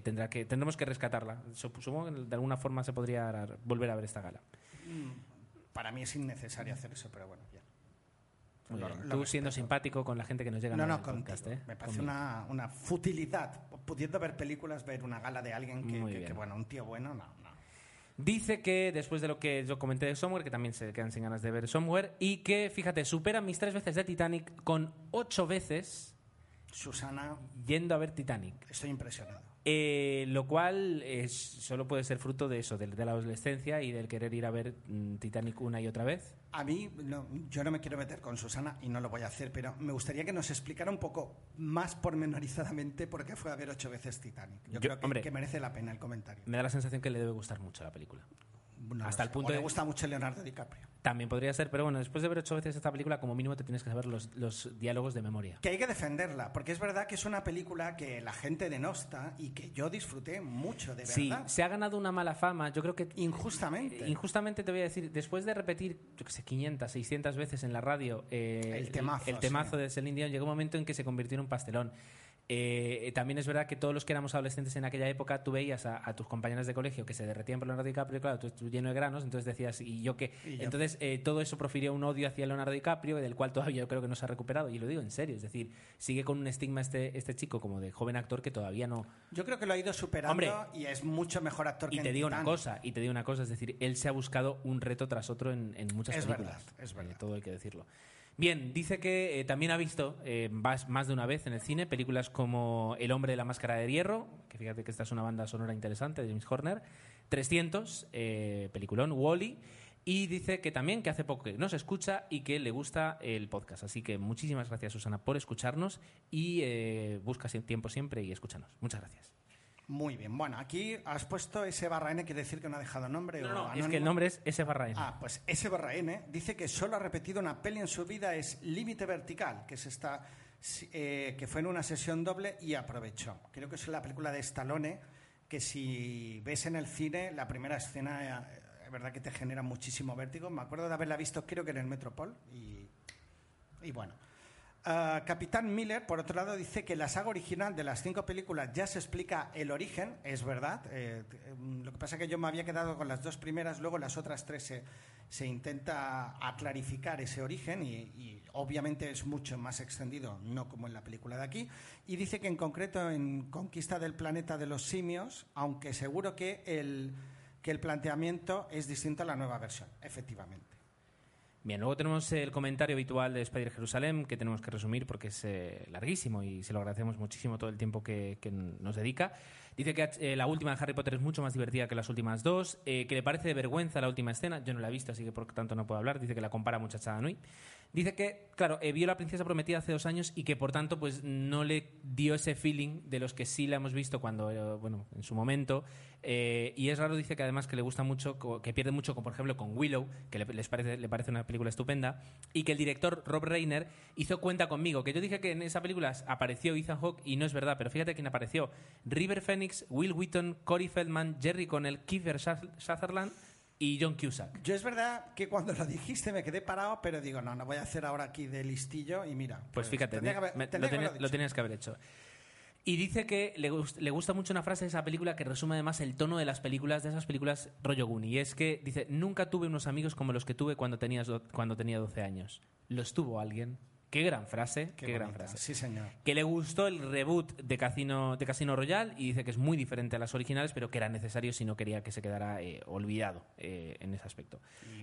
tendrá que tendremos que rescatarla. Sup- Supongo que de alguna forma se podría dar- volver a ver esta gala. Mm, Para mí es innecesario hacer eso, pero bueno, ya. Muy Lo- bien. lo Tú siendo simpático con la gente que nos llega No, a no, podcast, ¿eh? Me parece una, una futilidad. Pudiendo ver películas, ver una gala de alguien que, que- bueno, un tío bueno, no, no. Dice que después de lo que yo comenté de Somewhere, que también se quedan sin ganas de ver Somewhere, y que, fíjate, supera mis tres veces de Titanic con ocho veces Susana, yendo a ver Titanic. estoy impresionado. Eh, lo cual es, solo puede ser fruto de eso, de, de la adolescencia y del querer ir a ver mm, Titanic una y otra vez. A mí, no, yo no me quiero meter con Susana y no lo voy a hacer, pero me gustaría que nos explicara un poco más pormenorizadamente por qué fue a ver ocho veces Titanic. Yo, Yo- creo que, hombre, que merece la pena el comentario. Me da la sensación que le debe gustar mucho la película. No Hasta el punto O le gusta mucho Leonardo DiCaprio. También podría ser, pero bueno, después de ver ocho veces esta película, como mínimo te tienes que saber los, los diálogos de memoria. Que hay que defenderla, porque es verdad que es una película que la gente denosta y que yo disfruté mucho, de Sí, verdad. se ha ganado una mala fama. Yo creo que. Injustamente. Injustamente te voy a decir, después de repetir, yo que sé, 500, 600 veces en la radio eh, El temazo, el temazo sí. de Celine Dion, llegó un momento en que se convirtió en un pastelón. Eh, también es verdad que todos los que éramos adolescentes en aquella época, tú veías a, a tus compañeras de colegio que se derretían por Leonardo DiCaprio, claro, tú, tú lleno de granos, entonces decías, ¿y yo qué? Y yo. Entonces eh, todo eso profirió un odio hacia Leonardo DiCaprio, del cual todavía yo creo que no se ha recuperado, y lo digo en serio, es decir, sigue con un estigma este, este chico como de joven actor que todavía no, Yo creo que lo ha ido superando Hombre, y es mucho mejor actor y que te en digo una cosa, y te digo una cosa, es decir, él se ha buscado un reto tras otro en, en muchas Es películas. verdad, es Eh, verdad. todo hay que decirlo. Bien, dice que eh, también ha visto eh, más, de una vez en el cine películas como El hombre de la máscara de hierro, que fíjate que esta es una banda sonora interesante de James Horner, 300, eh, peliculón, Wally, y dice que también que hace poco que nos escucha y que le gusta el podcast. Así que muchísimas gracias, Susana, por escucharnos y eh, busca tiempo siempre y escúchanos. Muchas gracias. Muy bien. Bueno, aquí has puesto ese barra N, quiere decir que no ha dejado nombre. No, o no, es que el nombre es S barra N. Ah, pues ese barra N dice que solo ha repetido una peli en su vida, es Límite Vertical, que es esta, eh, que fue en una sesión doble y aprovechó. Creo que es la película de Stallone, que si ves en el cine, la primera escena, eh, es verdad que te genera muchísimo vértigo. Me acuerdo de haberla visto, creo que en el Metropol, y, y bueno. Ah, Capitán Miller, por otro lado, dice que la saga original de las cinco películas ya se explica el origen, es verdad. eh, eh, lo que pasa es que yo me había quedado con las dos primeras, luego las otras tres se, se intenta aclarificar ese origen y, y obviamente es mucho más extendido, no como en la película de aquí. Y dice que en concreto en Conquista del Planeta de los Simios, aunque seguro que el, que el planteamiento es distinto a la nueva versión, efectivamente. Bien, luego tenemos el comentario habitual de Spider Jerusalén, que tenemos que resumir porque es eh, larguísimo y se lo agradecemos muchísimo todo el tiempo que, nos dedica. Dice que eh, la última de Harry Potter es mucho más divertida que las últimas dos, eh, que le parece de vergüenza la última escena. Yo no la he visto, así que por tanto no puedo hablar. Dice que la compara a Muchachada Nui. Dice que, claro, vio La Princesa Prometida hace dos años y que por tanto pues no le dio ese feeling de los que sí la hemos visto cuando, bueno, en su momento. Eh, y es raro, dice que además que le gusta mucho, que pierde mucho, con, por ejemplo, con Willow, que le, les parece, le parece una película estupenda, y que el director Rob Reiner hizo cuenta conmigo, que yo dije que en esa película apareció Ethan Hawke y no es verdad, pero fíjate quién apareció. River Phoenix, Will Wheaton, Corey Feldman, Jerry Connell, Kiefer Suther- Sutherland y John Cusack. Yo es verdad que cuando lo dijiste me quedé parado, pero digo, no, no voy a hacer ahora aquí de listillo y mira. Pues fíjate, tendría que haber- me- tendría lo, haberlo lo tenías que haber hecho. Y dice que le, le gusta mucho una frase de esa película que resume además el tono de las películas, de esas películas rollo Goonie. Y es que dice, nunca tuve unos amigos como los que tuve cuando, tenías do- cuando tenía 12 años. ¿Los tuvo alguien? Qué gran frase, qué, Qué gran frase. Sí, señor. Que le gustó el reboot de Casino, de Casino Royale y dice que es muy diferente a las originales, pero que era necesario si no quería que se quedara eh, olvidado eh, en ese aspecto.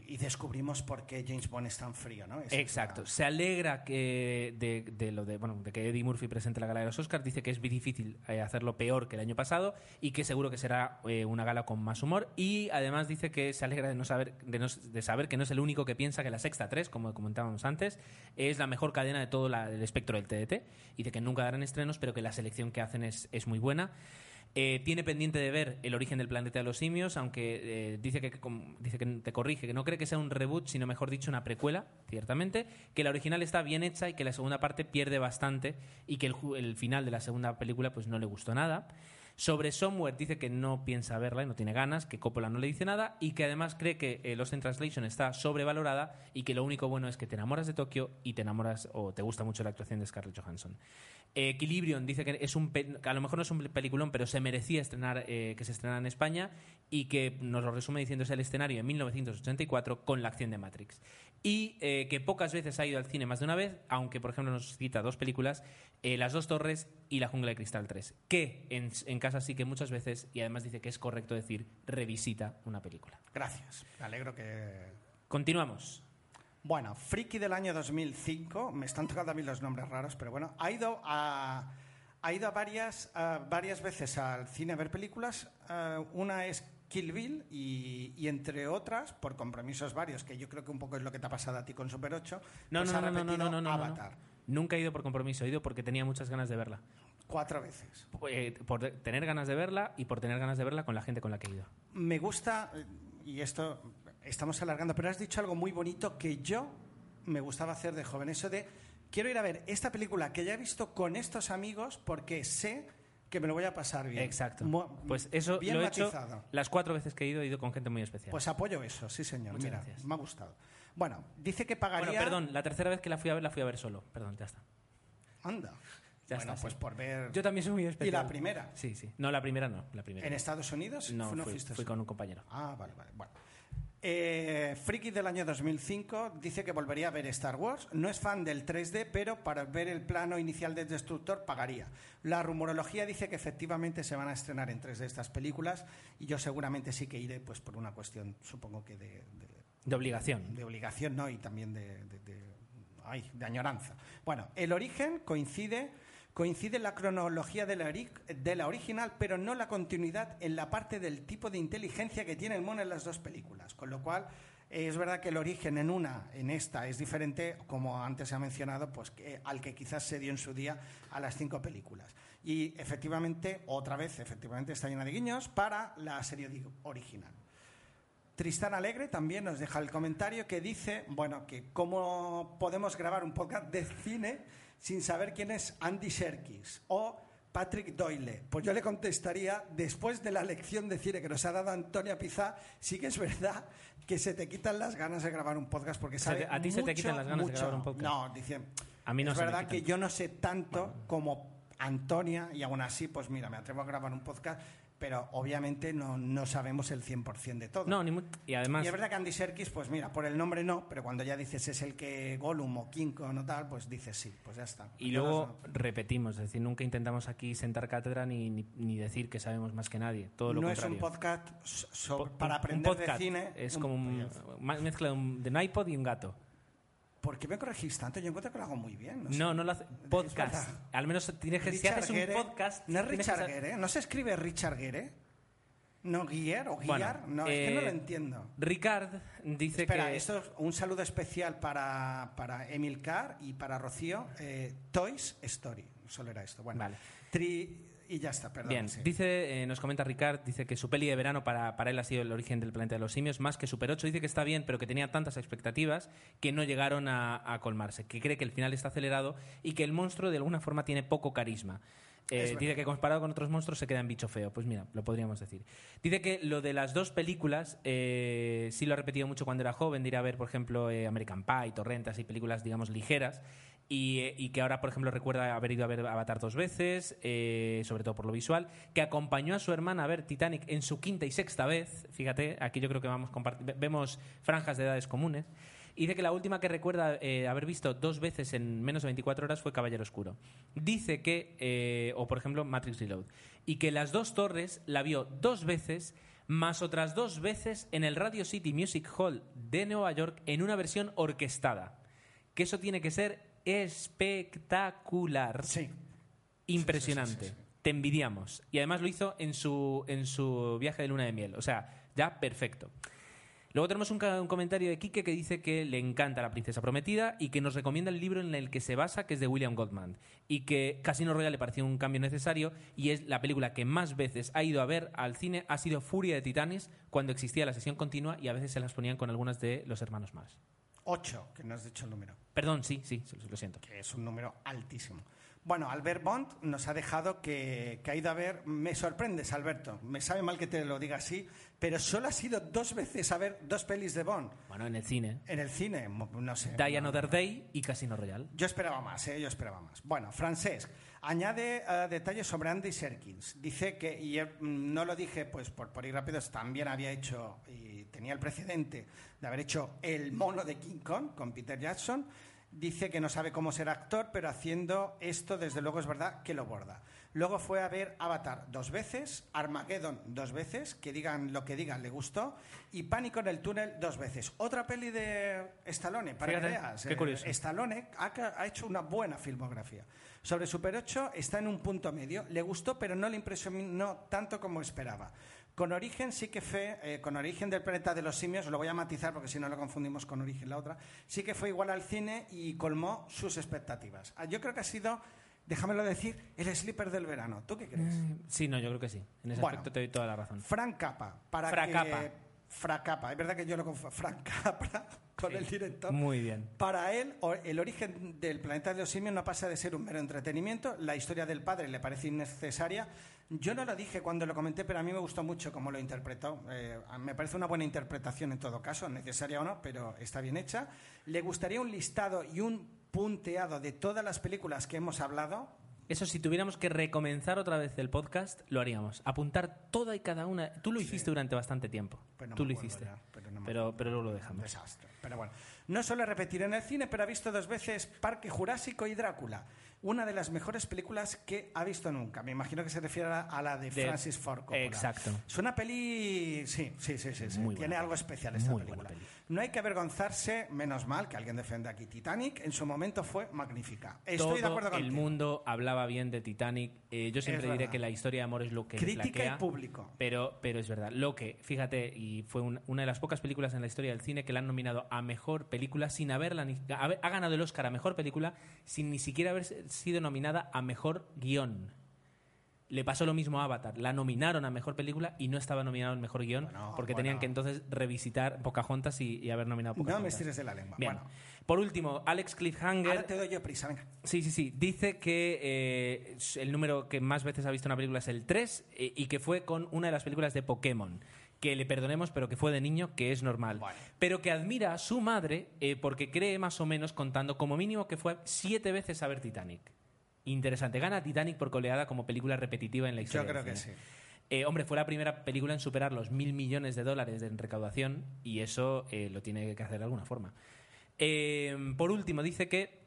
Y, y descubrimos por qué James Bond es tan frío, ¿no? Exacto. Se alegra que de, de lo de bueno de que Eddie Murphy presente la gala de los Oscars. Dice que es difícil eh, hacerlo peor que el año pasado y que seguro que será una gala con más humor. Y además dice que se alegra de no saber de, no- de saber que no es el único que piensa que la Sexta 3, como comentábamos antes, es la mejor cadena de todo la- el espectro del TDT. Dice que nunca darán estrenos, pero que la selección que hacen es, es muy buena. Eh, tiene pendiente de ver El origen del planeta de los simios, aunque eh, dice, que, dice que te corrige, que no cree que sea un reboot, sino mejor dicho una precuela, ciertamente, que la original está bien hecha y que la segunda parte pierde bastante y que el, el final de la segunda película pues no le gustó nada. Sobre Somewhere dice que no piensa verla y no tiene ganas, que Coppola no le dice nada y que además cree que eh, Lost in Translation está sobrevalorada y que lo único bueno es que te enamoras de Tokio y te enamoras o te gusta mucho la actuación de Scarlett Johansson. Eh, Equilibrium dice que es un pe- a lo mejor no es un peliculón, pero se merecía estrenar eh, que se estrenara en España y que nos lo resume diciendo es el escenario en 1984 con la acción de Matrix. Y eh, que pocas veces ha ido al cine más de una vez, aunque por ejemplo nos cita dos películas, eh, Las dos torres y La jungla de cristal 3, que en, en casa sí que muchas veces, y además dice que es correcto decir, revisita una película. Gracias. Me alegro que. Continuamos. Bueno, Friki del año 2005, me están tocando a mí los nombres raros, pero bueno, ha ido a, ha ido a varias, a varias veces al cine a ver películas. Eh, una es Kill Bill y, y entre otras, por compromisos varios, que yo creo que un poco es lo que te ha pasado a ti con Super 8, No, pues no, ha no, no, no, repetido no, no. Avatar Nunca he ido por compromiso, he ido porque tenía muchas ganas de verla. cuatro veces. Eh, por tener ganas de verla y por tener ganas de verla con la gente con la que he ido. Me gusta, eh, y esto estamos alargando, pero has dicho algo muy bonito que yo me gustaba hacer de joven. Eso de, quiero ir a ver esta película que ya he visto con estos amigos porque sé que me lo voy a pasar bien. Exacto. Pues eso bien lo he hecho las cuatro veces que he ido, he ido con gente muy especial. Pues apoyo eso, sí señor. Muchas Mira, gracias. me ha gustado. Bueno, dice que pagaría... bueno, perdón, la tercera vez que la fui a ver, la fui a ver solo. Perdón, ya está. Anda. Ya bueno, está, pues sí. por ver... Yo también soy muy ¿Y especial. la primera? Sí, sí. No, la primera no. La primera. ¿En Estados Unidos? No, ¿No fui, con un compañero. Ah, vale, vale. Bueno. Eh, del año 2005 dice que volvería a ver Star Wars. No es fan del 3D, pero para ver el plano inicial del Destructor pagaría. La rumorología dice que efectivamente se van a estrenar en 3D estas películas y yo seguramente sí que iré pues por una cuestión, supongo que de, de- De obligación. de obligación, ¿no? Y también de, de- de- ay, de añoranza. Bueno, el origen coincide, coincide la cronología de la, original, pero no la continuidad en la parte del tipo de inteligencia que tiene el mono en las dos películas. Con lo cual, es verdad que el origen en una, en esta, es diferente, como antes se ha mencionado, pues al que quizás se dio en su día a las cinco películas. Y efectivamente, otra vez, efectivamente está llena de guiños para la serie original. Tristán Alegre también nos deja el comentario que dice, bueno, que cómo podemos grabar un podcast de cine sin saber quién es Andy Serkis o Patrick Doyle. Pues yo le contestaría, después de la lección de cine que nos ha dado Antonia Pizá, sí que es verdad que se te quitan las ganas de grabar un podcast porque sabe te- a ti se te quitan las ganas de mucho. grabar un podcast. No, dice, A mí no es se verdad que yo no sé tanto como Antonia y aún así, pues mira, me atrevo a grabar un podcast, pero obviamente no, no sabemos el 100% de todo. No, ni y además... Y es verdad que Andy Serkis, pues mira, por el nombre no, pero cuando ya dices es el que Gollum o King Kong o tal, pues dices sí, pues ya está. Y luego no- repetimos, es decir, nunca intentamos aquí sentar cátedra ni, ni, ni decir que sabemos más que nadie. Todo lo no es contrario. un podcast so- so- Po- para un aprender podcast. de cine. Es un- como un- una mezcla de un, de un iPod y un gato. ¿Por qué me corregís tanto? Yo encuentro que lo hago muy bien. No, sé. No, no lo hace. Podcast. Al menos tienes que, si haces un Gere- podcast. No es que Richard Gere, ¿no se escribe Richard Gere? ¿No Guiar o Bueno, Guiar? no, es que no eh, lo entiendo. Ricard dice Espera, que. esto es un saludo especial para, para Emilcar y para Rocío. Eh, Toys Story. Solo era esto. Bueno, Vale. Tri- y ya está, perdón. Bien, sí. dice, eh, nos comenta Ricard, dice que su peli de verano para, para él ha sido el origen del planeta de los simios, más que Super 8. Dice que está bien, pero que tenía tantas expectativas que no llegaron a, a colmarse. Que cree que el final está acelerado y que el monstruo de alguna forma tiene poco carisma. Eh, dice que comparado con otros monstruos se queda en bicho feo. Pues mira, lo podríamos decir. Dice que lo de las dos películas eh, sí lo ha repetido mucho cuando era joven, de ir a ver, por ejemplo, eh, American Pie, Torrentas y películas, digamos, ligeras. Y, que ahora, por ejemplo, recuerda haber ido a ver Avatar dos veces, eh, sobre todo por lo visual, que acompañó a su hermana a ver Titanic en su quinta y sexta vez. Fíjate, aquí yo creo que vamos vemos franjas de edades comunes. Dice que la última que recuerda eh, haber visto dos veces en menos de 24 horas fue Caballero Oscuro. Dice que, eh, o por ejemplo, Matrix Reload, y que las dos torres la vio dos veces, más otras dos veces en el Radio City Music Hall de Nueva York en una versión orquestada. Que eso tiene que ser espectacular. Sí. Impresionante. Sí, sí. Te envidiamos. Y además lo hizo en su, en su viaje de luna de miel. O sea, ya perfecto. Luego tenemos un comentario de Quique que dice que le encanta La Princesa Prometida y que nos recomienda el libro en el que se basa, que es de William Goldman. Y que Casino Royale le pareció un cambio necesario y es la película que más veces ha ido a ver al cine ha sido Furia de Titanes cuando existía la sesión continua y a veces se las ponían con algunas de los hermanos más. Ocho, que no has dicho el número. Perdón, sí, sí, lo siento. que es un número altísimo. Bueno, Albert Bond nos ha dejado que, que ha ido a ver. Me sorprendes, Alberto. Me sabe mal que te lo diga así, pero solo has ido dos veces a ver dos pelis de Bond. Bueno, en el cine. En el cine, no sé. Die Another Day y Casino Royale. Yo esperaba más, ¿eh? yo esperaba más. Bueno, Francesc añade eh, detalles sobre Andy Serkins. Dice que, y mm, no lo dije pues por, por ir rápido, también había hecho y tenía el precedente de haber hecho El mono de King Kong con Peter Jackson. Dice que no sabe cómo ser actor, pero haciendo esto, desde luego, es verdad que lo borda. Luego fue a ver Avatar dos veces, Armageddon dos veces, que digan lo que digan, le gustó, y Pánico en el túnel dos veces. Otra peli de Stallone, para Fíjate, que veas. qué eh, curioso. Stallone ha, ha hecho una buena filmografía. Sobre Super 8 está en un punto medio. Le gustó, pero no le impresionó tanto como esperaba. Con Origen sí que fue, eh, con Origen del planeta de los simios, lo voy a matizar porque si no lo confundimos con Origen la otra, sí que fue igual al cine y colmó sus expectativas. Ah, Yo creo que ha sido, déjamelo decir, el sleeper del verano. ¿Tú qué crees? Sí, no, yo creo que sí. En ese Bueno. aspecto te doy toda la razón. Frank Capa. Para Fracapa. Que, Fracapa. Es verdad que yo lo confundo. Frank Capra con Sí. el director. Muy bien. Para él, el origen del planeta de los simios no pasa de ser un mero entretenimiento. La historia del padre le parece innecesaria. Yo no lo dije cuando lo comenté, pero a mí me gustó mucho cómo lo interpretó. Eh, me parece una buena interpretación en todo caso, necesaria o no, pero está bien hecha. Le gustaría un listado y un punteado de todas las películas que hemos hablado. Eso, si tuviéramos que recomenzar otra vez el podcast, lo haríamos. Apuntar toda y cada una. Tú lo hiciste durante bastante tiempo. Pues no Tú me lo hiciste. ya, pero no me pero, pero luego lo dejamos. Desastre. Pero bueno, no suele repetir en el cine, pero ha visto dos veces Parque Jurásico y Drácula. Una de las mejores películas que ha visto nunca. Me imagino que se refiere a la de, De- Francis Ford Coppola. Exacto. Es una peli... Sí, sí, sí, sí. sí. Muy Tiene buena algo especial esta Muy película. buena peli. No hay que avergonzarse, menos mal que alguien defiende aquí Titanic. En su momento fue magnífica. Estoy de acuerdo el contigo. mundo hablaba bien de Titanic. Eh, yo siempre diré que la historia de amor es lo que Crítica y público. Pero, pero es verdad. Lo que, fíjate, y fue un- una de las pocas películas en la historia del cine que la han nominado a mejor película sin haberla. ni- ha ganado el Oscar a mejor película sin ni siquiera haber sido nominada a mejor guion. Le pasó lo mismo a Avatar. La nominaron a mejor película y no estaba nominado en mejor guion porque tenían que entonces revisitar Pocahontas y, y haber nominado No Pocahontas. me estires de la lengua. Bien. Bueno, Por último, Alex Cliffhanger. ahora te doy yo prisa, venga. Sí, sí, sí. Dice que eh, el número que más veces ha visto una película es el 3 eh, y que fue con una de las películas de Pokémon. Que le perdonemos, pero que fue de niño, que es normal. Pero que admira a su madre eh, porque cree más o menos contando como mínimo que fue siete veces a ver Titanic. Interesante. Gana Titanic por coleada como película repetitiva en la historia. Yo creo que sí. Eh, hombre, fue la primera película en superar los mil millones de dólares en recaudación y eso eh, lo tiene que hacer de alguna forma. Por último, dice que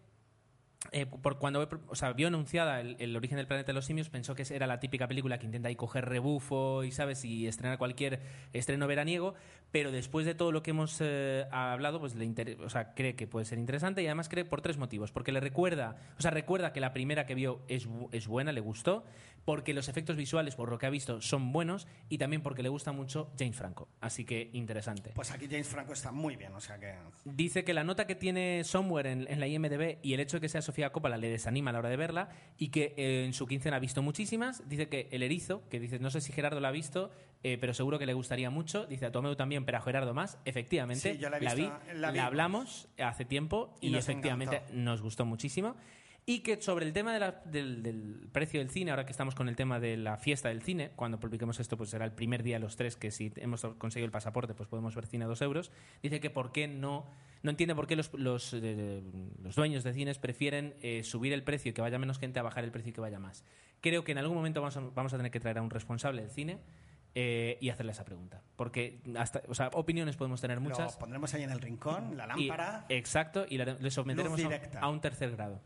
eh, por cuando o sea, vio anunciada el, el origen del planeta de los simios, pensó que era la típica película que intenta ahí coger rebufo y sabes y estrenar cualquier estreno veraniego, pero después de todo lo que hemos eh, hablado, pues le inter- o sea, cree que puede ser interesante y además cree por tres motivos, porque le recuerda, o sea, recuerda que la primera que vio es, bu- es buena, le gustó, porque los efectos visuales por lo que ha visto son buenos y también porque le gusta mucho James Franco, así que interesante. Pues aquí James Franco está muy bien, o sea que... Dice que la nota que tiene Somewhere en, en la IMDB y el hecho de que sea Sofía Coppola le desanima a la hora de verla y que eh, en su quincena ha visto muchísimas. Dice que El Erizo, que dice, no sé si Gerardo la ha visto, eh, pero seguro que le gustaría mucho. Dice a Tomeu también, pero a Gerardo más. Efectivamente, Sí, yo la he vi, visto, la la, vi. hablamos hace tiempo Y y, nos efectivamente encantó. nos gustó muchísimo. Y que sobre el tema de la- del, del precio del cine, ahora que estamos con el tema de la fiesta del cine, cuando publiquemos esto, pues será el primer día de los tres que si hemos conseguido el pasaporte, pues podemos ver cine a dos euros. Dice que por qué no, no entiende por qué los, los, eh, los dueños de cines prefieren eh, subir el precio y que vaya menos gente a bajar el precio y que vaya más. Creo que en algún momento vamos a, vamos a tener que traer a un responsable del cine eh, y hacerle esa pregunta. Porque hasta, o sea, opiniones podemos tener muchas. Lo pondremos ahí en el rincón, la Y- lámpara. exacto, y la- le someteremos a un tercer grado.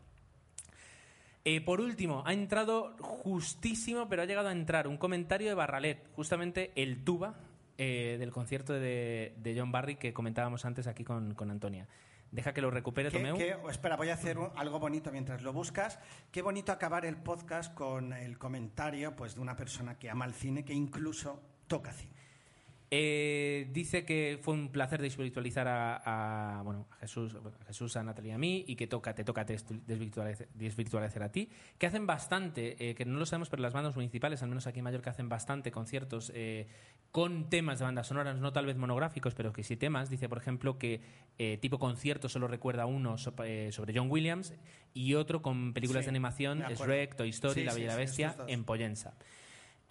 Eh, por último, ha entrado justísimo, pero ha llegado a entrar un comentario de Barralet, justamente el tuba eh, del concierto de, de John Barry que comentábamos antes aquí con, con Antonia. Deja que lo recupere, Tomeu. que- espera, voy a hacer un- algo bonito mientras lo buscas. Qué bonito acabar el podcast con el comentario pues, de una persona que ama el cine, que incluso toca cine. Eh, dice que fue un placer desvirtualizar a, a, bueno, a Jesús, a Jesús, a Natalia y a mí y que toca, te toca desvirtualizar, desvirtualizar a ti. Que hacen bastante, eh, que no lo sabemos, pero las bandas municipales, al menos aquí en Mallorca, hacen bastante conciertos eh, con temas de bandas sonoras, no tal vez monográficos, pero que sí temas. Dice, por ejemplo, que eh, tipo concierto solo recuerda uno so- eh, sobre John Williams y otro con películas Sí, de animación. Shrek, Toy Story, Sí, La Bella y la sí, Bestia, en Pollensa.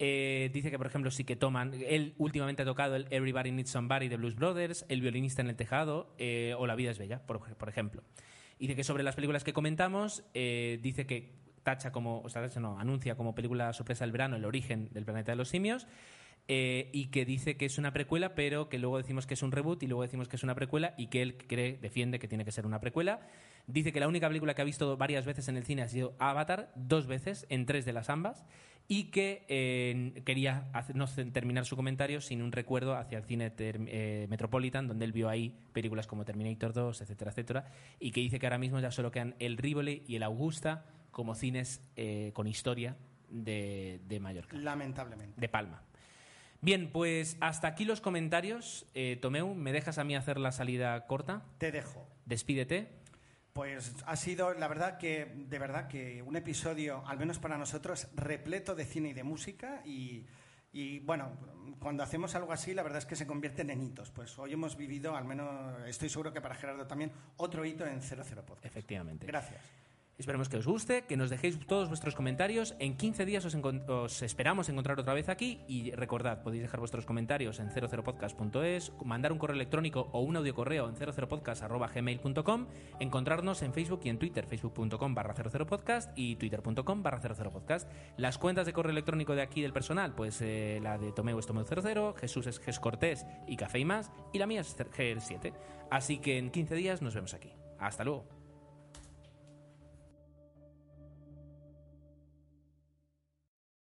Eh, dice que, por ejemplo, sí que toman. Él últimamente ha tocado el Everybody Needs Somebody de Blues Brothers, El violinista en el tejado eh, o La vida es bella, por, ejemplo. Dice que sobre las películas que comentamos, eh, dice que tacha como, o sea, no, anuncia como película sorpresa del verano el origen del planeta de los simios. Eh, y que dice que es una precuela, pero que luego decimos que es un reboot y luego decimos que es una precuela y que él cree, defiende que tiene que ser una precuela. Dice que la única película que ha visto varias veces en el cine ha sido Avatar, dos veces, en tres de las ambas, y que eh, quería hacer- no ce- terminar su comentario sin un recuerdo hacia el cine eh, Metropolitan, donde él vio ahí películas como Terminator 2, etcétera, etcétera, y que dice que ahora mismo ya solo quedan el Rivoli y el Augusta como cines eh, con historia de, de Mallorca, Lamentablemente. de Palma. Bien, pues hasta aquí los comentarios. Eh, Tomeu, ¿me dejas a mí hacer la salida corta? Te dejo. Despídete. Pues ha sido, la verdad que, de verdad que un episodio, al menos para nosotros, repleto de cine y de música y, y, bueno, cuando hacemos algo así, la verdad es que se convierten en hitos. Pues hoy hemos vivido, al menos estoy seguro que para Gerardo también, otro hito en 00 Podcast. Efectivamente. Gracias. Esperemos que os guste, que nos dejéis todos vuestros comentarios. En 15 días os, os esperamos encontrar otra vez aquí. Y recordad, podéis dejar vuestros comentarios en 00podcast.es, mandar un correo electrónico o un audio correo en 00podcast.gmail.com, encontrarnos en Facebook y en Twitter, facebook.com barra 00podcast y twitter.com barra 00podcast. Las cuentas de correo electrónico de aquí del personal, pues eh, la de Tomeu es Tomeu00, Jesús es Ges Cortés y Café y más, y la mía es GR7. Así que en 15 días nos vemos aquí. Hasta luego.